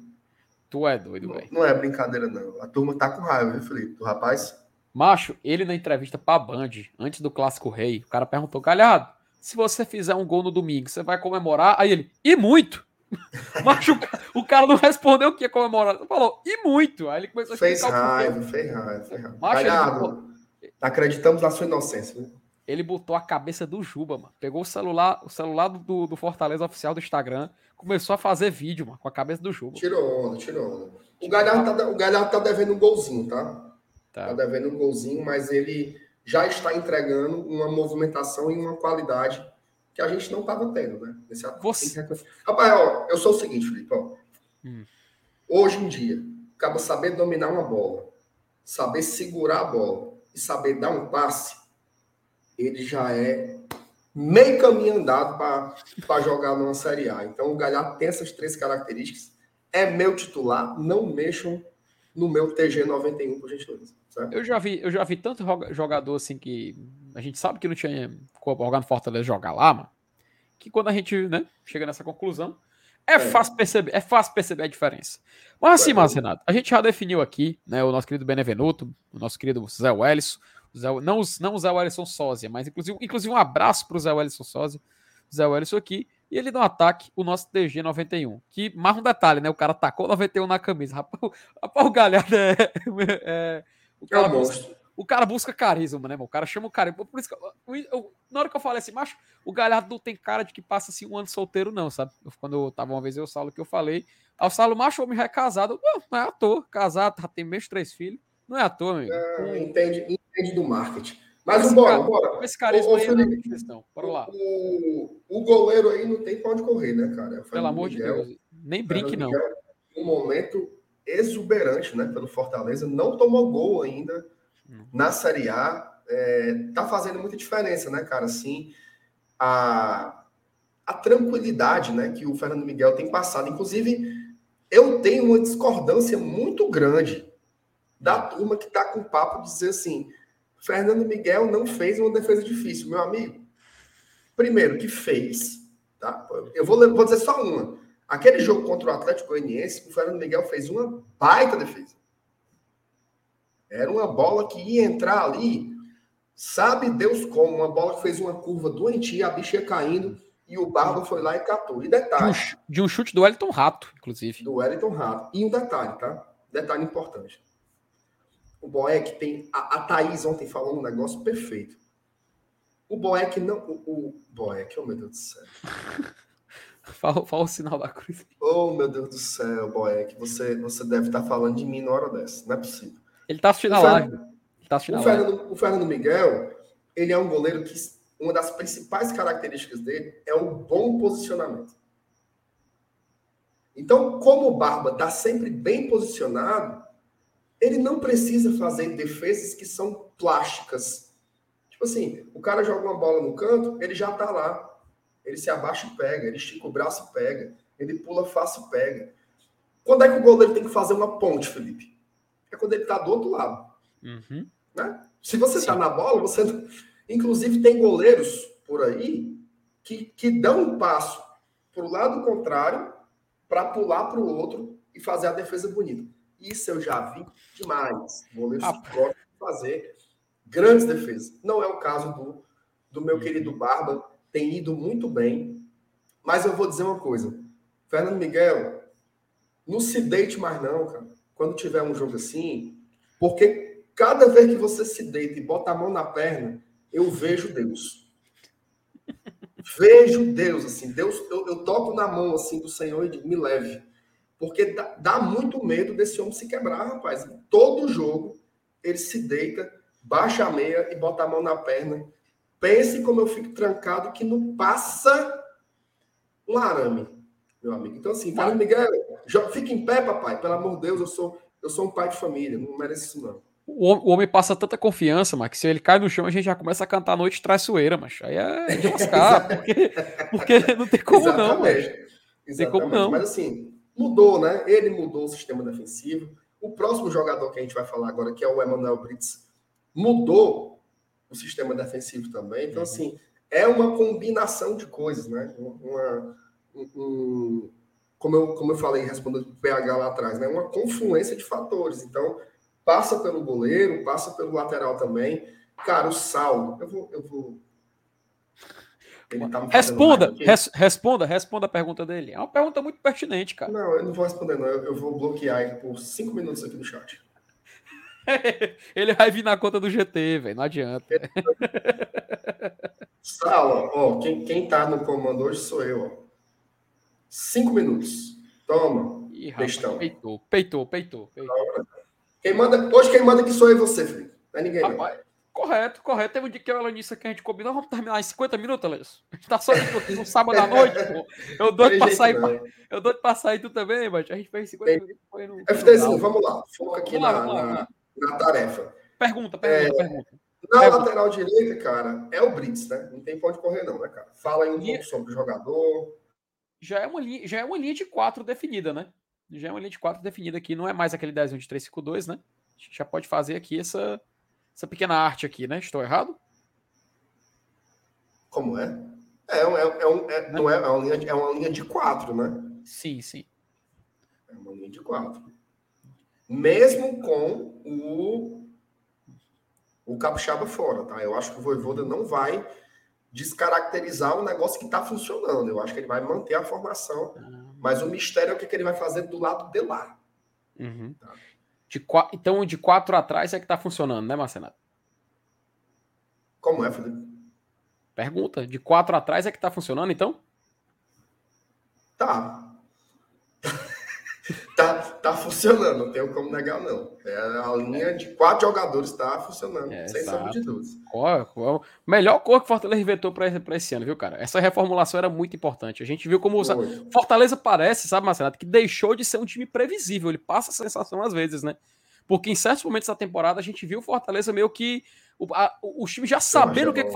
Tu é doido, velho. Não, não é brincadeira, não. A turma tá com raiva, viu, Felipe? Do rapaz. Macho, ele na entrevista pra Band, antes do Clássico Rei, o cara perguntou: Galhardo, se você fizer um gol no domingo, você vai comemorar? Aí ele, e muito! (laughs) Mas o, o, cara não respondeu o que ia comemorar. Falou, e muito. Aí ele começou a fez raiva, fez raiva, fez raiva. Galhardo, acreditamos na sua inocência. Né? Ele botou a cabeça do Juba, mano. Pegou o celular, o celular do, do Fortaleza oficial do Instagram, começou a fazer vídeo, mano, com a cabeça do Juba. Tirou onda, tirou onda. O Galhardo tá, o Galhardo tá devendo um golzinho, tá? Tá. tá devendo um golzinho, mas ele já está entregando uma movimentação e uma qualidade que a gente não estava tendo, né? Nesse Você... Rapaz, ó, eu sou o seguinte, Felipe, ó. Hum. Hoje em dia, acaba saber dominar uma bola, saber segurar a bola e saber dar um passe, ele já é meio caminho andado para jogar numa Série A. Então, o Galhardo tem essas três características. É meu titular, não mexam no meu TG91, por gentileza. Certo? Eu já vi, eu já vi tanto joga- jogador assim que a gente sabe que não tinha como jogar no Fortaleza jogar lá, mano. Que quando a gente, né, chega nessa conclusão, é, É. fácil perceber, é fácil perceber a diferença. Mas assim, É. Márcio Renato, a gente já definiu aqui, né, o nosso querido Benevenuto, o nosso querido Zé Welles, não, não o Zé Wellison Sósia, mas inclusive, inclusive um abraço pro Zé Wellison Sósia, Zé Wellison aqui, e ele no ataque, o nosso DG91, que, mais um detalhe, né, o cara tacou 91 na camisa, rapaz, (laughs) rapaz o Galhardo é, é- o É cara um busca- o cara busca carisma, né? O cara chama o carisma. Por isso que eu- eu- na hora que eu falei assim, macho, o Galhardo não tem cara de que passa assim um ano solteiro, não, sabe? Eu- quando eu tava uma vez eu, o Saulo, que eu falei. Aí o Saulo, macho, o homem já é casado. Não, não é à toa. Casado, já tem meus três filhos. Não é à toa, meu. Ah, Entende, entende do marketing. Mas Esse bora, cara- bora. Esse carisma Ô, ô, aí não é Felipe, questão. Bora lá. O, o goleiro aí não tem pra onde correr, né, cara? É o Pelo Fernando amor de Miguel. Deus. Nem brinque, Fernando não. Miguel, Um momento exuberante, né, pelo Fortaleza. Não tomou gol ainda Hum. na Série A. É, tá fazendo muita diferença, né, cara? Assim, a, a tranquilidade, né, que o Fernando Miguel tem passado. Inclusive, eu tenho uma discordância muito grande da turma que tá com o papo de dizer assim: Fernando Miguel não fez uma defesa difícil, meu amigo. Primeiro, que fez, tá? Eu vou, vou dizer só uma. Aquele jogo contra o Atlético Goianiense, o Fernando Miguel fez uma baita defesa. Era uma bola que ia entrar ali, sabe Deus como, uma bola que fez uma curva doentia, a bicha ia caindo e o Barba foi lá e catou. E De um, detalhe, de um chute do Wellington Rato, inclusive. do Wellington Rato. E um detalhe, tá? Detalhe importante. O Boeck tem. A, a Thaís ontem falou um negócio perfeito. O Boeck não. O, o Boeck, oh meu Deus do céu. (laughs) Fala, fala o sinal da cruz. Oh meu Deus do céu, Boeck. Você, você deve estar falando de mim na hora dessa. Não é possível. Ele tá assistindo a O live. Fernando- Ele tá assistindo O a live. Fernando, o Fernando Miguel, ele é um goleiro que uma das principais características dele é o bom posicionamento. Então, como o Barba está sempre bem posicionado, ele não precisa fazer defesas que são plásticas. Tipo assim, o cara joga uma bola no canto, ele já está lá. Ele se abaixa e pega, ele estica o braço e pega, ele pula fácil e pega. Quando é que o goleiro tem que fazer uma ponte, Felipe? É quando ele está do outro lado. Uhum. né? Se você está na bola, você. Inclusive, tem goleiros por aí que, que dão um passo para o lado contrário para pular para o outro e fazer a defesa bonita. Isso eu já vi demais. Goleiros Ah. que gostam de fazer grandes defesas. Não é o caso do, do meu querido Barba, tem ido muito bem. Mas eu vou dizer uma coisa. Fernando Miguel, não se deite mais não, cara. Quando tiver um jogo assim, porque cada vez que você se deita e bota a mão na perna, eu vejo Deus. Vejo Deus, assim. Deus, eu, eu toco na mão, assim, do Senhor e digo, me leve. Porque dá, dá muito medo desse homem se quebrar, rapaz. Todo jogo, ele se deita, baixa a meia e bota a mão na perna. Pense como eu fico trancado que não passa um arame, meu amigo. Então, assim, Fernando Miguel, jo- fica em pé, papai. Pelo amor de Deus, eu sou, eu sou um pai de família. Não mereço isso, não. O hom- o homem passa tanta confiança, mas que se ele cai no chão, a gente já começa a cantar a noite traiçoeira, mas aí é de (laughs) lascar, porque, porque não tem como não, mas Tem como não. Mas assim, mudou, né? Ele mudou o sistema defensivo. O próximo jogador que a gente vai falar agora, que é o Emmanuel Brits, mudou o sistema defensivo também. Uhum. Então, assim, é uma combinação de coisas, né? Uma, um- um- como, eu, como eu falei, respondendo o PH lá atrás, né? Uma confluência de fatores. Então, passa pelo goleiro, passa pelo lateral também. Cara, o Saulo, eu vou. Eu vou... Tá Responda, res- responda, responda a pergunta dele. É uma pergunta muito pertinente, cara. Não, eu não vou responder, não. Eu, eu vou bloquear ele por cinco minutos aqui no chat. (laughs) Ele vai vir na conta do GT, velho, não adianta. (laughs) Sala, ó, quem, quem tá no comando hoje sou eu, ó. Cinco minutos. Toma. Ih, rapaz, peitou, peitou, peitou, peitou. Quem manda, hoje quem manda aqui sou eu e você, Felipe. Não é ninguém, não. Correto, correto. Teve um dia que eu e a Lanice que a gente combinou, vamos terminar em 50 minutos, Alex. A gente tá só no, sábado à noite, pô. Eu doido pra sair, eu doido pra sair tu também, mas a gente fez 50 Tem. minutos. Foi no, FTzinho, vamos lá. Foca aqui Vamos lá, na, vamos lá, na, na tarefa. Pergunta, pergunta, pergunta. Na Pergunta. lateral direita, cara, é o Brits, né? Não tem pra onde correr, não, né, cara? Fala aí um E- pouco sobre o jogador. Já é, uma linha, já é uma linha de quatro definida, né? Já é uma linha de 4 definida aqui, não é mais aquele desenho de 352, né? A gente já pode fazer aqui essa, essa pequena arte aqui, né? Estou errado? Como é? É, um- é, é um- é- não é, é uma linha de, é uma linha de quatro, né? Sim, sim. É uma linha de quatro. Mesmo com o, o Capixaba fora, tá? Eu acho que o Voivoda não vai descaracterizar um negócio que está funcionando. Eu acho que ele vai manter a formação, mas o mistério é o que, que ele vai fazer do lado de lá. Uhum. Tá. De Então, de 4 atrás é que tá funcionando, né, Marcenato? Como é, Felipe? Pergunta. De 4 atrás é que tá funcionando, então? Tá. Tá, tá funcionando, não tenho como negar, não. É, a linha de quatro jogadores está funcionando, É, sem sombra de dúvidas. Qual, qual- melhor cor que o Fortaleza inventou pra esse, ano, viu, cara? Essa reformulação era muito importante. A gente viu como o. Fortaleza parece, sabe, Marcelo, que deixou de ser um time previsível. Ele passa a sensação às vezes, né? Porque em certos momentos da temporada a gente viu o Fortaleza meio que. O, a- o- os times já sabendo o que, que.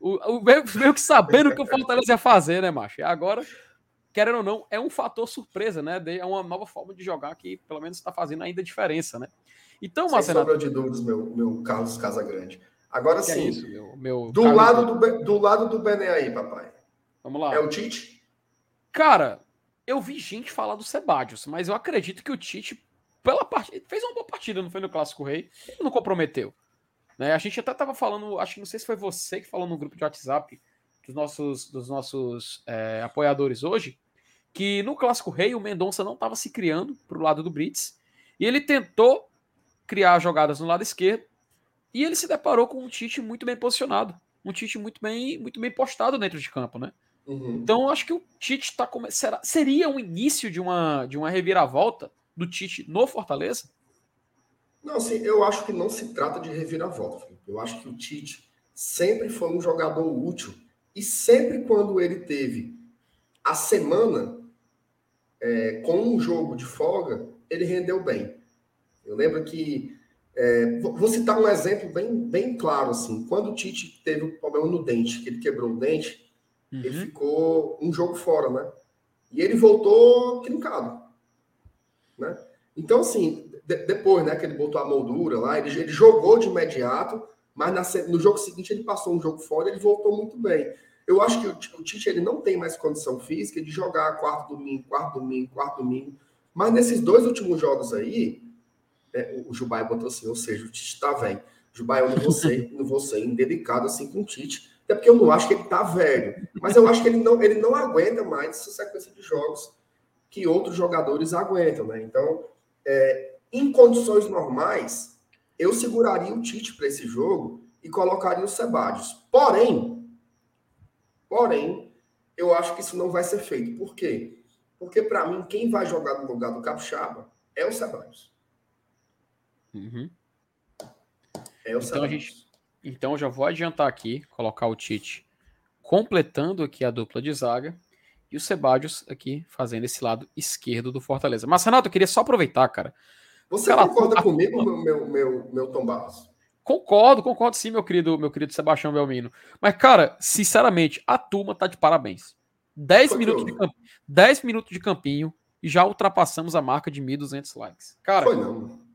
O, o- meio, meio que sabendo o que o Fortaleza ia fazer, né, macho? E agora, querendo ou não, é um fator surpresa, né? É uma nova forma de jogar que, pelo menos, está fazendo ainda diferença, né? Então, Sem Marcelo, sombra de dúvidas, meu, meu Carlos Casagrande. Agora é sim, isso, meu, meu do, Carlos- lado do, do lado do Bené aí, papai. Vamos lá. É o Tite? Cara, eu vi gente falar do Sebadios, mas eu acredito que o Tite, pela partida, fez uma boa partida, não foi no Clássico Rei, não comprometeu. Né? A gente até tava falando, acho que não sei se foi você que falou no grupo de WhatsApp dos nossos, dos nossos é, apoiadores hoje, que no Clássico Rei o Mendonça não estava se criando pro lado do Brits, e ele tentou criar jogadas no lado esquerdo, e ele se deparou com um Tite muito bem posicionado, um Tite muito bem, muito bem postado dentro de campo, né? Uhum. Então, eu acho que o Tite está começando. Seria um início de uma, de uma reviravolta do Tite no Fortaleza? Não, assim, eu acho que não se trata de reviravolta. Felipe. Eu acho que o Tite sempre foi um jogador útil. E sempre quando ele teve a semana é, com um jogo de folga, ele rendeu bem. Eu lembro que. é, vou citar um exemplo bem, bem claro. assim. Quando o Tite teve o problema no dente, que ele quebrou o dente, ele Uhum. ficou um jogo fora, né? E ele voltou trincado, né? Então, assim, de- depois, né, que ele botou a moldura lá, ele, ele jogou de imediato, mas na no jogo seguinte ele passou um jogo fora e ele voltou muito bem. Eu acho que o, Ti- o Tite ele não tem mais condição física de jogar quarto domingo, quarto domingo, quarto domingo. Mas nesses dois últimos jogos aí, é, o Jubai botou assim, ou seja, o Tite tá velho. Jubai, eu não vou ser, não vou ser indelicado assim com o Tite, até porque eu não acho que ele tá velho. Mas eu acho que ele não, ele não aguenta mais essa sequência de jogos que outros jogadores aguentam, né? Então, é, em condições normais, eu seguraria o Tite para esse jogo e colocaria o Sebadios. Porém, porém, eu acho que isso não vai ser feito. Por quê? Porque, para mim, quem vai jogar no lugar do Capixaba é o Sebadios. Uhum. É o Então, gente- Então, eu já vou adiantar aqui, colocar o Tite completando aqui a dupla de zaga e o Sebadios aqui fazendo esse lado esquerdo do Fortaleza. Mas, Renato, eu queria só aproveitar, cara. Você Cara, concorda comigo, meu, meu, meu, meu Tom Barros? Concordo, concordo sim, meu querido, meu querido Sebastião Belmino. Mas, cara, sinceramente, a turma tá de parabéns. 10 Foi que minutos, de houve? camp... 10 minutos de campinho e já ultrapassamos a marca de 1.200 likes. Cara,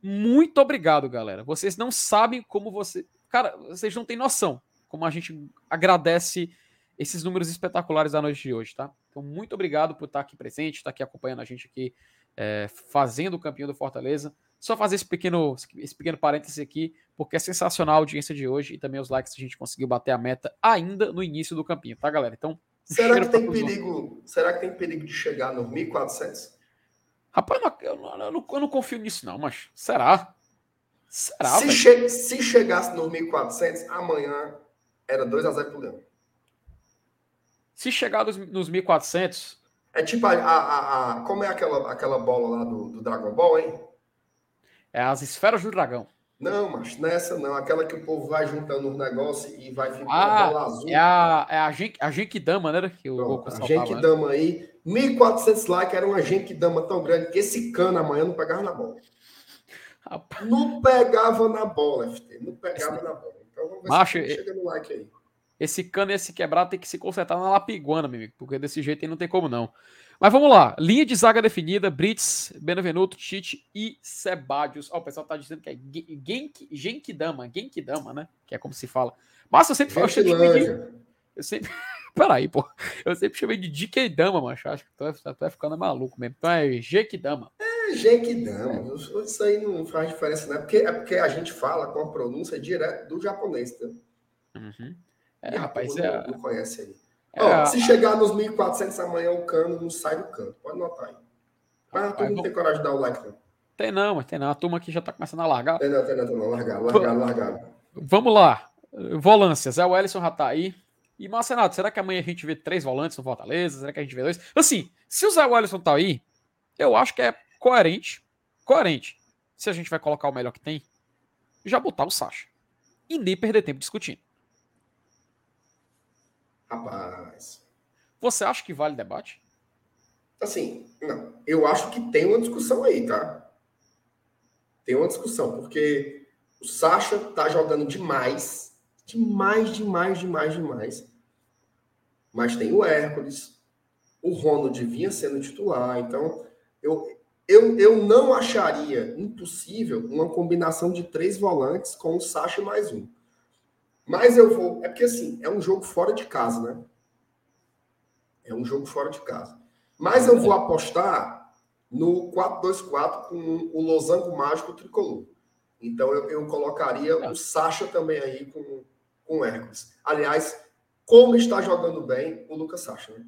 muito obrigado, galera. Vocês não sabem como você. Cara, vocês não têm noção como a gente agradece esses números espetaculares da noite de hoje, tá? Então, muito obrigado por estar aqui presente, estar aqui acompanhando a gente aqui, é, fazendo o campeão do Fortaleza. Só fazer esse pequeno, esse pequeno parêntese aqui, porque é sensacional a audiência de hoje e também os likes a gente conseguiu bater a meta ainda no início do campinho, tá, galera? Então, (laughs) Será que tem perigo? Será que tem perigo de chegar nos 1.400? Rapaz, eu não, eu não- eu não- eu não confio nisso, não, mas será? Será, se, che- se chegasse nos 1.400, amanhã era 2x0 pro Leão. Se chegar nos, nos 1.400, É tipo a, a- a- Como é aquela, aquela bola lá do, do Dragon Ball, hein? é as esferas do dragão. Não, mas nessa não. Aquela que o povo vai juntando os negócios e vai ficando Ah, bola azul. É a, é a, Gen, a Genkidama, né? Que o Goku a né? dama aí. 1.400 likes era uma gente dama tão grande que esse cano amanhã não pegava na bola. Rapaz, Não pegava na bola, FT. Não pegava na bola. Então vamos ver Macho, se chega no like aí. Esse cano e esse quebrado tem que se consertar na lapiguana, meu amigo, porque desse jeito aí não tem como não. Mas vamos lá. Linha de zaga definida: Brits, Benevenuto, Tite e Sebadios. Ó, o pessoal tá dizendo que é Genk, Genkidama, Genkidama, né? Que é como se fala. Mas eu sempre falo. Eu sempre. (laughs) Peraí, pô. Eu sempre chamei de Dama, macho. Acho que tu vai, tu vai ficando maluco mesmo. Então é Jequidama. É Jequidama. Isso aí não faz diferença, né? Porque, é porque a gente fala com a pronúncia direto do japonês, tá? Uhum. É, rapaz, é... não, não conhece aí. É, se chegar nos 1400 amanhã, o cano não sai do canto. Pode notar aí. Mas a turma não tem coragem de dar o like, não. Tem não, mas tem não. A turma aqui já tá começando a largar. Tem não, tem não, tem não. Largar, largar, largar. Vamos lá. Volâncias. É o Ellison já tá aí. E, Marcenato, será que amanhã a gente vê três volantes no Fortaleza? Será que a gente vê dois? Assim, se o Zé Wellison tá aí, eu acho que é coerente, coerente, se a gente vai colocar o melhor que tem, já botar o Sacha. E nem perder tempo discutindo. Rapaz. Você acha que vale debate? Assim, não. Eu acho que tem uma discussão aí, tá? Tem uma discussão, porque o Sacha tá jogando demais Demais, demais, demais, demais. Mas tem o Hércules, o Ronald vinha sendo titular, então eu, eu, eu não acharia impossível uma combinação de três volantes com o Sacha mais um. Mas eu vou. É porque assim, é um jogo fora de casa, né? É um jogo fora de casa. Mas eu vou apostar no 4-2-4 com o losango mágico tricolor. Então eu, eu colocaria o Sacha também aí com, com o Hércules. Aliás, como está jogando bem o Lucas Sacha, né?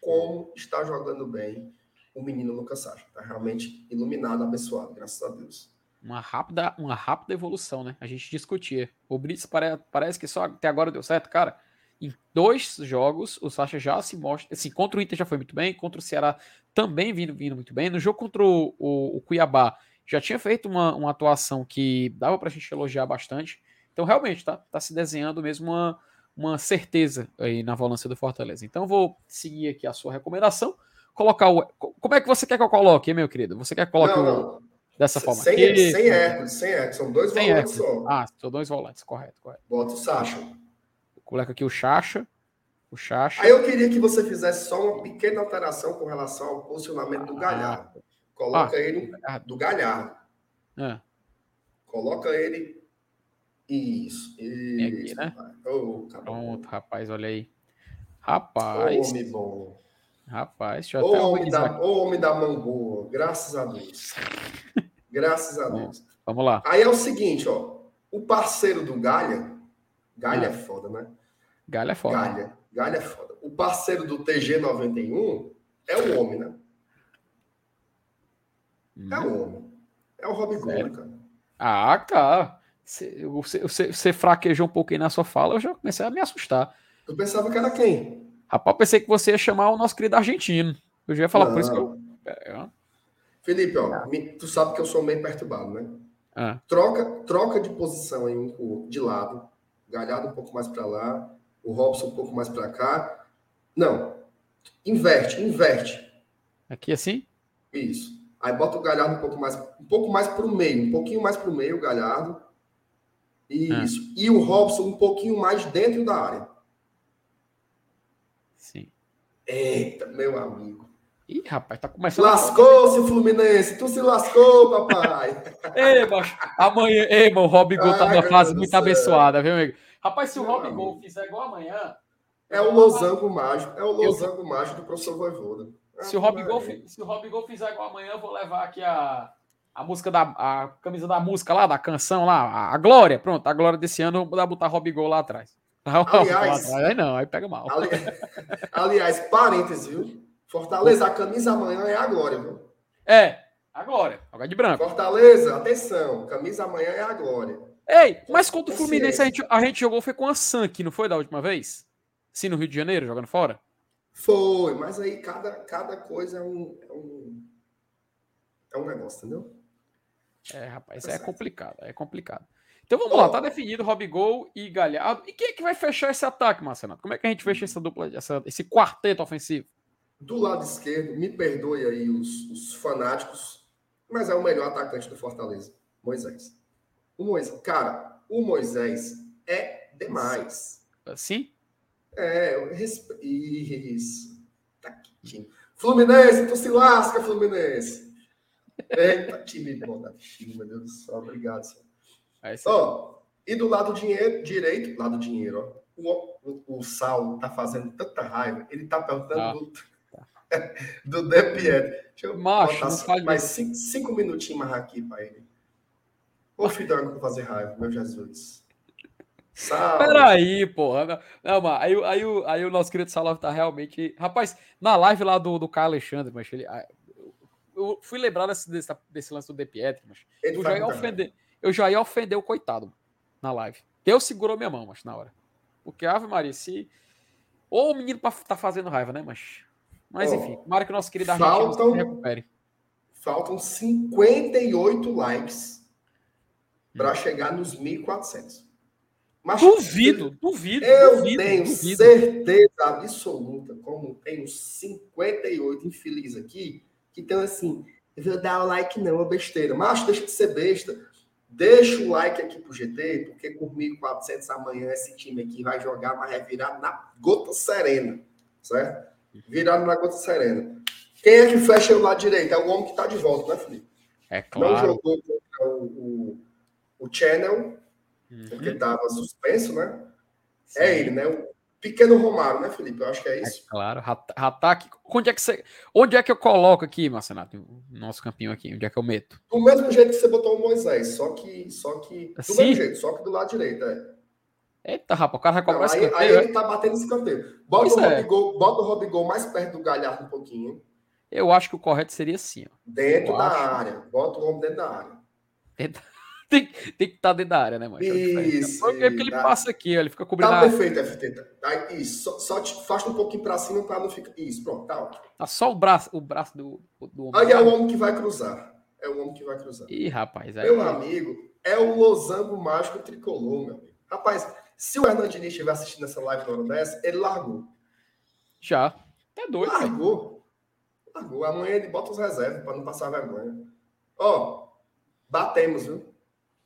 Como está jogando bem o menino Lucas Sacha. Está realmente iluminado, abençoado, graças a Deus. Uma rápida, uma rápida evolução, né? A gente discutia. O Brits pare, parece que só até agora deu certo, cara. Em dois jogos, o Sacha já se mostra. Assim, contra o Inter já foi muito bem, contra o Ceará também vindo, vindo muito bem. No jogo contra o, o, o Cuiabá, já tinha feito uma, uma atuação que dava pra gente elogiar bastante. Então, realmente, tá, tá se desenhando mesmo uma, uma certeza aí na volância do Fortaleza. Então, vou seguir aqui a sua recomendação. Colocar o. Como é que você quer que eu coloque, meu querido? Você quer que eu coloque não, não. Dessa forma. Sem, aqui? sem Hércules, sem Hércules. São dois sem volantes só. Ah, são dois volantes, correto, correto. Bota o Sacha. Coloca aqui o Chacha. O Chacha. Aí eu queria que você fizesse só uma pequena alteração com relação ao posicionamento do ah. Galhardo. Coloca ah, ele do Galhardo. É. Coloca ele isso. isso aqui, né? Oh, Pronto, rapaz, olha aí. Rapaz. Oh, homem bom. Rapaz, deixa eu até homem da, oh, homem da mão boa. Graças a Deus. (laughs) Graças a Deus. Vamos lá. Aí é o seguinte, ó. O parceiro do Galha. Galha é, é foda, né? Galha é foda. Galha. Galha é foda. O parceiro do TG91 é o homem, né? Hum. É o homem. É o Rob Gold, cara. Ah, tá. Você, você, você fraquejou um pouquinho na sua fala, eu já comecei a me assustar. Eu pensava que era quem? Rapaz, pensei que você ia chamar o nosso querido argentino. Eu já ia falar Não. por isso que eu. Felipe, ó, tu sabe que eu sou meio perturbado, né? Ah. Troca, troca de posição aí um de lado, Galhado um pouco mais para lá, o Robson um pouco mais para cá. Não, inverte, inverte. Aqui assim? Isso. Aí bota o Galhardo um pouco mais, um pouco mais para o meio, um pouquinho mais para o meio, o Galhardo. Isso. É. E o Robson um pouquinho mais dentro da área. Sim. Eita, meu amigo. Ih, rapaz, tá começando. Lascou-se, Fluminense. Tu se lascou, papai. (laughs) ei, macho. Amanhã. Ei, mano, o Rob Gol tá numa fase muito abençoada, viu, amigo? Rapaz, se o Rob Gol fizer igual amanhã. É o losango mágico. É o losango eu... mágico do professor Voivoda. Se o Rob Gol, se o Rob Gol fizer igual amanhã, eu vou levar aqui a a música da a camisa da música lá, da canção lá, a, a Glória, pronto, a Glória desse ano, vou botar Robigol lá atrás. (laughs) Aliás, aí não, aí pega mal. Ali, aliás, parênteses, viu? Fortaleza, a camisa amanhã é a Glória, viu? É, a Glória, jogar de branco. Fortaleza, atenção, camisa amanhã é a Glória. Ei, mas contra o Fluminense a gente, a gente jogou foi com a Sank, não foi da última vez? Sim, no Rio de Janeiro, jogando fora? Foi, mas aí cada, cada coisa é um, é um, é um negócio, entendeu? É, rapaz, tá é complicado, é complicado. Então vamos oh. lá, tá definido Robigol e Galhardo. E quem é que vai fechar esse ataque, Marcelo? Como é que a gente fecha essa dupla, essa, esse quarteto ofensivo? Do lado esquerdo, me perdoe aí os, os fanáticos, mas é o melhor atacante do Fortaleza, Moisés. O Moisés, cara, o Moisés é demais. Assim? É, eu respe... isso. Tá quietinho. Fluminense, tu se lasca, Fluminense. Eita, time bom da meu Deus do céu. Obrigado, senhor. É. Ó, e do lado dinheiro, direito, lado dinheiro, ó. O, o, o Sal tá fazendo tanta raiva. Ele tá perguntando Ah. do, do De Pietri. Deixa eu Macho, botar mais cinco, cinco minutinhos mais aqui pra ele. Ô, filho, pra fazer raiva, meu Jesus. Sal. Peraí, porra. Não, não, mas aí, aí, o- aí o nosso querido Salov tá realmente. Rapaz, na live lá do, do Caio Alexandre, mas ele. eu- Eu fui lembrar desse, desse, desse lance do De Pietri, mas Ele eu faz já, ia ofender, eu já ia ofender o coitado na live. Deus segurou minha mão, mas na hora. Porque, Ave Maria, se. Ou o menino tá fazendo raiva, né, mas. Mas Ó, enfim, tomara que o nosso querido argentino faltam- se recupere. Faltam 58 likes para chegar nos 1.400. Mas Duvido, duvido, Eu duvido, tenho duvido. certeza absoluta, como tem uns 58 infelizes aqui, que estão assim, eu vou dar o like não, é besteira. Mas deixa de ser besta. Deixa o like aqui pro GT, porque com 1.400 amanhã esse time aqui vai jogar, é virado na gota serena, certo? Virado na gota serena. Quem é que fecha o lado direito? É o homem que tá de volta, né, Felipe? É Não claro. jogou contra o, o, o Channel, Uhum. porque estava suspenso, né? É ele, né? O pequeno Romário, né, Felipe? Eu acho que é É isso. claro, Rat- Ataque. Onde é que você. Onde é que eu coloco aqui, Marcenato? O Nosso campinho aqui, onde é que eu meto? Do mesmo jeito que você botou o Moisés, só que. Só que do Assim? mesmo jeito, só que do lado direito. É. Eita, rapaz, o cara vai cobrar esse aí, aí é? ele tá batendo escanteio. Bota o, é. Bota o Robigol mais perto do Galhardo um pouquinho? Eu acho que o correto seria assim, ó. Dentro Eu da acho. área. Bota o homem dentro da área. (laughs) Tem, tem que estar dentro da área, né, mano? Isso, Porque, porque ele tá. passa aqui, ó, ele fica cobrindo. Tá perfeito, FT. Tá, isso. Só, só te afasta um pouquinho pra cima pra não ficar. Isso, pronto, tá ótimo. Tá só o braço, o braço do, do homem. Aí é o homem que vai cruzar. É o homem que vai cruzar. Ih, rapaz. Aí... Meu amigo, é o losango mágico tricolor, meu amigo. Rapaz, se o Hernandinho estiver assistindo essa live na hora dessa, ele largou. Já. É doido. Largou. Largou. Amanhã ele bota os reservas para não passar vergonha. Ó, batemos, viu?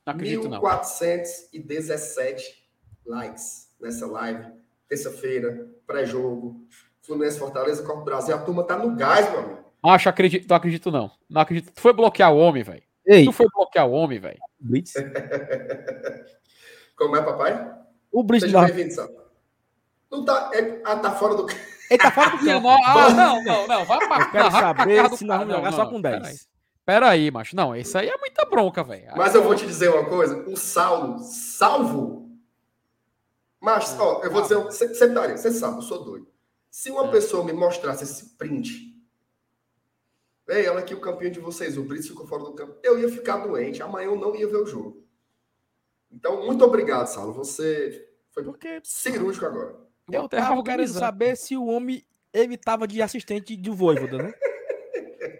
Não acredito, não. 1417 likes nessa live. Terça-feira, pré-jogo. Fluminense Fortaleza, Copa do Brasil. A turma tá no gás, meu amigo. Acho, acredito, não acredito, não. Não acredito. Tu foi bloquear o homem, velho. Tu foi bloquear o homem, velho. Blitz. (laughs) Como é, papai? O Blitz Seja bem-vindo. Não tá. É, ah, tá fora do. (laughs) Ele tá fora do Não, campo. ah, não, não, não. Vai pra Eu quero saber se nós vamos jogar só com pera 10. aí. Pera aí, macho. Não, isso aí é muita bronca, velho. Mas eu vou te dizer uma coisa: o Saulo, salvo. Mas, ó, eu vou dizer. Você, você, você sabe, eu sou doido. Se uma Hum. pessoa me mostrasse esse print. Ei, olha aqui o campinho de vocês, o Brits ficou fora do campo. Eu ia ficar doente, amanhã eu não ia ver o jogo. Então, muito obrigado, Saulo. Você foi Porque cirúrgico agora. eu tava querendo saber se o homem ele tava de assistente do Voivoda, né?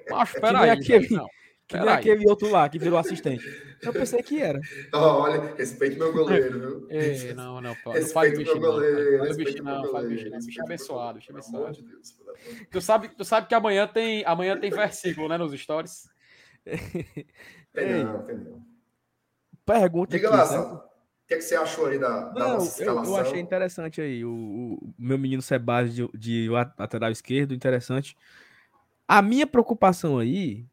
Macho, que pera nem aí. aquele- Não, Que nem aquele outro lá que virou assistente. Eu pensei que era. Ó, olha, respeite meu goleiro, viu? Ei, não, não, pô, não faz bicho meu não. goleiro. Faz respeite bicho não, faz bicho não. Bicho abençoado, bicho goleiro. Pelo amor abençoado. de Deus, de Tu sabe, tu sabe que amanhã tem, amanhã tem (laughs) versículo, né, nos stories? Tem não, tem não. Pergunta Diga aqui, lá, né? O que, é que você achou aí da, da Não, nossa eu, eu escalação? achei interessante aí. O, o meu menino Sebastião de, de lateral esquerdo, interessante. A minha preocupação aí,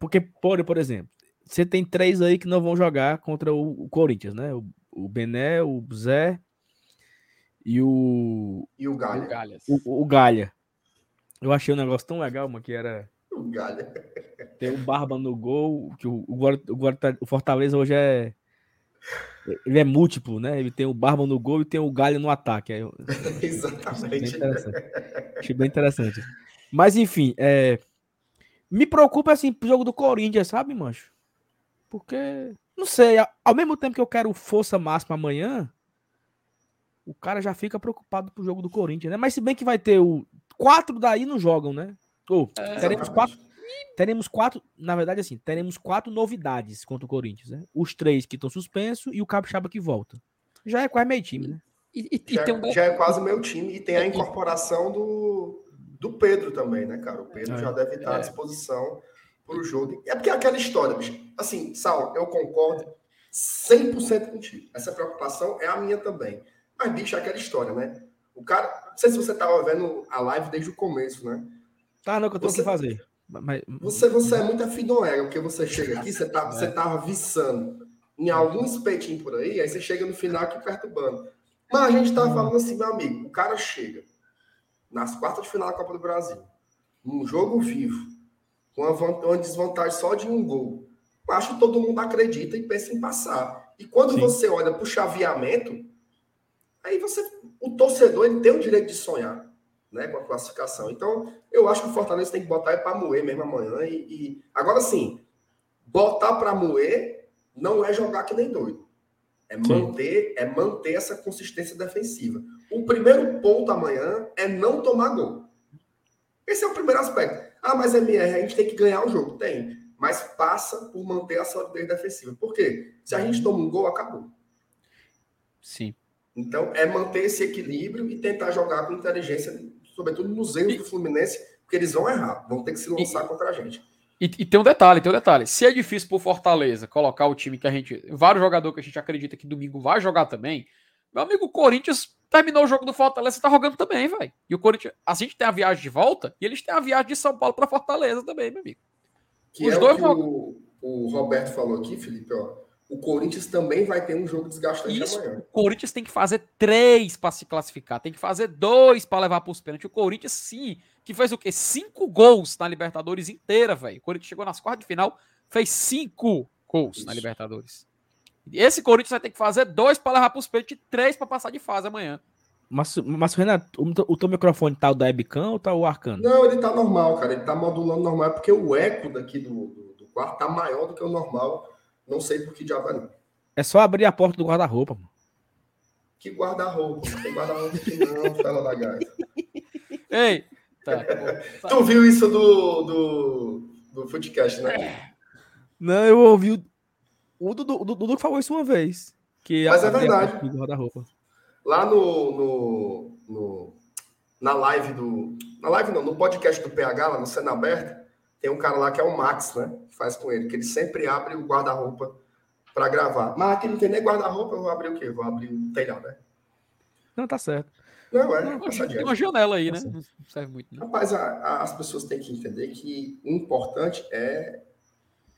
porque, por, por exemplo, você tem três aí que não vão jogar contra o, o Corinthians, né? O, o Bené, o Zé e o, E o Galha. O, o Galha. Eu achei um negócio tão legal, mano, que era Galha. ter o Barba no gol, que o, o, Guar- o o Fortaleza hoje é. Ele é múltiplo, né? Ele tem o Barba no gol e tem o Galho no ataque. (laughs) Bem Exatamente. interessante. Achei bem interessante. Mas enfim, é... me preocupa assim pro jogo do Corinthians, sabe, mancho? Porque, não sei, ao mesmo tempo que eu quero força máxima amanhã, o cara já fica preocupado pro jogo do Corinthians, né? Mas se bem que vai ter o. Quatro daí não jogam, né? Ou teremos quatro. Teremos quatro, na verdade, assim, teremos quatro novidades contra o Corinthians, né? Os três que estão suspensos e o Capixaba que volta. Já é quase meio time, né? E, e- e Já, tem um já é quase meu time. E tem a E- incorporação do, do Pedro também, né, cara? O Pedro É. já deve estar à É. disposição para o jogo. É porque é aquela história, bicho. Assim, Sal, eu concordo 100% contigo. Essa preocupação é a minha também. Mas, bicho, é aquela história, né? O cara. Não sei se você tava vendo a live desde o começo, né? Tá, não, que eu tenho Você- que fazer. Mas, Você, você é muito afidoega, porque você chega aqui, você, tá, (laughs) você tava viçando em algum espetinho por aí, aí você chega no final aqui perturbando. Mas a gente tava falando assim, meu amigo, o cara chega nas quartas de final da Copa do Brasil, num jogo vivo, com uma, van- uma desvantagem só de um gol. Eu acho que todo mundo acredita e pensa em passar. E quando Sim. você olha para o chaveamento, aí você, o torcedor ele tem o direito de sonhar né, com a classificação. Então, eu acho que o Fortaleza tem que botar para moer mesmo amanhã. E, e- agora sim, botar para moer não é jogar que nem doido. É manter, é manter essa consistência defensiva. O primeiro ponto amanhã é não tomar gol. Esse é o primeiro aspecto. Ah, mas MR, a gente tem que ganhar o jogo. Tem. Mas passa por manter a solidez defensiva. Por quê? Se a gente toma um gol, acabou. Sim. Então, é manter esse equilíbrio e tentar jogar com inteligência, sobretudo nos erros do Fluminense, porque eles vão errar, vão ter que se lançar contra a gente. E, e tem um detalhe, tem um detalhe. Se é difícil pro Fortaleza colocar o time que a gente. Vários jogadores que a gente acredita que domingo vai jogar também. Meu amigo, o Corinthians terminou o jogo do Fortaleza e tá jogando também, velho. E o Corinthians. A gente tem a viagem de volta e eles têm a viagem de São Paulo pra Fortaleza também, meu amigo. Que Os é dois o, o Roberto falou aqui, Felipe, ó. O Corinthians também vai ter um jogo desgastante Isso. amanhã. O Corinthians tem que fazer três pra se classificar, tem que fazer dois pra levar pros pênaltis. O Corinthians, sim, que fez o quê? Cinco gols na Libertadores inteira, velho. O Corinthians chegou nas quartas de final, fez cinco gols na Isso. Libertadores. Esse Corinthians vai ter que fazer dois pra levar pros pênaltis e três pra passar de fase amanhã. mas, mas Renato, o, teu- o teu microfone tá o da webcam ou tá o arcano? Não, ele tá normal, cara. Ele tá modulando normal, porque o eco daqui do, do, do quarto tá maior do que o normal. Não sei por que diabo é não. É só abrir a porta do guarda-roupa, mano. Que guarda-roupa. Não tem guarda-roupa aqui não, (laughs) fela da gaita. Ei, (laughs) tá. Tu viu isso do, do, do Footcast, né? Não, eu ouvi o. O Dudu, o Dudu que falou isso uma vez. Que Mas é verdade. porta do guarda-roupa. Lá no, no, no- na live do. Na live não, no podcast do PH, lá no Cena Aberta, tem um cara lá que é o Max, né? Que faz com ele, que ele sempre abre o guarda-roupa para gravar. Mas aqui não tem nem guarda-roupa, eu vou abrir o quê? Vou abrir o telhado, né? Não, tá certo. Não, é, Tem passa uma janela aí, né? Não serve muito, não. Rapaz, a- a- as pessoas têm que entender que o importante é,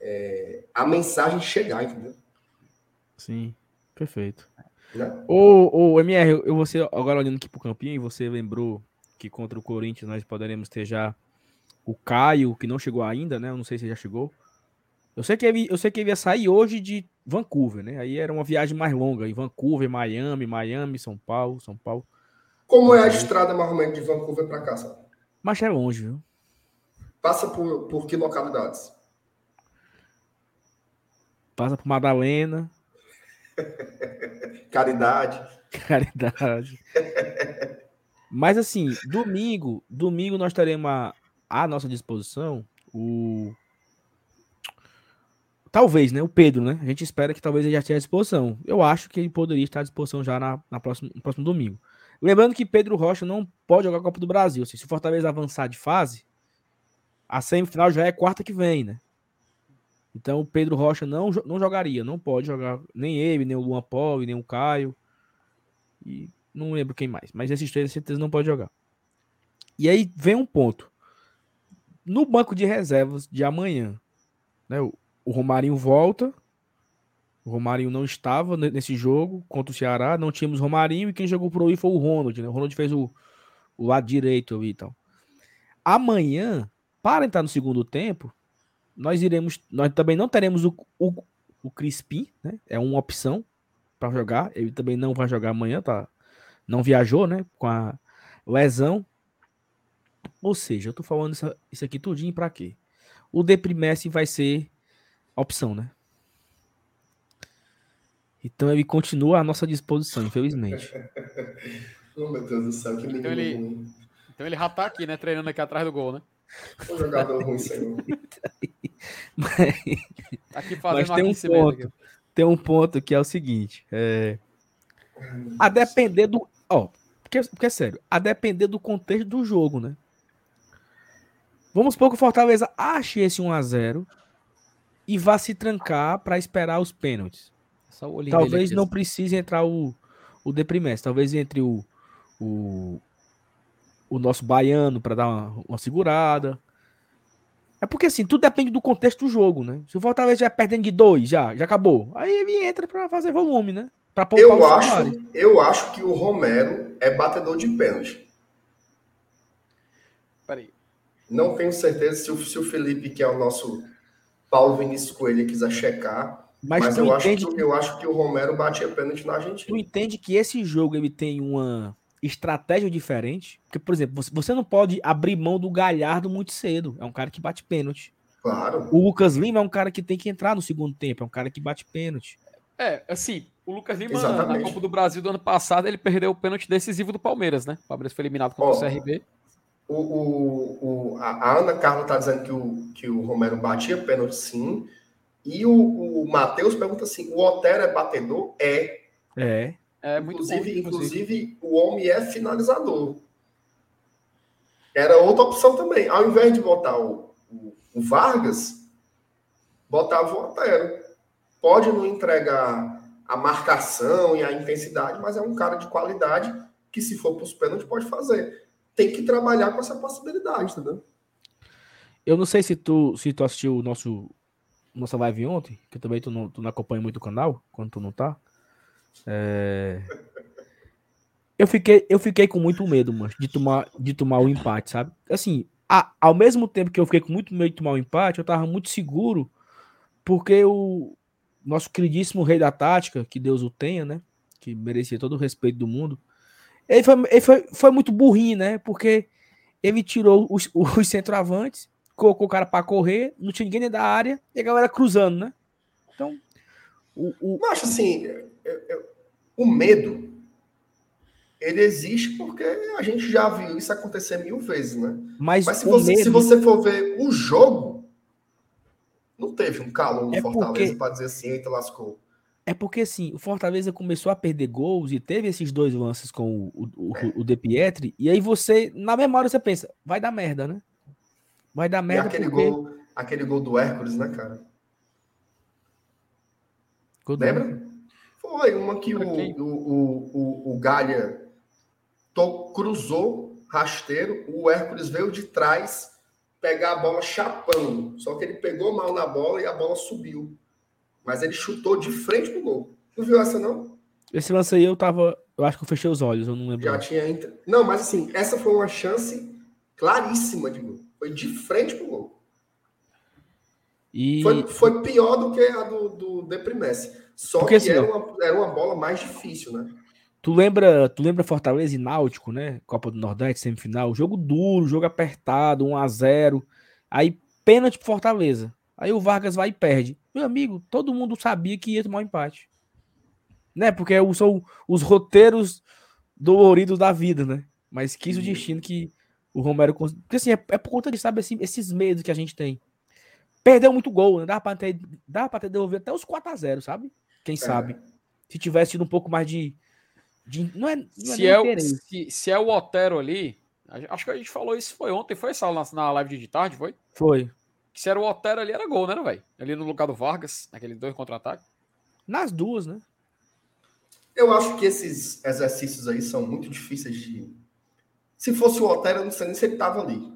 é a mensagem chegar, entendeu? Sim, perfeito. Né? Ô, ô, MR, eu você agora olhando aqui pro campinho, e você lembrou que contra o Corinthians nós poderemos ter já o Caio, que não chegou ainda, né? Eu não sei se já chegou. Eu sei que ele, eu sei que ele ia sair hoje de Vancouver, né? Aí era uma viagem mais longa, em Vancouver, Miami, Miami, São Paulo, São Paulo. Como é a estrada mais ou menos de Vancouver para cá, sabe? Mas é longe, viu? Passa por, por que localidades? Passa por Madalena, (laughs) Caridade. caridade. (laughs) Mas assim, domingo, domingo nós teremos a- à nossa disposição o talvez, né, o Pedro, né? A gente espera que talvez ele já esteja à disposição. Eu acho que ele poderia estar à disposição já na, na próxima, no próximo domingo. Lembrando que Pedro Rocha não pode jogar a Copa do Brasil. Se o Fortaleza avançar de fase, a semifinal já é quarta que vem, né? Então o Pedro Rocha não, não jogaria, não pode jogar nem ele, nem o Luan Poli, nem o Caio. E não lembro quem mais, mas esses três certeza não pode jogar. E aí vem um ponto. No banco de reservas de amanhã, né, o, o Romarinho volta. O Romarinho não estava ne- nesse jogo contra o Ceará, não tínhamos Romarinho e quem jogou pro I foi o Ronald, né? O Ronald fez o, o lado direito ali e tal. Amanhã, para entrar no segundo tempo, nós iremos, nós também não teremos o, o, o Crispim, né? É uma opção para jogar. Ele também não vai jogar amanhã, tá? Não viajou, né? Com a lesão. Ou seja, eu tô falando isso, isso aqui tudinho para quê? O Deprimesse vai ser a opção, né? Então ele continua à nossa disposição, infelizmente. (laughs) Oh, meu Deus do céu, que menino ele- ruim. Então ele já tá aqui, né? Treinando aqui atrás do gol, né? (laughs) Um jogador ruim, senhor. (laughs) Mas, Tá aqui mas tem um aqui. ponto. Tem um ponto que é o seguinte. É, a depender do. Ó, porque, porque é sério, a depender do contexto do jogo, né? Vamos supor que o Fortaleza ache esse 1x0 e vá se trancar para esperar os pênaltis. Talvez não precise entrar o, o Deprimesse. Talvez entre o, o, o nosso baiano para dar uma, uma segurada. É porque assim, tudo depende do contexto do jogo, né? Se o Fortaleza já é perdendo de dois, já, já acabou. Aí ele entra para fazer volume, né? Pra poupar Eu o acho, salário. eu acho que o Romero é batedor de pênalti. Peraí. Não tenho certeza se o, se o Felipe, que é o nosso Paulo Vinícius Coelho, quiser checar. Mas, Mas, tu, eu, acho que, eu acho que o Romero batia pênalti na tu Argentina. entende que esse jogo ele tem uma estratégia diferente? Porque, por exemplo, você, você não pode abrir mão do Galhardo muito cedo. É um cara que bate pênalti. Claro. O Lucas Lima é um cara que tem que entrar no segundo tempo. É um cara que bate pênalti. É, assim, o Lucas Lima, Exatamente. na Copa do Brasil do ano passado, ele perdeu o pênalti decisivo do Palmeiras, né? O Palmeiras foi eliminado contra Ó, o CRB. O, o, o- a Ana Carla está dizendo que o, que o Romero batia pênalti sim. E o, o Matheus pergunta assim: o Otero é batedor? É. É. É muito bom, inclusive, inclusive, o homem é finalizador. Era outra opção também. Ao invés de botar o, o, o Vargas, botava o Otero. Pode não entregar a marcação e a intensidade, mas é um cara de qualidade que, se for para os pênaltis, pode fazer. Tem que trabalhar com essa possibilidade, entendeu? Eu não sei se tu, se tu assistiu o nosso nossa live ontem, que também tu não, tu não acompanha muito o canal, quando tu não tá. É, Eu fiquei, eu fiquei com muito medo, mano, de tomar, de tomar o empate, sabe? Assim, a- ao mesmo tempo que eu fiquei com muito medo de tomar o empate, eu tava muito seguro, porque o nosso queridíssimo rei da tática, que Deus o tenha, né? Que merecia todo o respeito do mundo. Ele foi, ele foi, foi muito burrinho, né? Porque ele tirou os, os centroavantes, colocou o cara pra correr, não tinha ninguém dentro da área, e a galera cruzando, né? Então, o, o- Mas, assim, eu- eu- o medo, ele existe porque a gente já viu isso acontecer mil vezes, né? mas, Mas se você, se medo- você for ver o jogo, não teve um calor no É Fortaleza porque- para dizer assim, eita, lascou. É porque assim, o Fortaleza começou a perder gols e teve esses dois lances com o, o, o, o De Pietri, e aí você, na memória, você pensa, vai dar merda, né? Vai dar E merda aquele porque... gol, aquele gol do Hércules, né, cara? Gol do- Lembra? Foi uma que o, o, o, o Galha to- cruzou rasteiro, o Hércules veio de trás pegar a bola chapando. Só que ele pegou mal na bola e a bola subiu. Mas ele chutou de frente pro gol. Não viu essa, não? Esse lance aí eu tava, eu acho que eu fechei os olhos, eu não lembro. Já tinha. ent- Não, mas assim, essa foi uma chance claríssima de gol. Foi de frente pro gol. E Foi, foi pior do que a do, do Deprimesse. Só Porque, que assim, era, uma, era uma bola mais difícil, né? tu lembra, tu lembra Fortaleza e Náutico, né? Copa do Nordeste, semifinal, jogo duro, jogo apertado, 1 a 0 Aí pênalti pro Fortaleza. Aí o Vargas vai e perde. Meu amigo, todo mundo sabia que ia tomar um empate. Né? Porque são os roteiros doloridos da vida, né? Mas quis o destino que o Romero. Porque assim, é, é por conta de, sabe, esses medos que a gente tem. Perdeu muito gol, né? Dá pra ter, dá pra ter devolvido até os 4x0, sabe? Quem sabe? Se tivesse tido um pouco mais de. de- não é, não é Se é, o, se, se é o Otero ali, acho que a gente falou isso foi ontem, foi essa na, na live de tarde, foi? Foi. Que se era o Otero ali, era gol, né, velho? Ali no lugar do Vargas, naquele dois contra-ataque. Nas duas, né? Eu acho que esses exercícios aí são muito difíceis de. Se fosse o Otero, eu não sei nem se ele estava ali.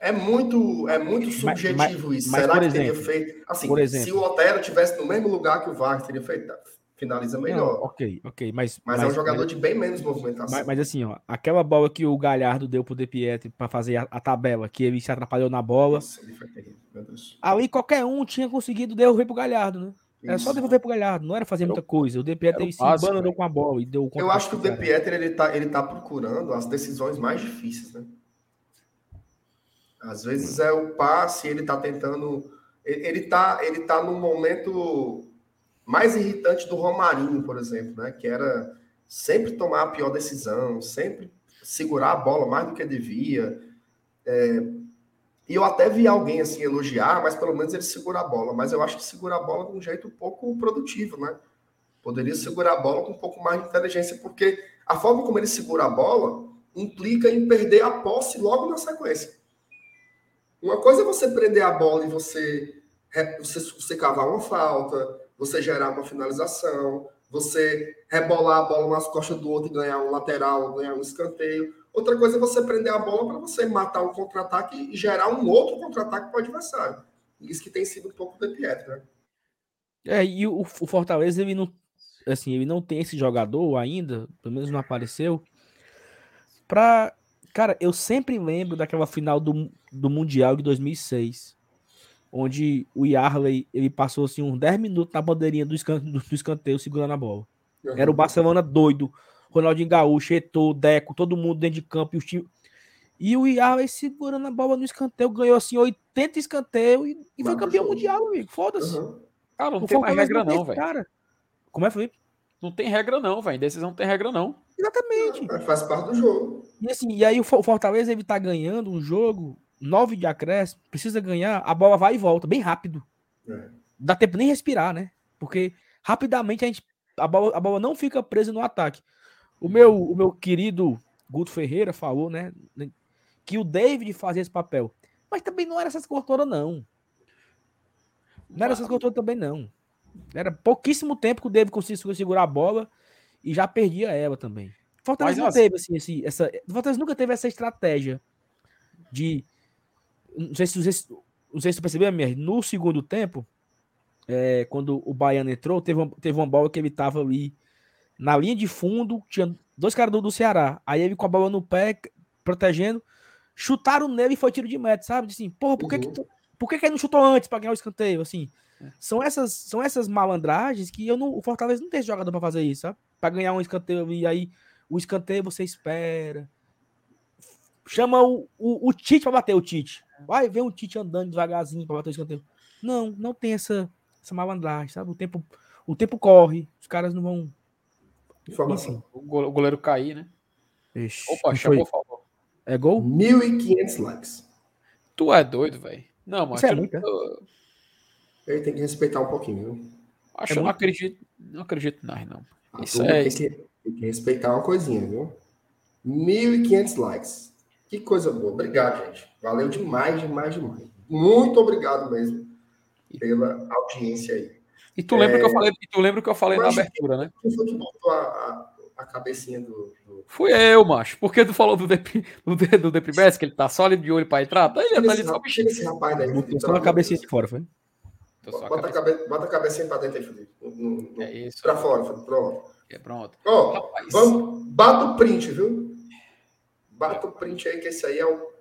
É muito, é muito Mas- subjetivo isso. mas, Será por que teria exemplo, feito. Assim, por se exemplo- o Otero tivesse no mesmo lugar que o Vargas, teria feito. Finaliza Não, melhor. ok, ok. Mas, mas, é um jogador de bem menos movimentação. Mas, mas assim, ó, aquela bola que o Galhardo deu pro De Pietri pra fazer a, a tabela, que ele se atrapalhou na bola, Nossa, ele foi terrível, meu Deus. ali qualquer um tinha conseguido devolver pro Galhardo, né? Era só devolver pro Galhardo, não era fazer muita coisa. O De Pietri se embananou velho. com a bola e deu o Eu acho que o De Pietri ele tá, ele tá procurando as decisões mais difíceis, né? Às vezes é o passe, ele tá tentando. Ele, ele tá, ele tá num momento mais irritante do Romarinho, por exemplo, né? Que era sempre tomar a pior decisão, sempre segurar a bola mais do que devia. É, E eu até vi alguém assim elogiar, mas pelo menos ele segura a bola. Mas eu acho que segura a bola de um jeito um pouco produtivo, né? Poderia segurar a bola com um pouco mais de inteligência, porque a forma como ele segura a bola implica em perder a posse logo na sequência. Uma coisa é você prender a bola e você, você, você cavar uma falta, você gerar uma finalização. você rebolar a bola nas costas do outro e ganhar um lateral, ganhar um escanteio. Outra coisa é você prender a bola para você matar um contra-ataque e gerar um outro contra-ataque para o adversário. Isso que tem sido um pouco de Pietro, né? É, e o, o Fortaleza, ele não, assim, ele não tem esse jogador ainda, pelo menos não apareceu, pra... Cara, eu sempre lembro daquela final do, do Mundial de 2006, onde o Yarley, ele passou, assim, uns 10 minutos na bandeirinha do, escan, do, do escanteio segurando a bola. Era o Barcelona doido, Ronaldinho Gaúcho, Eto'o, Deco, todo mundo dentro de campo, e, os time... e o Yarley segurando a bola no escanteio, ganhou, assim, 80 escanteio e, e foi campeão jogo. mundial, amigo, foda-se. Uhum. Cara, não O tem mais regra não, velho. Como é, Felipe? Não tem regra não, velho. Decisão não tem regra não. Exatamente. Mas Faz parte do jogo. E assim, e aí o Fortaleza ele tá ganhando um jogo, nove de acréscimo, precisa ganhar, a bola vai e volta, bem rápido. É. Dá tempo nem respirar, né? Porque rapidamente a gente a bola, a bola não fica presa no ataque. O meu, o meu querido Guto Ferreira falou, né, que o David fazia esse papel. Mas também não era essas cortoras, não. Não era essas cortoras também, não. Era pouquíssimo tempo que o David conseguia segurar a bola e já perdia ela também. Fortaleza Mas não as- teve assim, esse, essa. Fortaleza nunca teve essa estratégia de. Não sei se, vocês- não sei se você percebeu, Mier, no segundo tempo, é, quando o Baiano entrou, teve uma, teve uma bola que ele tava ali na linha de fundo, tinha dois caras do, do Ceará. Aí ele com a bola no pé, protegendo, chutaram nele e foi tiro de meta, sabe? Assim, porra, por que, que, Uhum. tu- por que, que ele não chutou antes pra ganhar o escanteio? Assim, são essas, são essas malandragens que eu não, o Fortaleza não tem esse jogador pra fazer isso, sabe? Pra ganhar um escanteio e aí o escanteio você espera. Chama o, o, o Tite pra bater o Tite. Vai ver um Tite andando devagarzinho pra bater o escanteio. Não, não tem essa, essa malandragem, sabe? O tempo, o tempo corre, os caras não vão. Informação. O go- o goleiro cair, né? Ixi, Opa, chamou, foi? por favor. É gol? 1.500 likes. Tu é doido, velho. Não, mas é muito, é? eu- Ele tem que respeitar um pouquinho, viu? acho É que eu não acredito, não acredito mais, não. Isso é- tem, que, tem que respeitar uma coisinha, viu? 1.500 likes. Que coisa boa. Obrigado, gente. Valeu demais, demais, demais. Muito obrigado mesmo pela audiência aí. E tu lembra É. que eu falei, tu lembra que eu falei Mas- na abertura, né? Quem foi que botou a, a, a cabecinha do, do... Fui eu, macho. Porque tu falou do Dep, do, do Depribes, que ele tá só ali de olho pra entrar? Tá, ele tá ali só tira esse rapaz daí. Botou só a cabecinha de fora, foi? Bota a, cabeça. Bota a cabecinha pra dentro aí, Felipe. No- no- no- É isso. Pra fora, Felipe. Pronto. É, pronto. Ó, Rapaz. vamos, bata o print, viu? Bata o print aí, que esse aí é o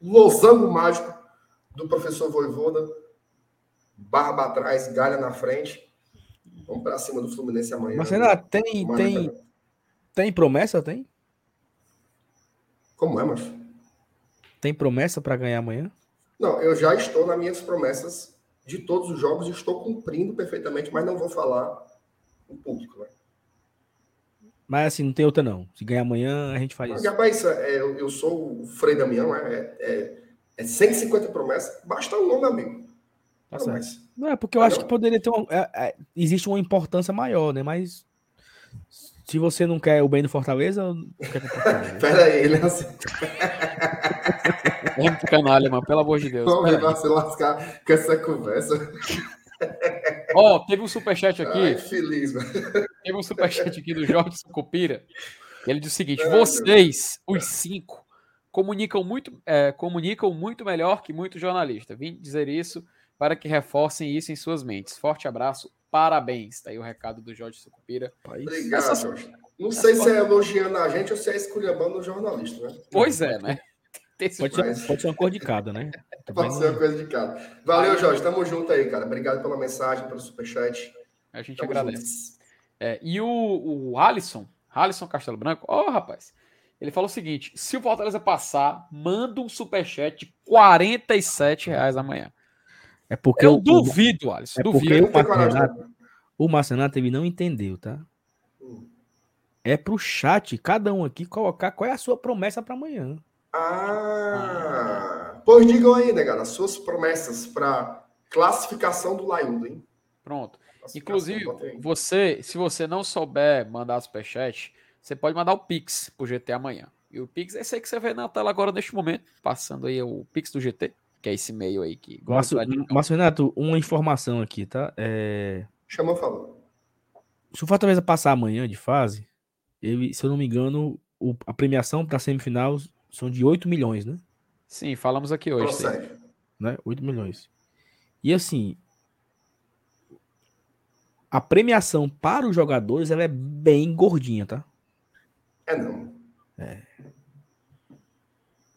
losango mágico do professor Voivoda. Barba atrás, galha na frente. Vamos pra cima do Fluminense amanhã. Mas tem, Mano, tem, cara. tem promessa? Tem? Como é, macho? Tem promessa pra ganhar amanhã? Não, eu já estou nas minhas promessas de todos os jogos e estou cumprindo perfeitamente, mas não vou falar em público, né? Mas assim, não tem outra não. Se ganhar amanhã, a gente faz Mas, isso. rapaz, é, eu, eu sou o Frei Damião, é, é, é 150 promessas, basta um nome, amigo. Tá Não, mas- Não é porque eu Ah, acho não? que poderia ter uma. é- é, existe uma importância maior, né? Mas se você não quer o bem do Fortaleza, quer Fortaleza. (laughs) Pera aí, ele é assim, É canalha, mano. Pelo amor de Deus. vamos levar se lascar com essa conversa. Ó, teve um superchat Ai, aqui. feliz, mano. Teve um superchat aqui do Jorge Sucupira. Ele diz o seguinte: Ai, meu vocês, os cinco, comunicam muito, é, comunicam muito melhor que muito jornalista. Vim dizer isso para que reforcem isso em suas mentes. Forte abraço, parabéns. Tá aí o recado do Jorge Sucupira. Obrigado, Essas- Jorge. Não sei se é elogiando a gente ou se é esculhambando o jornalista, né? Pois é, né? Pode ser, pode ser uma cor de cada, né? (laughs) Também Pode ser uma coisa de cada. Valeu, Jorge. Tamo junto aí, cara. Obrigado pela mensagem, pelo superchat. A gente Tamo agradece. É, e o, o Alisson, Alisson Castelo Branco, ó, rapaz, ele falou o seguinte: se o Fortaleza passar, manda um superchat de 47 reais amanhã. É porque Eu o, duvido, Alisson, é porque duvido. o Tem coragem, Marcenato, o Marcenato ele não entendeu, tá? Hum. É pro chat, cada um aqui, colocar qual é a sua promessa pra amanhã. Ah, pois digam aí, negada, as suas promessas para classificação do Laiudo, hein? Pronto. Inclusive, você, se você não souber mandar superchat, você pode mandar o Pix pro GT amanhã. E o Pix é esse aí que você vê na tela agora neste momento, passando aí o Pix do GT, que é esse e-mail aí que Márcio, Márcio Renato, uma informação aqui, tá? É, Chama, falou. se o Fortaleza passar amanhã de fase, ele, se eu não me engano, o- a premiação para semifinal são de 8 milhões, né? Sim, falamos aqui hoje. sim. Né? 8 milhões. E assim, a premiação para os jogadores ela é bem gordinha, tá? É não.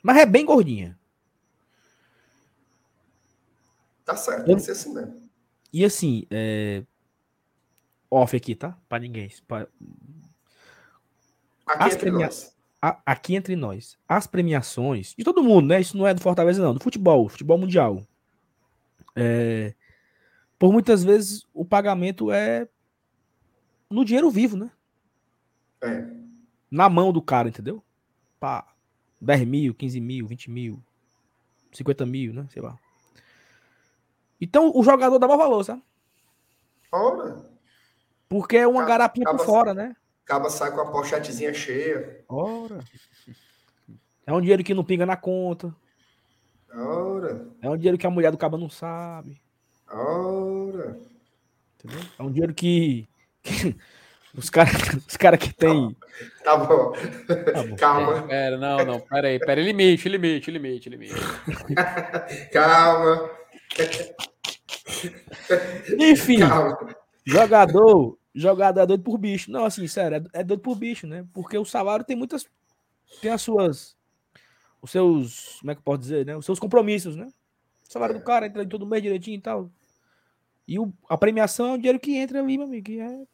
Mas é bem gordinha. Tá certo, tem que ser assim mesmo. E assim, é... off aqui, tá? Para ninguém. pra- Aqui As entre premia- nós. A- aqui entre nós, as premiações de todo mundo, né? Isso não é do Fortaleza, não, do futebol, futebol mundial. É, por muitas vezes o pagamento é no dinheiro vivo, né? É. Na mão do cara, entendeu? Pá, 10 mil, 15 mil, 20 mil, 50 mil, né? Sei lá. Então o jogador dá maior valor, sabe? Ora, Porque é uma garapinha por fora, né? Acaba sai com a pochetezinha cheia. Ora. É um dinheiro que não pinga na conta. Ora, É um dinheiro que a mulher do cabo não sabe. ora. Entendeu? É um dinheiro que, que (laughs) os caras os cara que tem. Tá bom. Tá bom. Calma, Pera, não, não, pera aí, pera, limite, limite, limite, limite. (laughs) calma, Enfim, calma. jogador, jogador é doido por bicho. Não, assim, sério, é, é doido por bicho, né? Porque o salário tem muitas. Tem as suas. Os seus. Como é que eu posso dizer, né? Os seus compromissos, né? O salário do cara entra em todo mês direitinho e tal. E o, a premiação é um dinheiro que entra ali, meu amigo, que é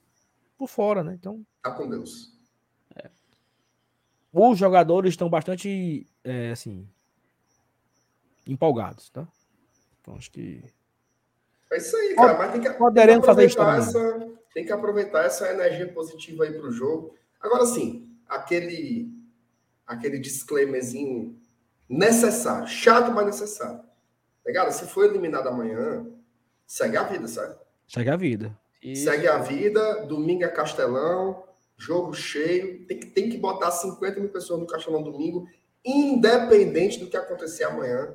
por fora, né? Então. Tá com Deus. os jogadores estão bastante, é, assim, empolgados, tá? Então, acho que... É isso aí, cara. Mas tem que, tem que Poderemos fazer história, essa, tem que aproveitar essa energia positiva aí pro jogo. Agora sim, aquele aquele disclaimerzinho necessário, chato, mas necessário. Legal? Se for eliminado amanhã, segue a vida, sabe? Segue a vida. Isso. Segue a vida, domingo é Castelão, jogo cheio, tem que, tem que botar 50 mil pessoas no Castelão domingo, independente do que acontecer amanhã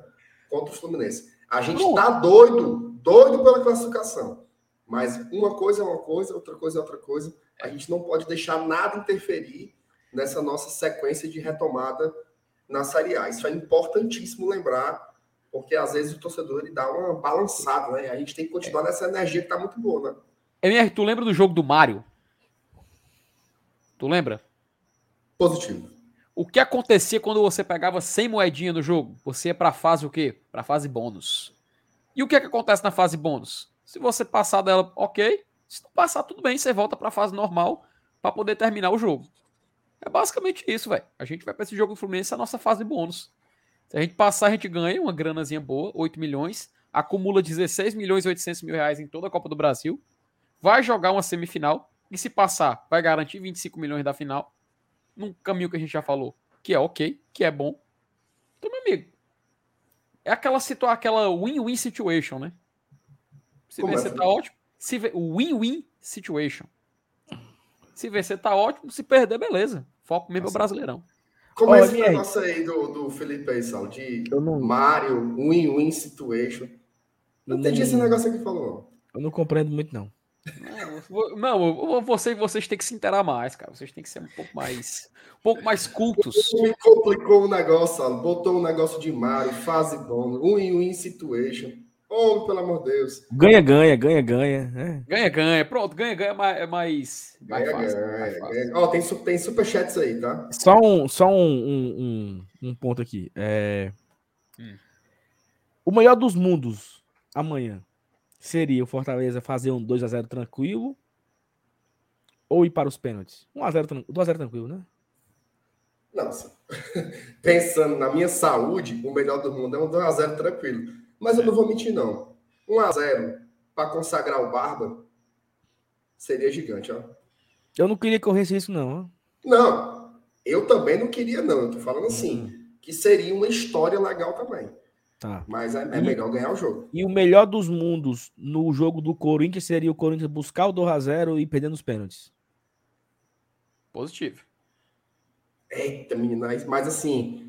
contra o Fluminense. A gente Pronto. tá doido, doido pela classificação. Mas uma coisa é uma coisa, outra coisa é outra coisa. A gente não pode deixar nada interferir nessa nossa sequência de retomada na Série A. Isso é importantíssimo lembrar, porque às vezes o torcedor ele dá uma balançada, né? A gente tem que continuar nessa energia que tá muito boa, né? MR, tu lembra do jogo do Mario? Tu lembra? Positivo. O que acontecia quando você pegava 100 moedinhas no jogo? Você ia pra fase o quê? Pra fase bônus. E o que é que acontece na fase bônus? Se você passar dela, ok. Se não passar, tudo bem, você volta pra fase normal pra poder terminar o jogo. É basicamente isso, velho. A gente vai pra esse jogo do Fluminense, a nossa fase bônus. Se a gente passar, a gente ganha uma granazinha boa, 8 milhões, acumula 16 milhões e 800 mil reais em toda a Copa do Brasil, vai jogar uma semifinal, e se passar, vai garantir 25 milhões da final, num caminho que a gente já falou, que é ok, que é bom. Então, meu amigo, é aquela situação, aquela win-win situation, né? Se Como vencer tá ótimo, se win-win situation. Se vencer tá ótimo, se perder, beleza. Foco mesmo é o Brasileirão. Como é esse negócio aí do, do Felipe aí, Sal? De Eu não- Mario, win-win situation. Não entendi não- esse negócio aqui que falou. Eu não compreendo muito, não. Não, vo- não você, vocês têm que se interar mais, cara. Vocês têm que ser um pouco mais, um pouco mais cultos. (laughs) Me complicou o negócio, Sal. Botou um negócio de Mario, fase bônus, win-win situation. Oh, pelo amor de Deus. Ganha, ganha, ganha, ganha. né? Ganha, ganha. Pronto, ganha, ganha é mais, é mais, mais Ganha, fácil. ganha, mais fácil. ganha. Ó, tem, tem superchats aí, tá? Só um, só um, um, um, um ponto aqui. É... Hum. O melhor dos mundos amanhã seria o Fortaleza fazer um 2x0 tranquilo ou ir para os pênaltis? 1x0 tran- 2x0 tranquilo, né? Não, (laughs) pensando na minha saúde, o melhor do mundo é um 2x0 tranquilo. Mas eu não vou mentir, não. 1x0 para consagrar o Barba seria gigante, ó. Eu não queria que corresse isso, não. Não, eu também não queria, não. Eu tô falando assim, Uhum. que seria uma história legal também. Tá. Mas é, é E- melhor ganhar o jogo. E o melhor dos mundos no jogo do Corinthians seria o Corinthians buscar o 2x0 e perder nos pênaltis. Positivo. Eita, meninas, mas assim.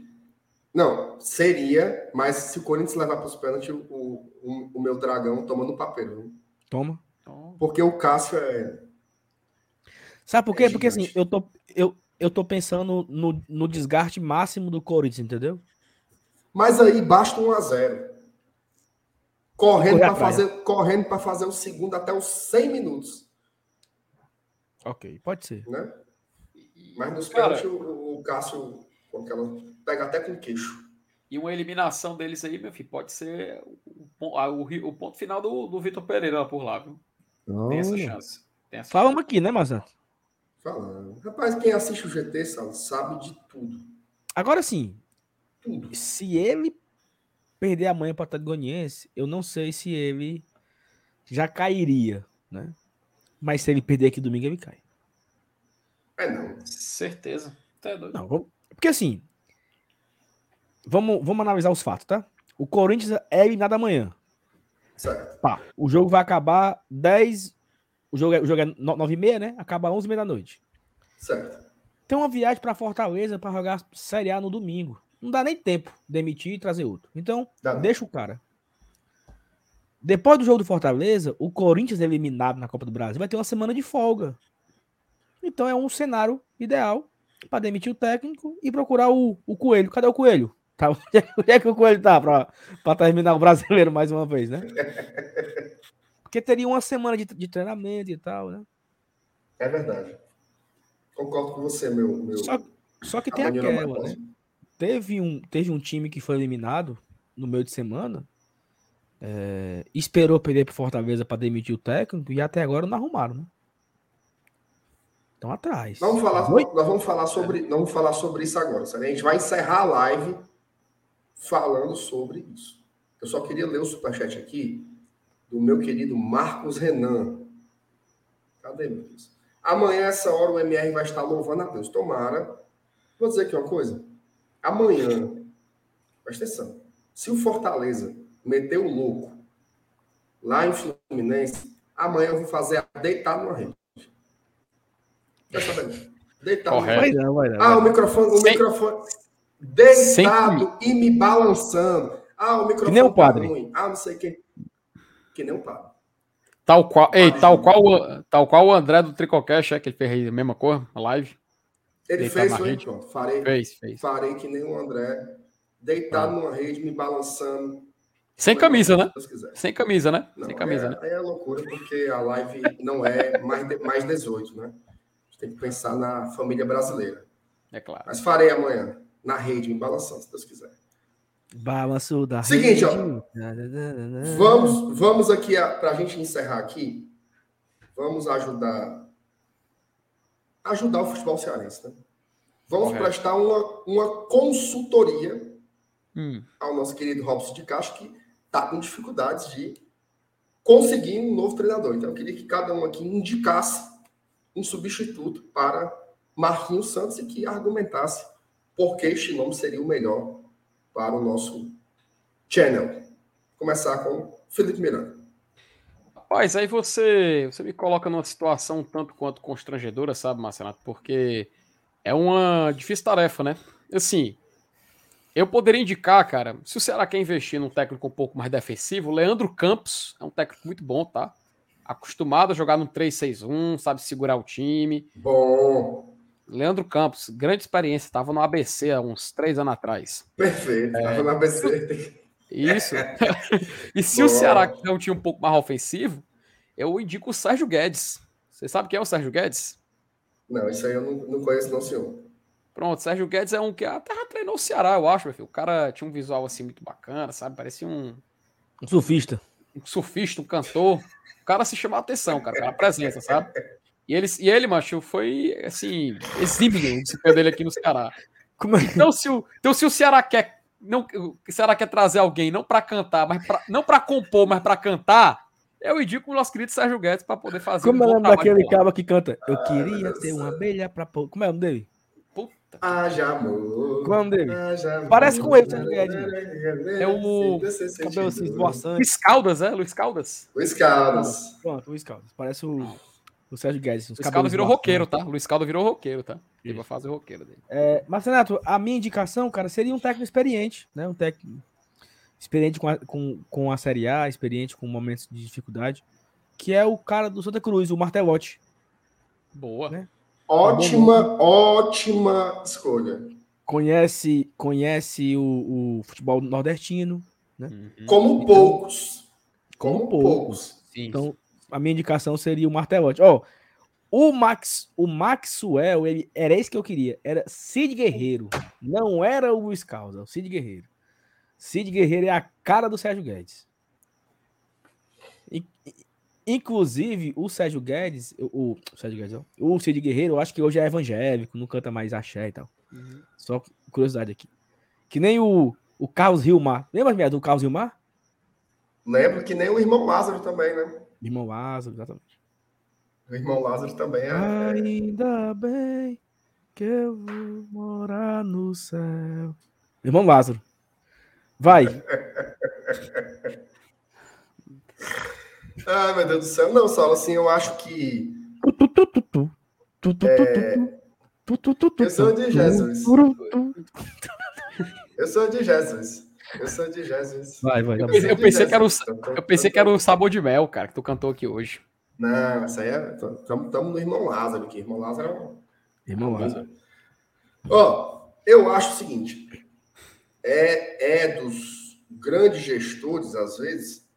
Não, seria, mas se o Corinthians levar para os pênaltis, o, o, o meu dragão toma no papel. viu? Toma. Porque o Cássio é. Sabe por quê? É Porque assim, eu tô, eu, eu tô pensando no, no desgaste máximo do Corinthians, entendeu? Mas aí basta 1 a 0 Correndo para fazer, correndo para fazer o segundo até os 100 minutos, Ok, pode ser. né? Mas nos Cara- pênaltis o, o Cássio com aquela pega até com queixo. E uma eliminação deles aí, meu filho, pode ser o, o o ponto final do, do Vitor Pereira lá por lá, viu? Tem essa chance. Tem essa Falamos aqui, né, Mazan? Falando. Rapaz, quem assiste o GT sabe, sabe de tudo. Agora sim, Tudo. se ele perder amanhã para o Atlético Goianiense, eu não sei se ele já cairia, né? Mas se ele perder aqui domingo, ele cai. É não. Certeza. Tá doido. Não, vamos- porque assim, vamos, vamos analisar os fatos, tá? O Corinthians é eliminado amanhã. Certo. Pá, o jogo vai acabar 10. O jogo é, o jogo é 9 e meia, né? Acaba 11 e meia da noite. Certo. Tem uma viagem para Fortaleza para jogar Série A no domingo. Não dá nem tempo de demitir e trazer outro. Então, Dá não. deixa o cara. Depois do jogo do Fortaleza, o Corinthians eliminado na Copa do Brasil vai ter uma semana de folga. Então é um cenário ideal para demitir o técnico e procurar o, o Coelho. Cadê o Coelho? Tá, (laughs) onde, é, onde é que o Coelho tá para terminar o brasileiro mais uma vez, né? (laughs) Porque teria uma semana de, de treinamento e tal, né? É verdade. Concordo com você, meu. meu Só, só que tem aquela, né? Teve um, teve um time que foi eliminado no meio de semana, é, esperou perder pro Fortaleza para demitir o técnico e até agora não arrumaram, né? Estão atrás. Vamos falar, Oi? nós vamos falar sobre, não vamos falar sobre isso agora. sabe? A gente vai encerrar a live falando sobre isso. Eu só queria ler o superchat aqui do meu querido Marcos Renan. Cadê, meu Deus? Amanhã, essa hora, o MR vai estar louvando a Deus. Tomara. Vou dizer aqui uma coisa. Amanhã, presta atenção. Se o Fortaleza meter o louco lá em Fluminense, amanhã eu vou fazer a deitar numa rede. Numa Correto. Vai não, vai não. ah, o microfone, o Sem- microfone Sem deitado e me balançando. Ah, o microfone nem o tá padre. ruim. Ah, não sei quem. Que nem o padre. Tal qual, ei, tal qual, o- tal qual o André do Tricocast, é que ele fez aí a mesma coisa, a live. Ele Deitar fez, foi pronto. Farei, Fez, fez. farei que nem o André, deitado numa rede, me balançando. Sem camisa, né? Se Deus quiser. Sem camisa, né? Não, Sem camisa, é, né? É loucura, porque a live não é mais, de- mais 18, né? Tem que pensar na família brasileira. É claro. Mas farei amanhã, na rede, me balançando, se Deus quiser. Balanço da Seguinte, ó. Vamos, vamos aqui, para a gente encerrar aqui, vamos ajudar ajudar o futebol cearense, né? Vamos Correto. prestar uma, uma consultoria Hum, ao nosso querido Robson de Castro, que está com dificuldades de conseguir um novo treinador. Então, eu queria que cada um aqui indicasse um substituto para Marquinhos Santos e que argumentasse por que este nome seria o melhor para o nosso channel. Começar com Felipe Miranda. Rapaz, aí você, você me coloca numa situação tanto quanto constrangedora, sabe, Marcelo? Porque é uma difícil tarefa, né? Assim, eu poderia indicar, cara, se o Ceará quer investir num técnico um pouco mais defensivo, Leandro Campos é um técnico muito bom, tá? Acostumado a jogar no 3-6-1, sabe segurar o time. Bom, Leandro Campos, grande experiência, estava no ABC há uns três anos atrás. perfeito. Estava na ABC. Isso. (laughs) (laughs) e se o. Ceará quiser um time um pouco mais ofensivo, eu indico o Sérgio Guedes. Você sabe quem é o Sérgio Guedes? Não, isso aí eu não, não conheço, não, senhor. Pronto, Sérgio Guedes é um que até já treinou o Ceará, eu acho, meu filho. O cara tinha um visual assim muito bacana, sabe? Parecia um, Um surfista. Um surfista, um cantor. O cara se chama a atenção, cara, pela presença, sabe? E ele, e ele, macho, foi assim, exímio o desempenho dele aqui no Ceará. É? Então, se o, então, se o Ceará quer. Não, o Ceará quer trazer alguém não para cantar, mas pra, não para compor, mas para cantar, eu indico o nosso querido Sérgio Guedes para poder fazer Como é o nome daquele cara que canta? Eu queria meu ter uma abelha pra pôr. Como é o nome dele? Haja amor. Qual é o nome dele? amor. Parece com ele, Sérgio Guedes. É o Cabelo assim, esvoaçante. Luiz Caldas, é? Luiz Caldas. Luiz Caldas. Pronto, o Luiz Caldas. Parece o, o Sérgio Guedes. Luiz Caldas virou roqueiro, tá? Luiz Caldas virou roqueiro, tá? Ele vai fazer roqueiro dele. É, mas, Renato, a minha indicação, cara, seria um técnico experiente, né? Um técnico experiente com a, com, com a Série A, experiente com momentos de dificuldade, que é o cara do Santa Cruz, o Martelotti. Boa. Né? Ótima, ótima escolha. Conhece, conhece o, o futebol nordestino. Uhum. Como poucos. Como, Como poucos. Sim. Então, a minha indicação seria o Martelotti. Ó, o Max, o Maxwell, ele era esse que eu queria. Era Cid Guerreiro. Não era o Luiz Causa, o Cid Guerreiro. Cid Guerreiro é a cara do Sérgio Guedes. In- in- Inclusive, o Sérgio Guedes, o, o Sérgio Guedes, ó, o Cid Guerreiro, eu acho que hoje é evangélico, não canta mais axé e tal. Só curiosidade aqui. Que nem o, o Carlos Rilmar. Lembra, minha, do Carlos Rilmar? Lembro que nem o irmão Lázaro também, né? Irmão Lázaro, exatamente. O irmão Lázaro também é. Ainda bem que eu vou morar no céu. Irmão Lázaro. Vai. (laughs) Ai, meu Deus do céu. Não, Saulo, assim, eu acho que. Tu, Eu sou de Jesus. Eu sou de Jesus. Eu sou de Jesus. Vai, vai. Eu tá eu pensei que era o, Tô- eu pensei que era o sabor de mel, cara, que tu cantou aqui hoje. Não, essa aí é. Estamos no irmão Lázaro aqui. Irmão Lázaro é um. Irmão Lázaro. Ó, eu acho o seguinte: é, é dos grandes gestores, às vezes.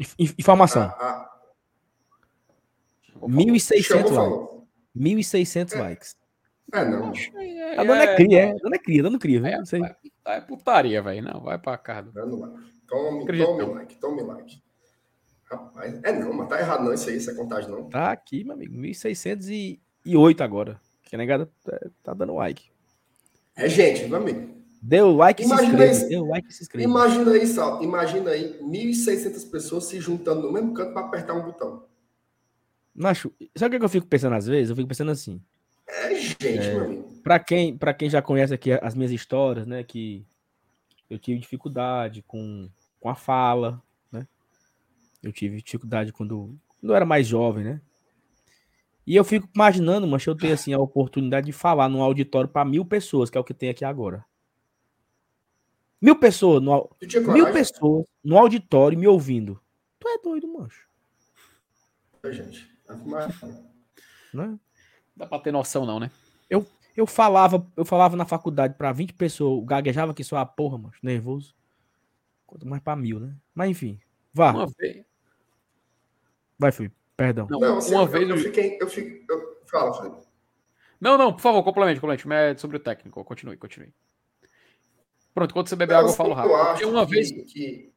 Inf- inf- Informação. A, a, 1.600 chamou, likes. falou. 1.600 É. likes. É, não. A dona é cria, é. A dona é cria, dando cria? É, Não sei. É putaria, velho. Não, vai pra casa. do- Dando like. Tome, tome like, tome like. Rapaz, é não, mas tá errado não isso aí, isso é contagem não. Tá aqui, meu amigo. 1.608 agora. Que negada tá, tá dando like. É gente, meu amigo. Deu like e se inscreva. isso. Deu like e se inscreva. Imagina aí, Sal, imagina aí 1.600 pessoas se juntando no mesmo canto para apertar um botão. Macho, sabe o que é que eu fico pensando às vezes? Eu fico pensando assim. É gente, meu amigo. Pra quem, pra quem já conhece aqui as minhas histórias, né? Que eu tive dificuldade com, com a fala, né? Eu tive dificuldade quando, quando eu era mais jovem, né? E eu fico imaginando, mas eu ter assim a oportunidade de falar num auditório para mil pessoas, que é o que tem aqui agora. Mil pessoas, no, mil coragem? pessoas no auditório me ouvindo. Tu é doido, mancho, É, gente. Mas- né? Dá pra ter noção, não, né? Eu falava, eu falava na faculdade para 20 pessoas, gaguejava que só a porra, mano, nervoso. Quanto mais para mil, né? Mas enfim, vá, Uma vez. vai, Felipe. Perdão. Não, Não, assim, uma eu, vez. eu eu- fiquei. Eu fiquei eu, fala, Fred. Não, não, por favor, complemente, complemente. É sobre o técnico. Continue, continue. Pronto, quando você beber água, eu falo rápido. Eu acho uma que, vez. que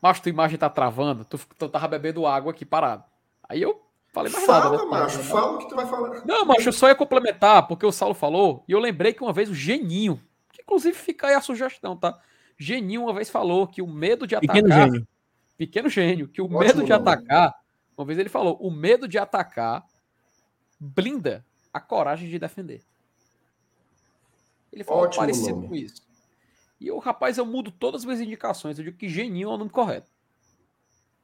Macho, tua imagem tá travando. Tu, tu tava bebendo água aqui parado. Aí eu falei mais fala, nada, né? macho, fala o que tu vai falar. Não, macho, eu só ia complementar, porque o Saulo falou, e eu lembrei que uma vez o Geninho, que inclusive fica aí a sugestão, tá? Geninho uma vez falou que o medo de atacar. Pequeno gênio. Pequeno gênio, que o Ótimo medo de nome. atacar. Uma vez ele falou, o medo de atacar blinda a coragem de defender. Ele falou Ótimo parecido nome. com isso. E eu, rapaz, eu mudo todas as minhas indicações. Eu digo que Geninho é o nome correto.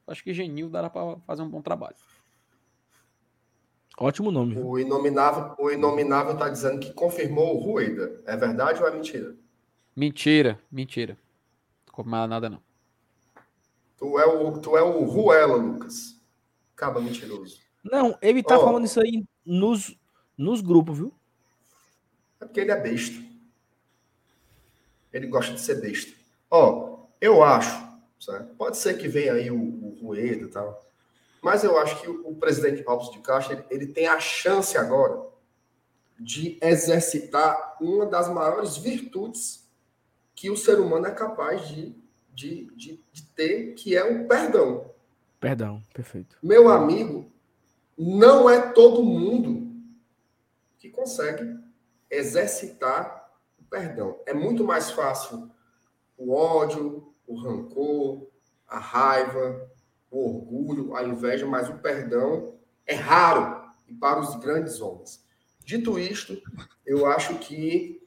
Acho que Geninho dará pra fazer um bom trabalho. Ótimo nome. O inominável, o inominável tá dizendo que confirmou o Rueda. É verdade ou é mentira? Mentira, mentira. Não nada, não. Tu é o, tu é o Ruela, Lucas. Acaba mentiroso. Não, ele tá Ó. falando isso aí nos, nos grupos, viu? É porque ele é besta. Ele gosta de ser besta. Ó, eu acho, certo? pode ser que venha aí o, o Rueda e tal, mas eu acho que o, o presidente Alves de Castro, ele, ele tem a chance agora de exercitar uma das maiores virtudes que o ser humano é capaz de, de, de, de ter, que é o perdão. Perdão, perfeito. Meu amigo, não é todo mundo que consegue exercitar o perdão. É muito mais fácil o ódio, o rancor, a raiva, o orgulho, a inveja, mas o perdão é raro e para os grandes homens. Dito isto, eu acho que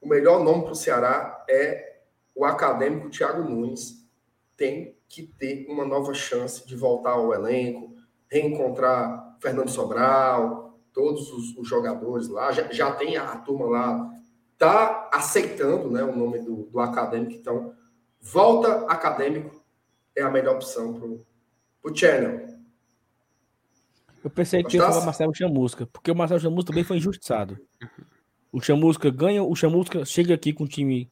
o melhor nome para o Ceará é o acadêmico Thiago Nunes. Tem que ter uma nova chance de voltar ao elenco, reencontrar Fernando Sobral, todos os, os jogadores lá. Já, já tem a, a turma lá, tá aceitando né, o nome do, do acadêmico. Então, volta acadêmico é a melhor opção O Channel. Eu pensei que ia falar Marcelo Chamusca, porque o Marcelo Chamusca também foi injustiçado. O Chamusca ganha, o Chamusca chega aqui com o time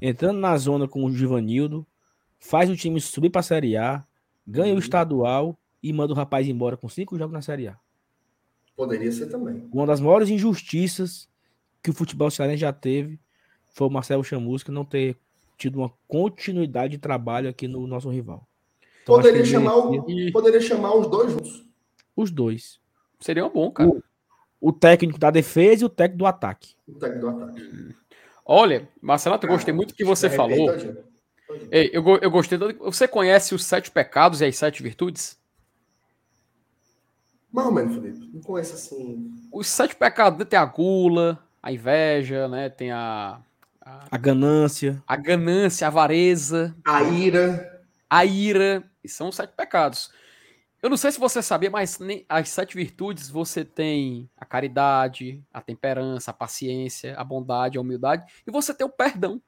entrando na zona com o Givanildo, faz o time subir pra Série A, ganha o estadual e manda o rapaz embora com cinco jogos na Série A. Poderia ser também. Uma das maiores injustiças que o futebol cearense já teve foi o Marcelo Chamusca não ter tido uma continuidade de trabalho aqui no nosso rival. Então, Poderia chamar, o- merecia poderia chamar os dois juntos. os dois. Seria um bom, cara. O técnico da defesa e o técnico do ataque. O técnico do ataque. Olha, Marcelo, eu gostei muito do que você arrependo, falou. Tadinho. Ei, eu, eu gostei. Do... Você conhece os sete pecados e as sete virtudes? Mais ou menos, Felipe. Não conheço assim. Os sete pecados né, tem a gula, a inveja, né? Tem a, a, A ganância. a ganância, a avareza, A ira. a ira. E são os sete pecados. Eu não sei se você sabia, mas nem as sete virtudes você tem a caridade, a temperança, a paciência, a bondade, a humildade e você tem o perdão.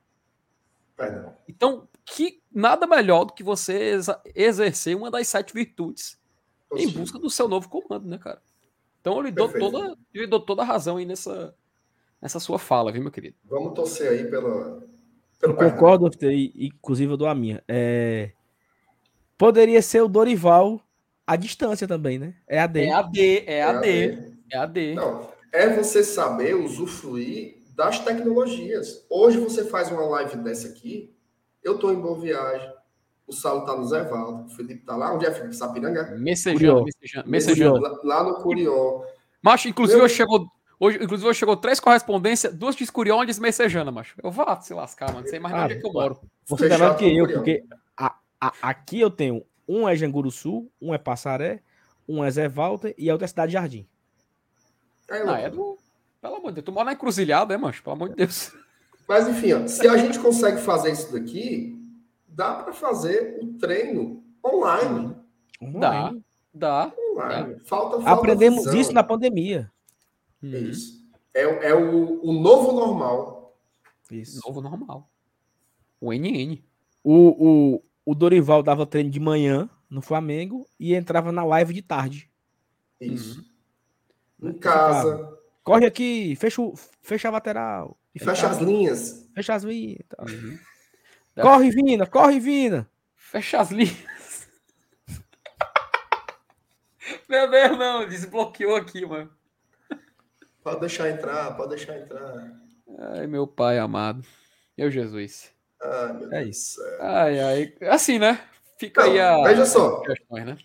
Perdão. Então, que nada melhor do que você exercer uma das sete virtudes em busca do seu novo comando, né, cara? Então eu lhe dou toda, eu lhe dou toda a razão aí nessa, nessa sua fala, viu, meu querido? Vamos torcer aí pela, Eu pelo perdão. concordo, e, inclusive eu dou a minha. É, Poderia ser o Dorival à distância também, né? É a D. É AD, é É AD, é AD. Não, é você saber usufruir das tecnologias. Hoje você faz uma live dessa aqui, eu tô em boa viagem, o Saulo tá no Zé Valdo, o Felipe tá lá, onde é Felipe? Sapiranga? Messejando, Curió. messejando. Lá, lá no Curió. Macho, inclusive, Meu- hoje chegou, hoje, inclusive, hoje chegou três correspondências, duas de Escurião e de Messejana, macho. Eu vá se lascar, mano. Não sei mais Ah, onde é que eu moro. Você tá Fechado melhor que eu, Curió. porque a- a- aqui eu tenho um é Janguru Sul, um é Passaré, um é Zé Walter e a outra é Cidade Jardim. Não, ó. é do. Pelo amor de Deus, tu mora na encruzilhada, é, macho? Pelo amor de Deus. Mas enfim, ó, se a gente consegue fazer isso daqui, dá para fazer o treino online. Dá, dá. online. Falta, falta Aprendemos visão. isso na pandemia. É Hum, isso. É, é o, o novo normal. Isso. Novo normal. O NN. O, o, o Dorival dava treino de manhã no Flamengo e entrava na live de tarde. Isso. Uhum. Em casa, Corre aqui, fecha, o- fecha a lateral. E fecha as linhas. Fecha as linhas. Uhum. Corre, Vina, corre, Vina. Fecha as linhas. (laughs) Meu Deus, não. Desbloqueou aqui, mano. Pode deixar entrar, pode deixar entrar. Ai, meu pai amado. Meu Jesus. Ai, meu É Deus isso. céu. Ai, ai. Assim, né? Fica Não, aí a. veja só. questões, né?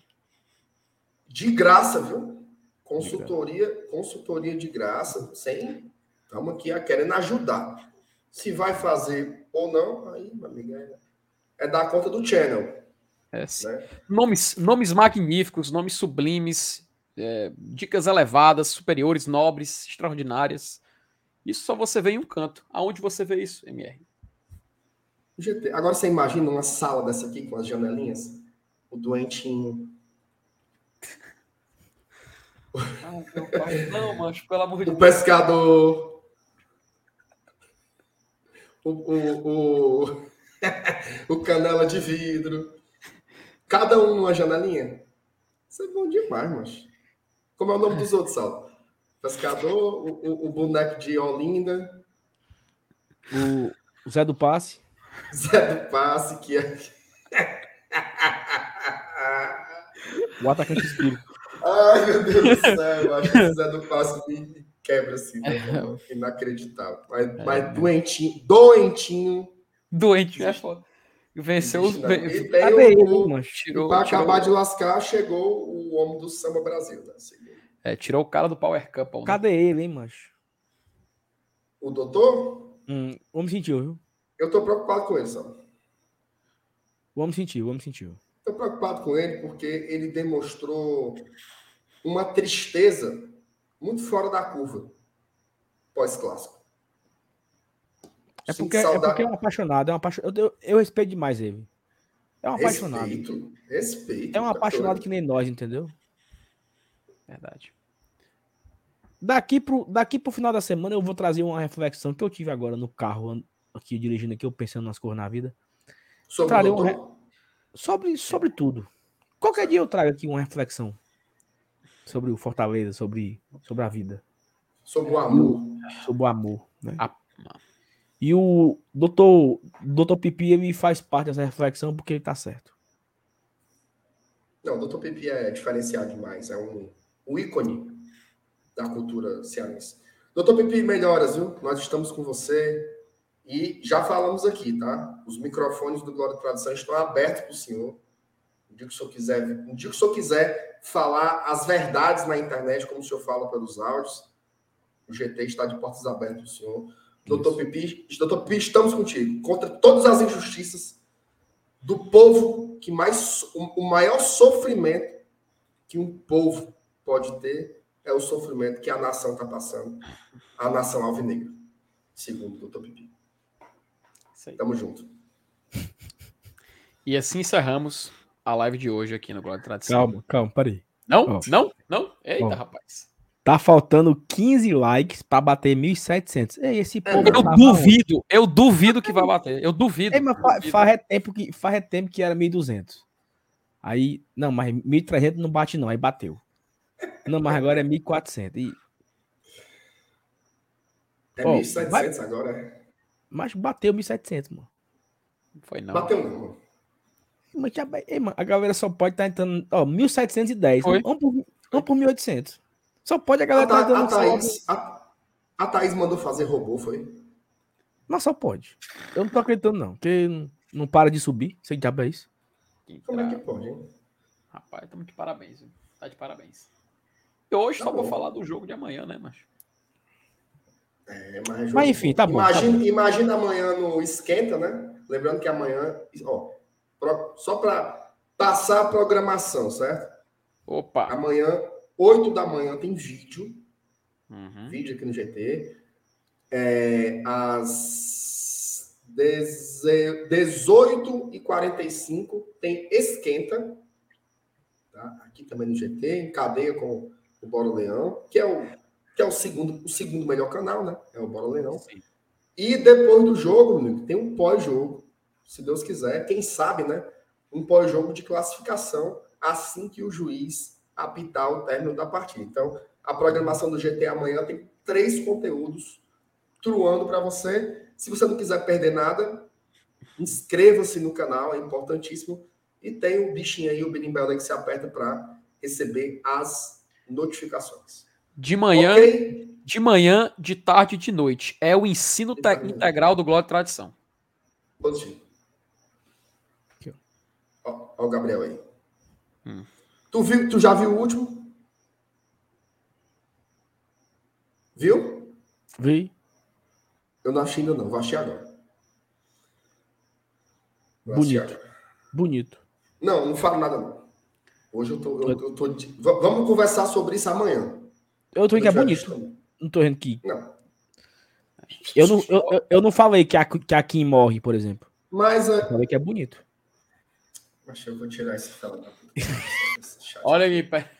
De graça, viu? Consultoria, consultoria de graça, sem. Estamos aqui a querendo ajudar. Se vai fazer ou não, aí, meu amigo, é, é dar conta do channel. É. Né? Nomes, nomes magníficos, nomes sublimes, é, dicas elevadas, superiores, nobres, extraordinárias. Isso só você vê em um canto. Aonde você vê isso, MR? GT. Agora você imagina uma sala dessa aqui com as janelinhas? O doentinho. Ai, (laughs) meu pai. Não, macho, pelo amor de O Deus. pescador. O, o, o, (laughs) o canela de vidro. Cada um numa janelinha. Isso é bom demais, macho. Como é o nome dos outros, Sal? Pescador, o, o- boneco de Olinda, O, o Zé do Passe. (laughs) Zé do Passe, que é. O atacante espírito. Ai, meu Deus do céu, eu acho que o Zé do Passe me me quebra assim, né? inacreditável. Mas, mas doentinho, doentinho. Doente, é foda. Venceu os. E tem Cadê o- ele, o- hein, mancho? E Tirou, para tirou, acabar de lascar, chegou o homem do Samba Brasil. Né? é, tirou o cara do Power Cup. né? Cadê ele, hein, mancho? O doutor, Hum, o homem sentiu, viu? eu tô preocupado com ele, sabe? O homem sentiu, o homem sentiu. Tô preocupado com ele porque ele demonstrou uma tristeza muito fora da curva pós-clássico. É porque, é porque é um apaixonado. É um apaixonado. Eu, eu respeito demais ele. É um apaixonado. Respeito, respeito. É um apaixonado doido. que nem nós, entendeu? Verdade. Daqui pro, daqui pro final da semana eu vou trazer uma reflexão que eu tive agora no carro, aqui dirigindo aqui, eu pensando nas coisas na vida. Sobre Cara, eu- doutor, Sobre, sobre tudo. Qualquer dia eu trago aqui uma reflexão sobre o Fortaleza, sobre, sobre a vida, Sobre o amor. sobre o amor. Né? Ah, E o doutor, doutor Pipi ele faz parte dessa reflexão porque ele tá certo. Não, o Dr. Pipi é diferenciado demais. É um, um ícone da cultura cearense. Doutor Pipi, melhoras, viu? Nós estamos com você. E já falamos aqui, tá? Os microfones do Glória e Tradição estão abertos para o senhor. Um dia, que o senhor quiser, um dia que o senhor quiser falar as verdades na internet, como o senhor fala pelos áudios, o GT está de portas abertas para o senhor. Doutor Pipi, doutor Pipi, estamos contigo. Contra todas as injustiças do povo que mais o, o maior sofrimento que um povo pode ter é o sofrimento que a nação está passando, a nação alvinegra, segundo o doutor Pipi. Tamo junto. E assim encerramos a live de hoje aqui no Glória Tradição. Calma, calma, peraí. Não? Ó. Não? Não? Eita, Ó. rapaz. Tá faltando 15 likes pra bater 1.700. Ei, esse povo. não. Eu tava duvido, eu duvido que vai bater. Eu duvido. Ei, mas duvido. faz é tempo que, faz é tempo que era 1.200. Aí, não, mas 1.300 não bate não, aí bateu. Não, mas agora é 1.400. E, É Ó, 1.700 vai- agora. mas bateu 1.700, mano. Não foi não. Bateu não. mano. Mas, já, ei, mano, a galera só pode estar entrando. Ó, 1.710. Foi. Vamos por, vamos por 1.800. Só pode a A, galera estar a, dando salve. Thaís, a, a Thaís mandou fazer robô, foi? Mas só pode. Eu não tô acreditando, não. Porque não, não para de subir. Sei que diabo é isso. Como é que pode, hein? Rapaz, estamos de parabéns. viu? Tá de parabéns. E hoje Tá só vou bom. falar do jogo de amanhã, né, macho? É, mas, Mas enfim, tá bom, tá Imagina, imagina amanhã no esquenta, né? Lembrando que amanhã, ó, só para passar a programação, certo? Opa! Amanhã, 8 da manhã, tem vídeo, Uhum. vídeo aqui no GT. É, às 18h45 tem esquenta, tá? Aqui também no GT, em cadeia com o Bora Leão, que é o, que é o segundo, o segundo melhor canal, né? É o Bora Leão. Sim. E depois do jogo, amigo, tem um pós-jogo, se Deus quiser, quem sabe, né? Um pós-jogo de classificação assim que o juiz apitar o término da partida. Então, a programação do GT amanhã tem três conteúdos truando para você. Se você não quiser perder nada, inscreva-se no canal, é importantíssimo. E tem o bichinho aí, o berimbau que você aperta para receber as notificações. De manhã, Ok? de manhã, de tarde e de noite. É o ensino integral do Glória e Tradição. Positivo. Ó o Gabriel aí. Hum. Tu, viu, tu já viu o último? Viu? Vi. Eu não achei ainda não, vou achar agora. Vou Bonito. agora. Bonito. Não, não falo nada não. Hoje eu tô. Eu, eu tô Vamos conversar sobre isso amanhã. Eu tô dizendo que é bonito. visto. Não tô dizendo que. Não. Eu não, eu, eu- eu não falei que a, que a Kim morre, por exemplo. Mas é, Eu falei que é bonito. Acho que eu vou tirar esse fela (laughs) da. Olha aí, pé.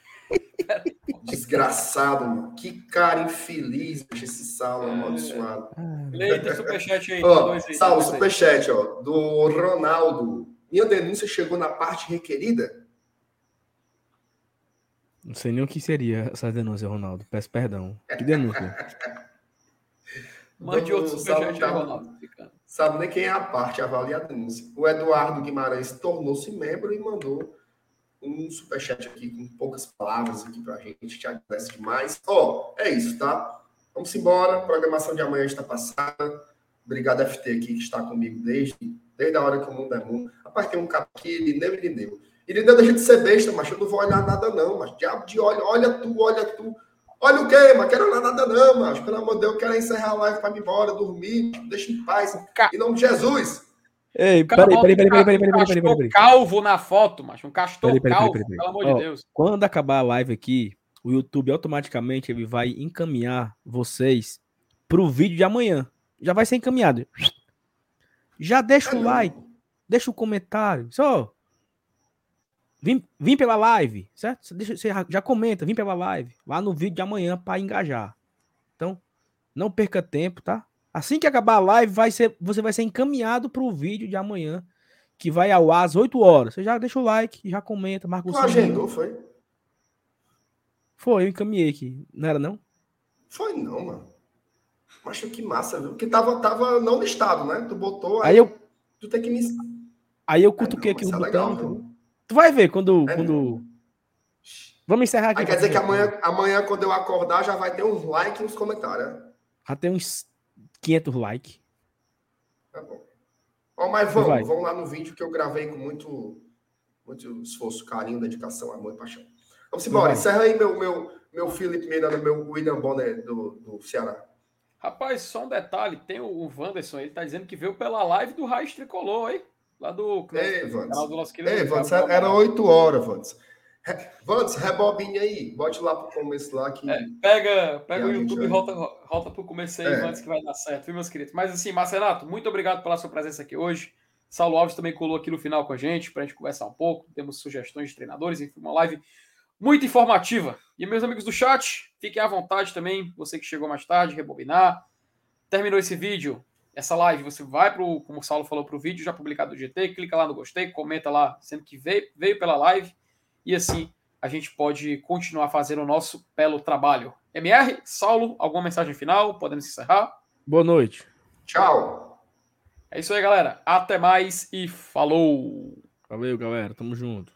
Desgraçado, mano. Que cara infeliz, bicho, esse Saulo amaldiçoado. Leita, superchat aí. Ó, Saulo, superchat, ó, do Ronaldo. Minha denúncia chegou na parte requerida? Não sei nem o que seria essa denúncia, Ronaldo. Peço perdão. Que denúncia? (laughs) Mande outro superchat aí, Ronaldo. Sabe nem quem é a parte, avalia a denúncia. O Eduardo Guimarães tornou-se membro e mandou um superchat aqui com poucas palavras aqui pra gente. Te agradece demais. Ó, é isso, tá? Vamos embora. A programação de amanhã está passada. Obrigado, FT, aqui, que está comigo desde, desde a hora que o mundo é mundo. Rapaz, tem um cara aqui, Irineu Irineu. Irineu deixa de ser besta, mas eu não vou olhar nada, não. Mas diabo de olho, olha tu, olha tu. Olha o quê, mas quero olhar nada, não, mas pelo amor de Deus, eu quero encerrar a live para ir embora, dormir, deixa em paz. Em nome de Jesus. Ei, O peraí, peraí, peraí, peraí, peraí, peraí, peraí, peraí, peraí. calvo na foto, macho. Um castor Peraí, peraí, calvo, peraí, peraí, pelo amor Ó, de Deus. Quando acabar a live aqui, o YouTube automaticamente ele vai encaminhar vocês pro vídeo de amanhã. Já vai ser encaminhado. Já deixa o Ah, não. like, deixa o comentário. Só. Vim, vim pela live, certo? Deixa, você já- comenta, vim pela live, lá no vídeo de amanhã para engajar. Então, não perca tempo, tá? Assim que acabar a live, vai ser, você vai ser encaminhado pro vídeo de amanhã que vai ao ar às 8 horas. Você já deixa o like, já comenta, marca o sininho. agendou, foi? Foi, eu encaminhei aqui. Não era, não? Foi não, mano. Mas que massa, viu? Porque tava, tava não listado, né? Tu botou, aí, Aí eu, tu tem que me... aí eu Ah, cutuquei não, aqui o é botão. legal? Tu vai ver quando. É quando... Vamos encerrar aqui. Aí quer dizer que amanhã, amanhã, quando eu acordar, já vai ter uns likes e uns comentários, né? Já tem uns 500 likes. Tá bom. Ó, mas Vai. vamos, vamos lá no vídeo que eu gravei com muito, muito esforço, carinho, dedicação, amor e paixão. Vamos embora. Encerra aí meu, meu, meu Felipe Miranda, meu William Bonner do, do Ceará. Rapaz, só um detalhe: tem o, o Wanderson, ele tá dizendo que veio pela live do Raiz Tricolor, hein? Lá do Ei, canal do nosso querido. Ei, Vandes, era Amaral. 8 horas, Vandes. Re- Vandes, rebobine aí. Bote lá pro começo lá que. É, pega pega E o YouTube e volta, volta pro começo aí, É. que vai dar certo, viu, meus queridos? Mas assim, Marcenato, muito obrigado pela sua presença aqui hoje. Saulo Alves também colou aqui no final com a gente, pra gente conversar um pouco. Temos sugestões de treinadores, enfim, uma live muito informativa. E meus amigos do chat, fiquem à vontade também, você que chegou mais tarde, rebobinar. Terminou esse vídeo, essa live, você vai pro, como o Saulo falou, pro vídeo já publicado do GT, clica lá no gostei, comenta lá, sendo que veio, veio pela live, e assim a gente pode continuar fazendo o nosso belo trabalho. MR, Saulo, alguma mensagem final? Podemos encerrar? Boa noite. Tchau. É isso aí, galera. Até mais e falou! Valeu, galera. Tamo junto.